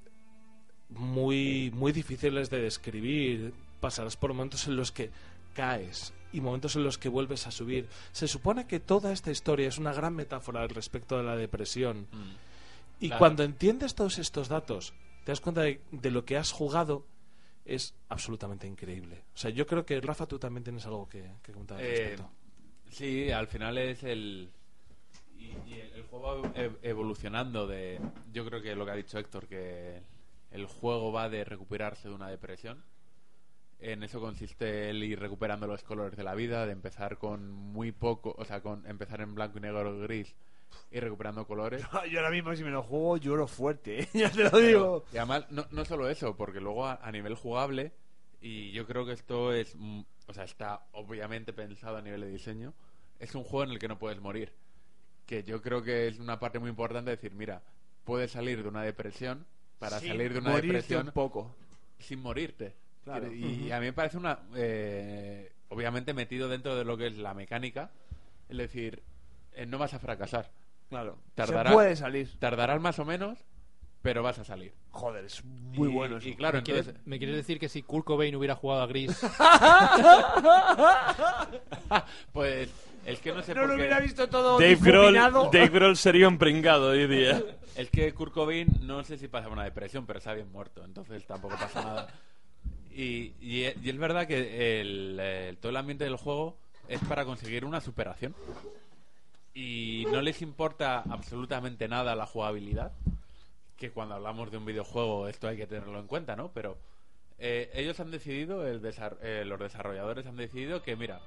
A: muy, muy difíciles de describir. Pasarás por momentos en los que caes y momentos en los que vuelves a subir. Se supone que toda esta historia es una gran metáfora al respecto de la depresión. Y
B: Claro.
A: cuando entiendes todos estos datos, te das cuenta de, de lo que has jugado, es absolutamente increíble. O sea, yo creo que Rafa, tú también tienes algo que, que comentar al
B: Eh,
A: respecto.
B: sí, al final es el. Y, y el, el juego va ev- evolucionando de. Yo creo que lo que ha dicho Héctor, que el juego va de recuperarse de una depresión. En eso consiste el ir recuperando los colores de la vida, de empezar con muy poco, o sea, con empezar en blanco y negro o gris y recuperando colores.
G: Yo ahora mismo, si me lo juego, lloro fuerte, ¿eh? ya te lo digo.
B: Y además, no, no solo eso, porque luego a, a nivel jugable, y yo creo que esto es, mm, o sea, está obviamente pensado a nivel de diseño, es un juego en el que no puedes morir. Que yo creo que es una parte muy importante decir, mira, puedes salir de una depresión, para
G: Sin
B: salir de una depresión
G: un poco.
B: sin morirte.
G: Claro.
B: Y, a mí me parece una, eh, obviamente metido dentro de lo que es la mecánica, es decir, eh, no vas a fracasar.
G: Claro.
B: Tardará-
G: Se puede salir.
B: Tardarás más o menos, pero vas a salir.
G: Joder, es muy
B: Y-
G: bueno eso.
B: Y claro,
C: ¿Me, quieres,
B: entonces...
C: me quieres decir que si Kurt Cobain hubiera jugado a Gris,
B: Pues es que no sé
G: No
B: por
G: lo
B: qué.
G: hubiera visto todo
I: Dave Grohl,
G: difuminado.
I: Dave Grohl sería un pringado hoy día.
B: Es que Kurt Cobain no sé si pasa una depresión, pero está bien muerto, entonces tampoco pasa nada. Y, y, y es verdad que el, el- todo el ambiente del juego es para conseguir una superación. Y no les importa absolutamente nada la jugabilidad. Que cuando hablamos de un videojuego esto hay que tenerlo en cuenta, ¿no? Pero eh, ellos han decidido, el desar- eh, los desarrolladores han decidido que, mira,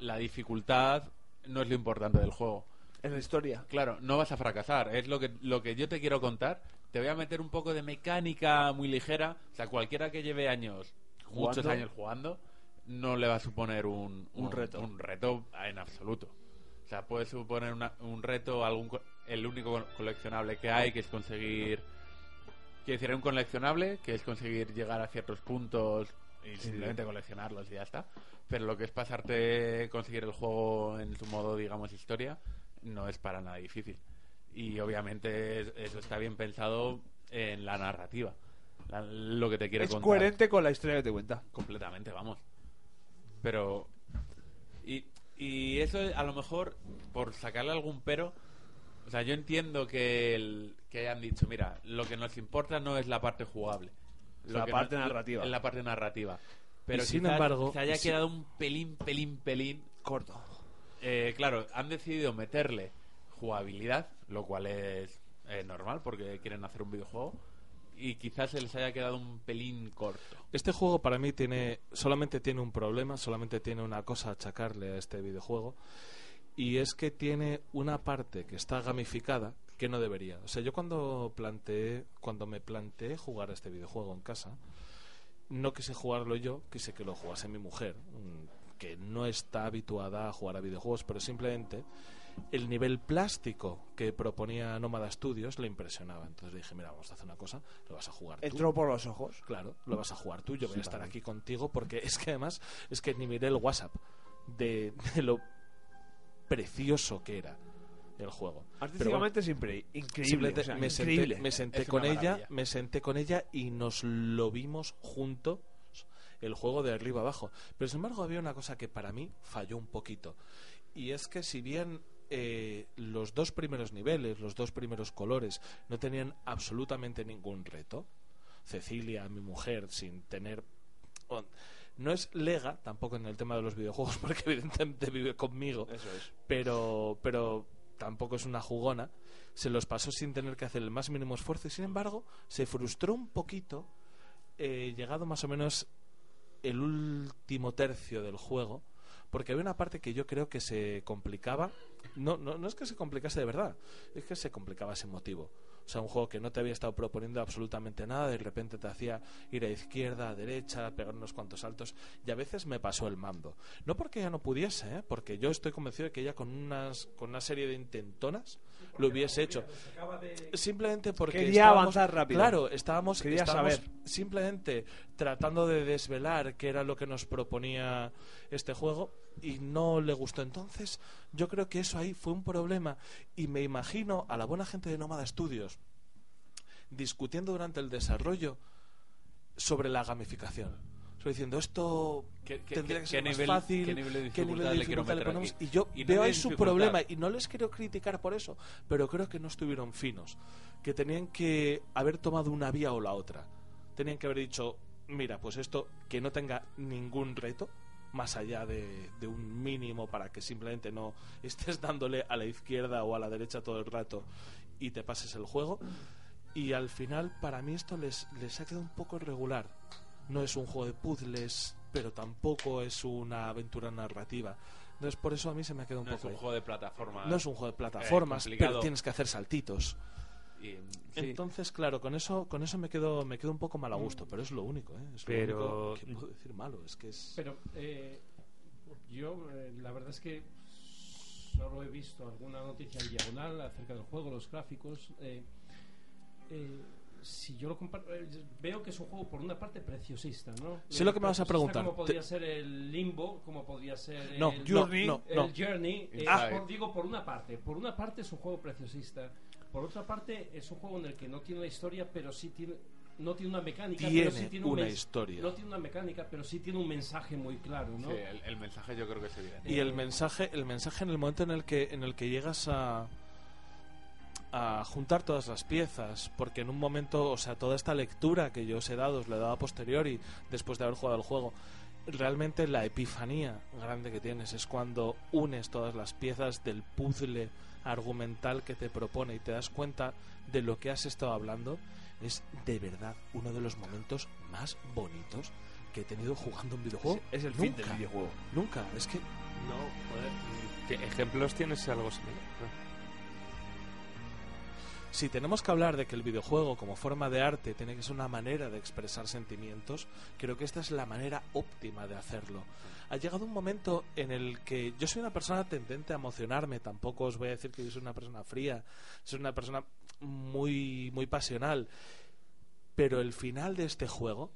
B: la dificultad no es lo importante del juego.
G: En la historia.
B: Claro, no vas a fracasar. Es lo que, lo que yo te quiero contar. Te voy a meter un poco de mecánica muy ligera. O sea, cualquiera que lleve años, muchos
G: Jugando.
B: años jugando, no le va a suponer un,
G: Un reto.
B: Un reto en absoluto. O sea, puede suponer una- un reto, algún el único co- coleccionable que hay, que es conseguir... Quiero decir, un coleccionable, que es conseguir llegar a ciertos puntos y simplemente coleccionarlos y ya está. Pero lo que es pasarte, conseguir el juego en su modo, digamos, historia, no es para nada difícil. Y obviamente es- eso está bien pensado en la narrativa. La- lo que te quiere
G: Es
B: contar.
G: coherente con la historia que te cuenta.
B: Completamente, vamos. Pero. Y, y eso a lo mejor, por sacarle algún pero. O sea, yo entiendo que, el, que hayan dicho, mira, lo que nos importa no es la parte jugable.
G: La
B: que
G: parte narrativa.
B: Es la parte narrativa. Pero
A: Y sin embargo,
B: se haya
A: sí.
B: quedado un pelín, pelín, pelín
G: Corto.
B: eh, claro, han decidido meterle jugabilidad, lo cual es eh, normal porque quieren hacer un videojuego. Y quizás se les haya quedado un pelín corto.
A: Este juego para mí tiene solamente tiene un problema, solamente tiene una cosa a achacarle a este videojuego y es que tiene una parte que está gamificada, que no debería. O sea, yo cuando planteé, cuando me planteé jugar a este videojuego en casa, no quise jugarlo yo, quise que lo jugase mi mujer, mm, que no está habituada a jugar a videojuegos, pero simplemente el nivel plástico que proponía Nómada Studios le impresionaba. Entonces dije, mira, vamos a hacer una cosa, lo vas a jugar tú.
G: Entró por los ojos.
A: Claro, lo vas a jugar tú, yo voy a estar aquí contigo porque es que además es que ni miré el WhatsApp de, de lo precioso que era el juego. Bueno,
G: Artísticamente es impre- increíble.
A: simplemente
G: o sea,
A: me senté,
G: increíble.
A: me senté
B: Es
A: con ella, me senté con ella y nos lo vimos juntos el juego de arriba abajo. Pero sin embargo había una cosa que para mí falló un poquito y es que si bien eh, los dos primeros niveles, los dos primeros colores no tenían absolutamente ningún reto, Cecilia, mi mujer, sin tener no es lega tampoco en el tema de los videojuegos porque evidentemente vive conmigo
G: Eso es.
A: pero, pero tampoco es una jugona. Se los pasó sin tener que hacer el más mínimo esfuerzo y sin embargo se frustró un poquito eh, llegado más o menos el último tercio del juego porque había una parte que yo creo que se complicaba no, no, no es que se complicase de verdad es que se complicaba ese motivo o sea, un juego que no te había estado proponiendo absolutamente nada, de repente te hacía ir a izquierda, a derecha, pegar unos cuantos saltos, y a veces me pasó el mando. No porque ella no pudiese, ¿eh? porque yo estoy convencido de que ella con, unas, con una serie de intentonas lo hubiese hecho. Simplemente porque
G: Quería
A: estábamos-
G: avanzar rápido.
A: Claro, estábamos,
G: Quería
A: estábamos
G: saber.
A: simplemente tratando de desvelar qué era lo que nos proponía este juego y no le gustó. Entonces, yo creo que eso ahí fue un problema y me imagino a la buena gente de Nómada Studios discutiendo durante el desarrollo sobre la gamificación. Sobre diciendo, esto
B: ¿Qué- qué-
A: tendría que ser más
B: nivel-
A: fácil,
B: qué nivel de
A: qué nivel
B: dificultad
A: de dificultad le ponemos. Y yo
B: Y
A: veo ahí su
B: dificultad.
A: problema y no les quiero criticar por eso, pero creo que no estuvieron finos, que tenían que haber tomado una vía o la otra. Tenían que haber dicho, mira, pues esto que no tenga ningún reto, más allá de, de un mínimo para que simplemente no estés dándole a la izquierda o a la derecha todo el rato y te pases el juego. Y al final, para mí, esto les, les ha quedado un poco irregular. No es un juego de puzzles, pero tampoco es una aventura narrativa. Entonces, por eso a mí se me ha quedado un
B: No es
A: poco.
B: un
A: ahí.
B: juego de plataforma.
A: No es un juego de plataformas,
B: eh,
A: pero
B: complicado.
A: tienes que hacer saltitos.
B: Y, sí.
A: Entonces, claro, con eso, con eso me quedo, me quedo un poco mal a gusto, pero es lo único, ¿eh? Es
I: Pero-
A: lo único que puedo decir malo, es que es.
H: Pero eh, yo, eh, la verdad es que solo he visto alguna noticia en diagonal acerca del juego, los gráficos. eh, eh, si yo lo comparo, eh, veo que es un juego por una parte preciosista, ¿no?
A: Sé lo que me vas a preguntar.
H: Como podría ser el Limbo, como podría ser
A: No,
H: el
A: Journey, no,
H: el
A: no.
H: Journey. eh,
B: Ah.
H: por- digo por una parte. Por una parte es un juego preciosista. Por otra parte es un juego en el que no tiene una historia, pero sí tiene no tiene una mecánica, pero sí
A: Tiene
H: un
A: una historia.
H: No tiene una mecánica, pero sí tiene un mensaje muy claro, ¿no?
B: Sí, el, el mensaje yo creo que es evidente.
A: Y el mensaje, el mensaje en el momento en el que, en el que llegas a a juntar todas las piezas, porque en un momento, o sea, toda esta lectura que yo os he dado, os la he dado a posteriori, después de haber jugado el juego, realmente la epifanía grande que tienes es cuando unes todas las piezas del puzzle argumental que te propone y te das cuenta de lo que has estado hablando, es de verdad uno de los momentos más bonitos que he tenido jugando un videojuego.
G: Es el fin del
A: Nunca.
G: videojuego.
A: Nunca, es que
I: No, joder. ¿Qué ejemplos tienes algo similar?
A: Si tenemos que hablar de que el videojuego como forma de arte tiene que ser una manera de expresar sentimientos, creo que esta es la manera óptima de hacerlo. Ha llegado un momento en el que yo soy una persona tendente a emocionarme, tampoco os voy a decir que yo soy una persona fría, soy una persona muy muy pasional, pero el final de este juego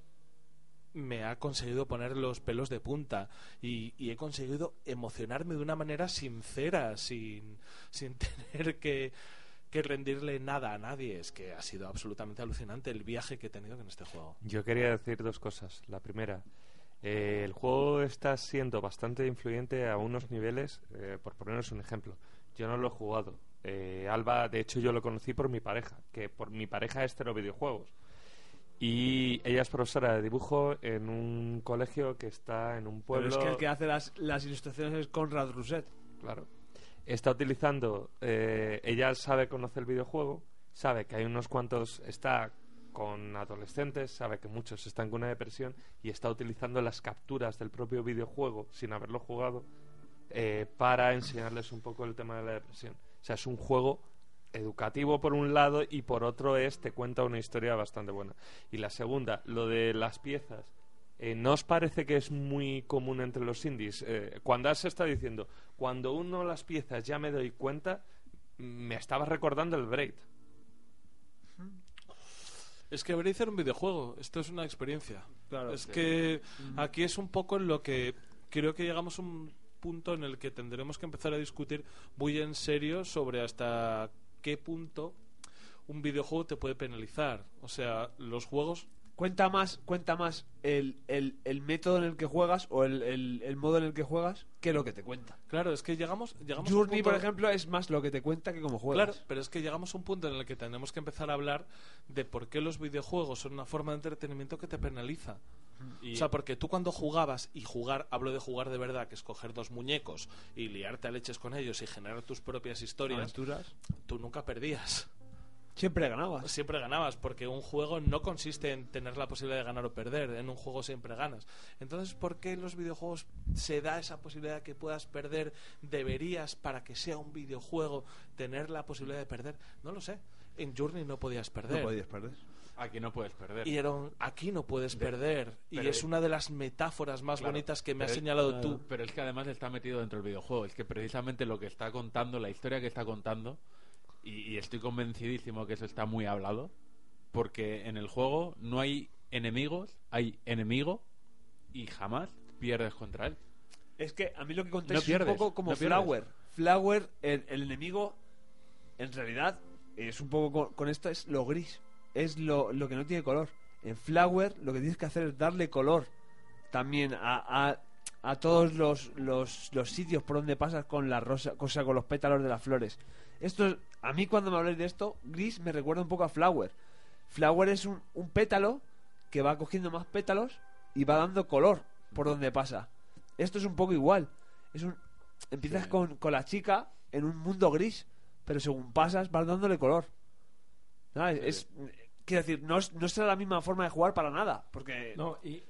A: me ha conseguido poner los pelos de punta y, he conseguido emocionarme de una manera sincera, sin, sin tener que, que rendirle nada a nadie. Es que ha sido absolutamente alucinante el viaje que he tenido con este juego.
I: Yo quería decir dos cosas. La primera, eh, el juego está siendo bastante influyente a unos niveles, eh, por ponernos un ejemplo. Yo no lo he jugado. Eh, Alba, de hecho, yo lo conocí por mi pareja, que por mi pareja es cero videojuegos. Y ella es profesora de dibujo en un colegio que está en un
G: Pero
I: pueblo.
G: es que el que hace las, las ilustraciones es Conrad Rousset.
I: Claro. Está utilizando. eh, ella sabe conocer el videojuego, sabe que hay unos cuantos. Está con adolescentes, sabe que muchos están con una depresión y está utilizando las capturas del propio videojuego sin haberlo jugado eh, para enseñarles un poco el tema de la depresión. O sea, es un juego educativo por un lado y por otro es te cuenta una historia bastante buena. Y la segunda, lo de las piezas. eh, ¿No os parece que es muy común entre los indies? Eh, cuando has estado diciendo, cuando uno las piezas ya me doy cuenta, me estaba recordando el Braid.
A: Es que Braid era un videojuego, esto es una experiencia.
G: Claro.
A: es que aquí es un poco en lo que creo que llegamos a un punto en el que tendremos que empezar a discutir muy en serio sobre hasta qué punto un videojuego te puede penalizar. O sea, los juegos
G: Cuenta más, cuenta más el, el, el método en el que juegas o el, el, el modo en el que juegas que lo que te cuenta.
A: Claro, es que llegamos, llegamos a un
G: Journey,
A: punto-
G: por ejemplo, es más lo que te cuenta que cómo juegas.
A: Claro, pero es que llegamos a un punto en el que tenemos que empezar a hablar de por qué los videojuegos son una forma de entretenimiento que te penaliza. O sea, porque tú cuando jugabas, y jugar, hablo de jugar de verdad, que es coger dos muñecos y liarte a leches con ellos y generar tus propias historias,
G: Aventuras.
A: tú nunca perdías.
G: Siempre ganabas.
A: Siempre ganabas, porque un juego no consiste en tener la posibilidad de ganar o perder. En un juego siempre ganas. Entonces, ¿por qué en los videojuegos se da esa posibilidad de que puedas perder? ¿Deberías, para que sea un videojuego, tener la posibilidad de perder? No lo sé. En Journey no podías perder.
G: No podías perder.
B: Aquí no puedes perder.
A: Y era un, aquí no puedes perder. Y es una de las metáforas más
B: Claro,
A: bonitas que me has
B: es-
A: señalado tú.
B: Pero es que además está metido dentro del videojuego. Es que precisamente lo que está contando, la historia que está contando, y, y estoy convencidísimo que eso está muy hablado, porque en el juego no hay enemigos, hay enemigo y jamás pierdes contra él.
G: Es que a mí lo que contáis
B: No
G: es un poco como
B: no.
G: Flower. Flower, el, el enemigo, en realidad, es un poco con, con esto, es lo gris. Es lo, lo que no tiene color. En Flower lo que tienes que hacer es darle color también a, a, a todos los, los, los sitios por donde pasas con la rosa, cosa con los pétalos de las flores. Esto es- a mí cuando me habláis de esto, gris me recuerda un poco a Flower. Flower es un, un pétalo que va cogiendo más pétalos y va dando color por donde pasa. Esto es un poco igual. Es un empiezas con, con la chica en un mundo gris, pero según pasas vas dándole color. ¿Sabes? Es, quiero decir, no es, no será la misma forma de jugar para nada, porque
H: No, y- y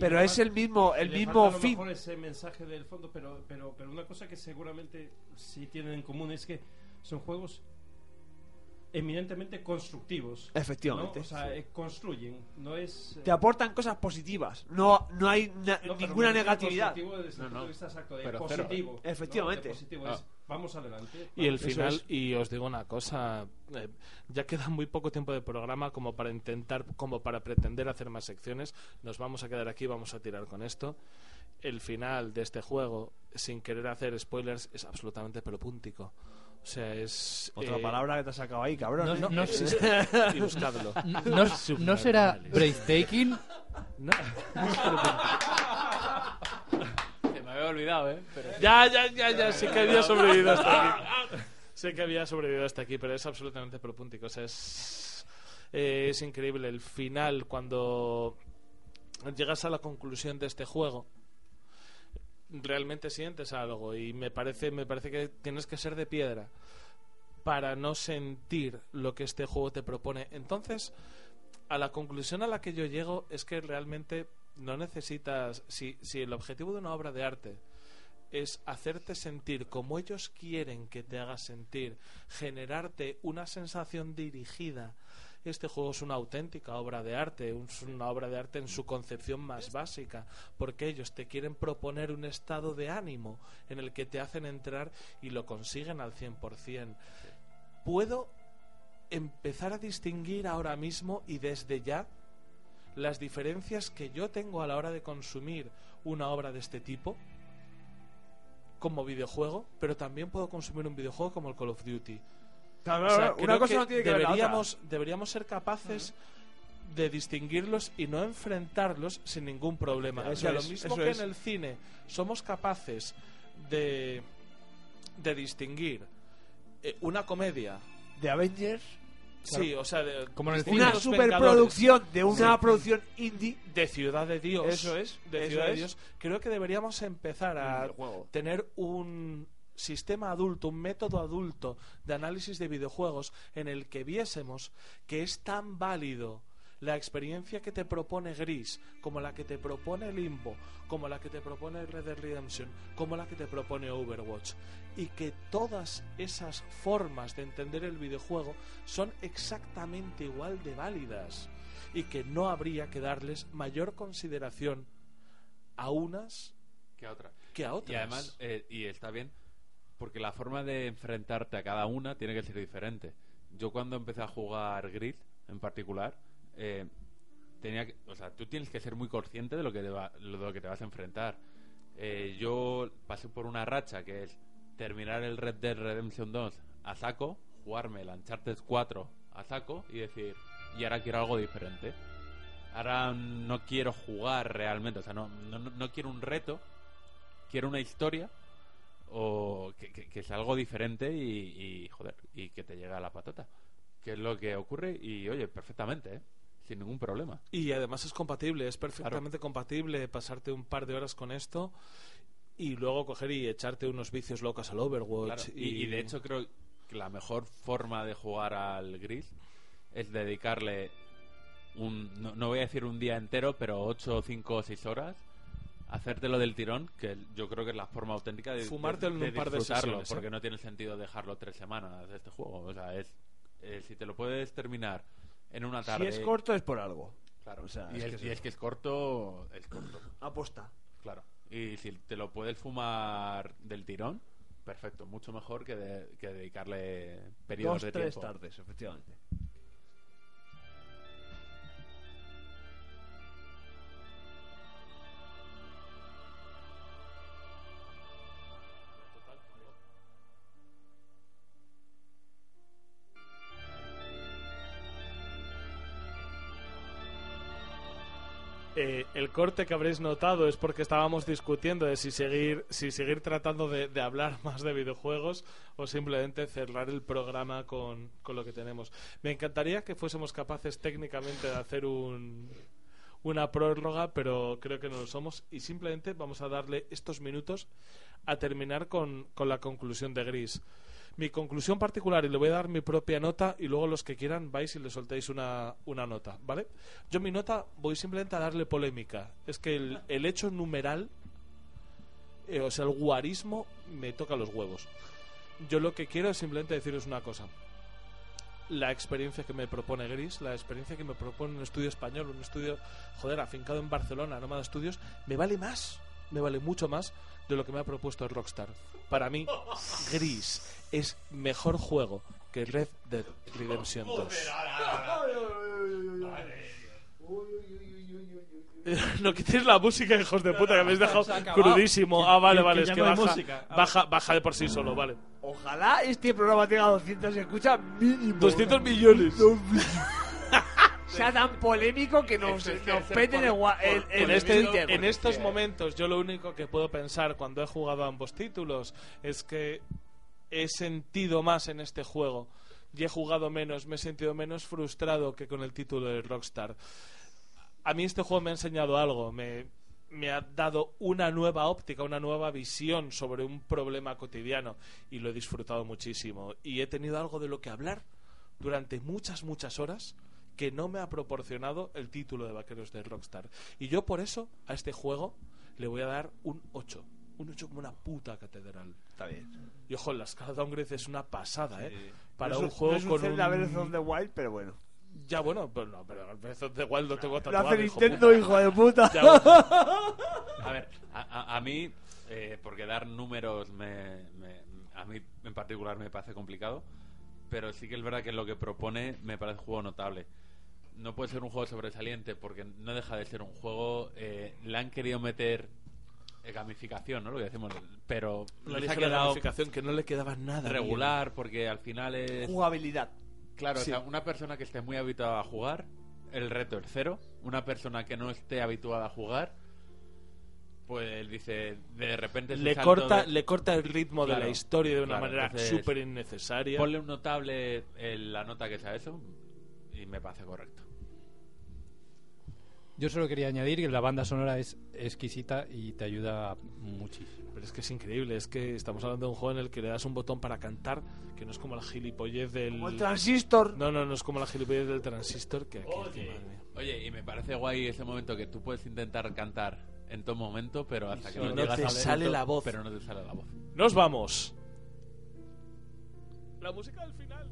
G: pero
H: además
G: es el mismo el
H: le
G: mismo
H: falta a lo
G: fin.
H: mejor ese mensaje del fondo, pero, pero, pero una cosa que seguramente sí tienen en común es que son juegos eminentemente constructivos.
G: Efectivamente.
H: ¿no? O sea, eh, construyen, no es... eh,
G: Te aportan cosas positivas. No no hay na-
H: no, pero
G: ninguna negatividad.
H: constructivo desde el
B: No,
H: punto de vista exacto, de
B: Pero
H: positivo.
G: Efectivamente.
H: De positivo
B: Ah.
H: es, vamos adelante.
A: Y el final,
G: es.
A: y os digo una cosa, eh, ya queda muy poco tiempo de programa como para intentar, como para pretender hacer más secciones. Nos vamos a quedar aquí, vamos a tirar con esto. El final de este juego, sin querer hacer spoilers, es absolutamente pelopúntico. O sea, es...
G: Otra
A: eh,
G: palabra que te has sacado ahí, cabrón.
C: No,
G: ¿eh?
C: no, no,
A: y buscadlo.
C: no, no será breathtaking.
A: No.
B: Se me había olvidado, ¿eh? Pero...
A: Ya, ya, ya, ya, sé que había sobrevivido hasta aquí. Sé que había sobrevivido hasta aquí, pero es absolutamente propúntico. O sea, es, eh, es increíble. El final, cuando llegas a la conclusión de este juego, realmente sientes algo. Y me parece, me parece que tienes que ser de piedra para no sentir lo que este juego te propone. Entonces, a la conclusión a la que yo llego es que realmente no necesitas. Si, si el objetivo de una obra de arte es hacerte sentir como ellos quieren que te hagas sentir, generarte una sensación dirigida. Este juego es una auténtica obra de arte, es una obra de arte en su concepción más básica, porque ellos te quieren proponer un estado de ánimo en el que te hacen entrar y lo consiguen al 100%. Puedo empezar a distinguir ahora mismo y desde ya las diferencias que yo tengo a la hora de consumir una obra de este tipo como videojuego, pero también puedo consumir un videojuego como el Call of Duty.
G: Claro,
A: O sea,
G: una cosa
A: que
G: no tiene que ver la otra.
A: deberíamos, deberíamos ser capaces de distinguirlos y no enfrentarlos sin ningún problema.
G: Eso
A: o sea, lo
G: es,
A: mismo
G: eso
A: que
G: es.
A: en el cine somos capaces de, de distinguir eh, una comedia.
G: De Avengers,
A: Sí, o sea, de,
C: Como en el
A: distinguir
G: una superproducción de una
A: Sí.
G: producción indie.
A: de Ciudad de Dios.
G: Eso es,
A: De
G: eso
A: Ciudad de. Dios. Creo que deberíamos empezar a tener un sistema adulto, un método adulto de análisis de videojuegos en el que viésemos que es tan válido la experiencia que te propone Gris, como la que te propone Limbo, como la que te propone Red Dead Redemption, como la que te propone Overwatch, y que todas esas formas de entender el videojuego son exactamente igual de válidas, y que no habría que darles mayor consideración a unas
B: que a otra.
A: que a otras.
B: Y además, eh, y está bien, porque la forma de enfrentarte a cada una tiene que ser diferente. Yo cuando empecé a jugar Grid, en particular, eh, tenía que, o sea, tú tienes que ser muy consciente de lo que te, va- de lo que te vas a enfrentar. Eh, yo pasé por una racha que es terminar el Red Dead Redemption 2 a saco, jugarme el Uncharted 4 a saco y decir, y ahora quiero algo diferente. Ahora no quiero jugar realmente, o sea, no, no, no quiero un reto, quiero una historia o que, que- que sea algo diferente y, y, joder, y que te llegue a la patata. Que es lo que ocurre y, oye, perfectamente, ¿eh? Sin ningún problema.
A: Y además es compatible, es perfectamente compatible pasarte un par de horas con esto y luego coger y echarte unos vicios locos al Overwatch.
B: Claro, y, y de hecho creo que la mejor forma de jugar al gris es dedicarle un, no, no voy a decir un día entero, pero 8, 5 o 6 horas, hacértelo del tirón, que yo creo que es la forma auténtica de,
A: Fumártelo en
B: de
A: un par de sesiones, ¿eh?
B: porque no tiene sentido dejarlo tres semanas de este juego. O sea, es eh, si te lo puedes terminar en una
G: Si
B: tarde.
G: es corto es por algo.
B: Claro,
G: O sea,
B: y,
G: es
B: es,
G: que es
B: y es
G: eso.
B: que es corto, es corto.
G: Aposta.
B: Claro. Y si te lo puedes fumar del tirón, perfecto. Mucho mejor que, de- que dedicarle periodos
G: Dos,
B: de
G: tres
B: tiempo.
G: tardes, efectivamente.
A: Eh, el corte que habréis notado es porque estábamos discutiendo de si seguir, si seguir tratando de, hablar más de videojuegos o simplemente cerrar el programa con, con lo que tenemos. Me encantaría que fuésemos capaces técnicamente de hacer un, una prórroga, pero creo que no lo somos y simplemente vamos a darle estos minutos a terminar con, con la conclusión de Gris. Mi conclusión particular, y le voy a dar mi propia nota, y luego los que quieran vais y le soltáis una, una nota, ¿vale? Yo mi nota voy simplemente a darle polémica. Es que el, el hecho numeral, eh, o sea, el guarismo, me toca los huevos. Yo lo que quiero es simplemente deciros una cosa. La experiencia que me propone Gris, la experiencia que me propone un estudio español, un estudio, joder, afincado en Barcelona, Nómada Studios, me vale más, me vale mucho más de lo que me ha propuesto Rockstar. Para mí, Gris es mejor juego que Red Dead Redemption 2. No quitéis la música, hijos de puta, que me habéis dejado crudísimo. Ah, vale, vale, es que baja, baja, baja de por sí solo, vale.
G: Ojalá este programa tenga 200 escuchas mínimo.
A: 200 millones.
G: sea tan polémico que nos,
B: es que
G: nos peten el,
A: este-
G: Twitter.
A: en estos momentos, yo lo único que puedo pensar cuando he jugado a ambos títulos es que he sentido más en este juego y he jugado menos, me he sentido menos frustrado que con el título de Rockstar. A mí este juego me ha enseñado algo, me, ha dado una nueva óptica, una nueva visión sobre un problema cotidiano y lo he disfrutado muchísimo. Y he tenido algo de lo que hablar durante muchas, muchas horas que no me ha proporcionado el título de Vaqueros de Rockstar. Y yo por eso a este juego le voy a dar un 8. Un 8 como una puta catedral.
G: Está bien.
A: Y ojo, la escala downgrade es una pasada, ¿eh? Para
G: No
A: un
G: es
A: juego
G: no es un
A: con
G: Zelda
A: un...
G: Breath of the Wild, pero bueno.
A: Ya bueno, pero no, pero Breath of the Wild lo tengo
G: Lo
A: tatuado.
G: hace
A: hijo
G: Nintendo, hijo de puta.
A: Ya, bueno.
B: A ver, a, a- a mí, eh, porque dar números me, me- a mí en particular me parece complicado, pero sí que es verdad que lo que propone me parece un juego notable. No puede ser un juego sobresaliente porque no deja de ser un juego. eh, le han querido meter gamificación, ¿no? Lo que decimos, pero
A: La
B: les ha quedado
A: gamificación que no le quedaba nada
B: regular porque al final es.
G: Jugabilidad.
B: Claro,
A: Sí.
B: o sea, una persona que esté muy habituada a jugar, el reto es cero. Una persona que no esté habituada a jugar, pues dice, de repente
A: Le corta,
B: de-
A: le corta el ritmo de la historia de una
B: claro,
A: manera súper innecesaria.
B: Ponle un notable en la nota que sea eso y me parece correcto.
C: Yo solo quería añadir que la banda sonora es exquisita y te ayuda muchísimo.
A: Pero es que es increíble, es que estamos hablando de un juego en el que le das un botón para cantar, que no es como la gilipollez del...
G: Como el transistor.
A: No, no, no es como la gilipollez del transistor, que, madre mía.
B: Oye, y me parece guay ese momento que tú puedes intentar cantar en todo momento, pero hasta que no,
A: no
B: llegas
A: te
B: al
A: sale
B: punto,
A: la voz.
B: Pero no te sale la voz.
A: Nos vamos. La música del final.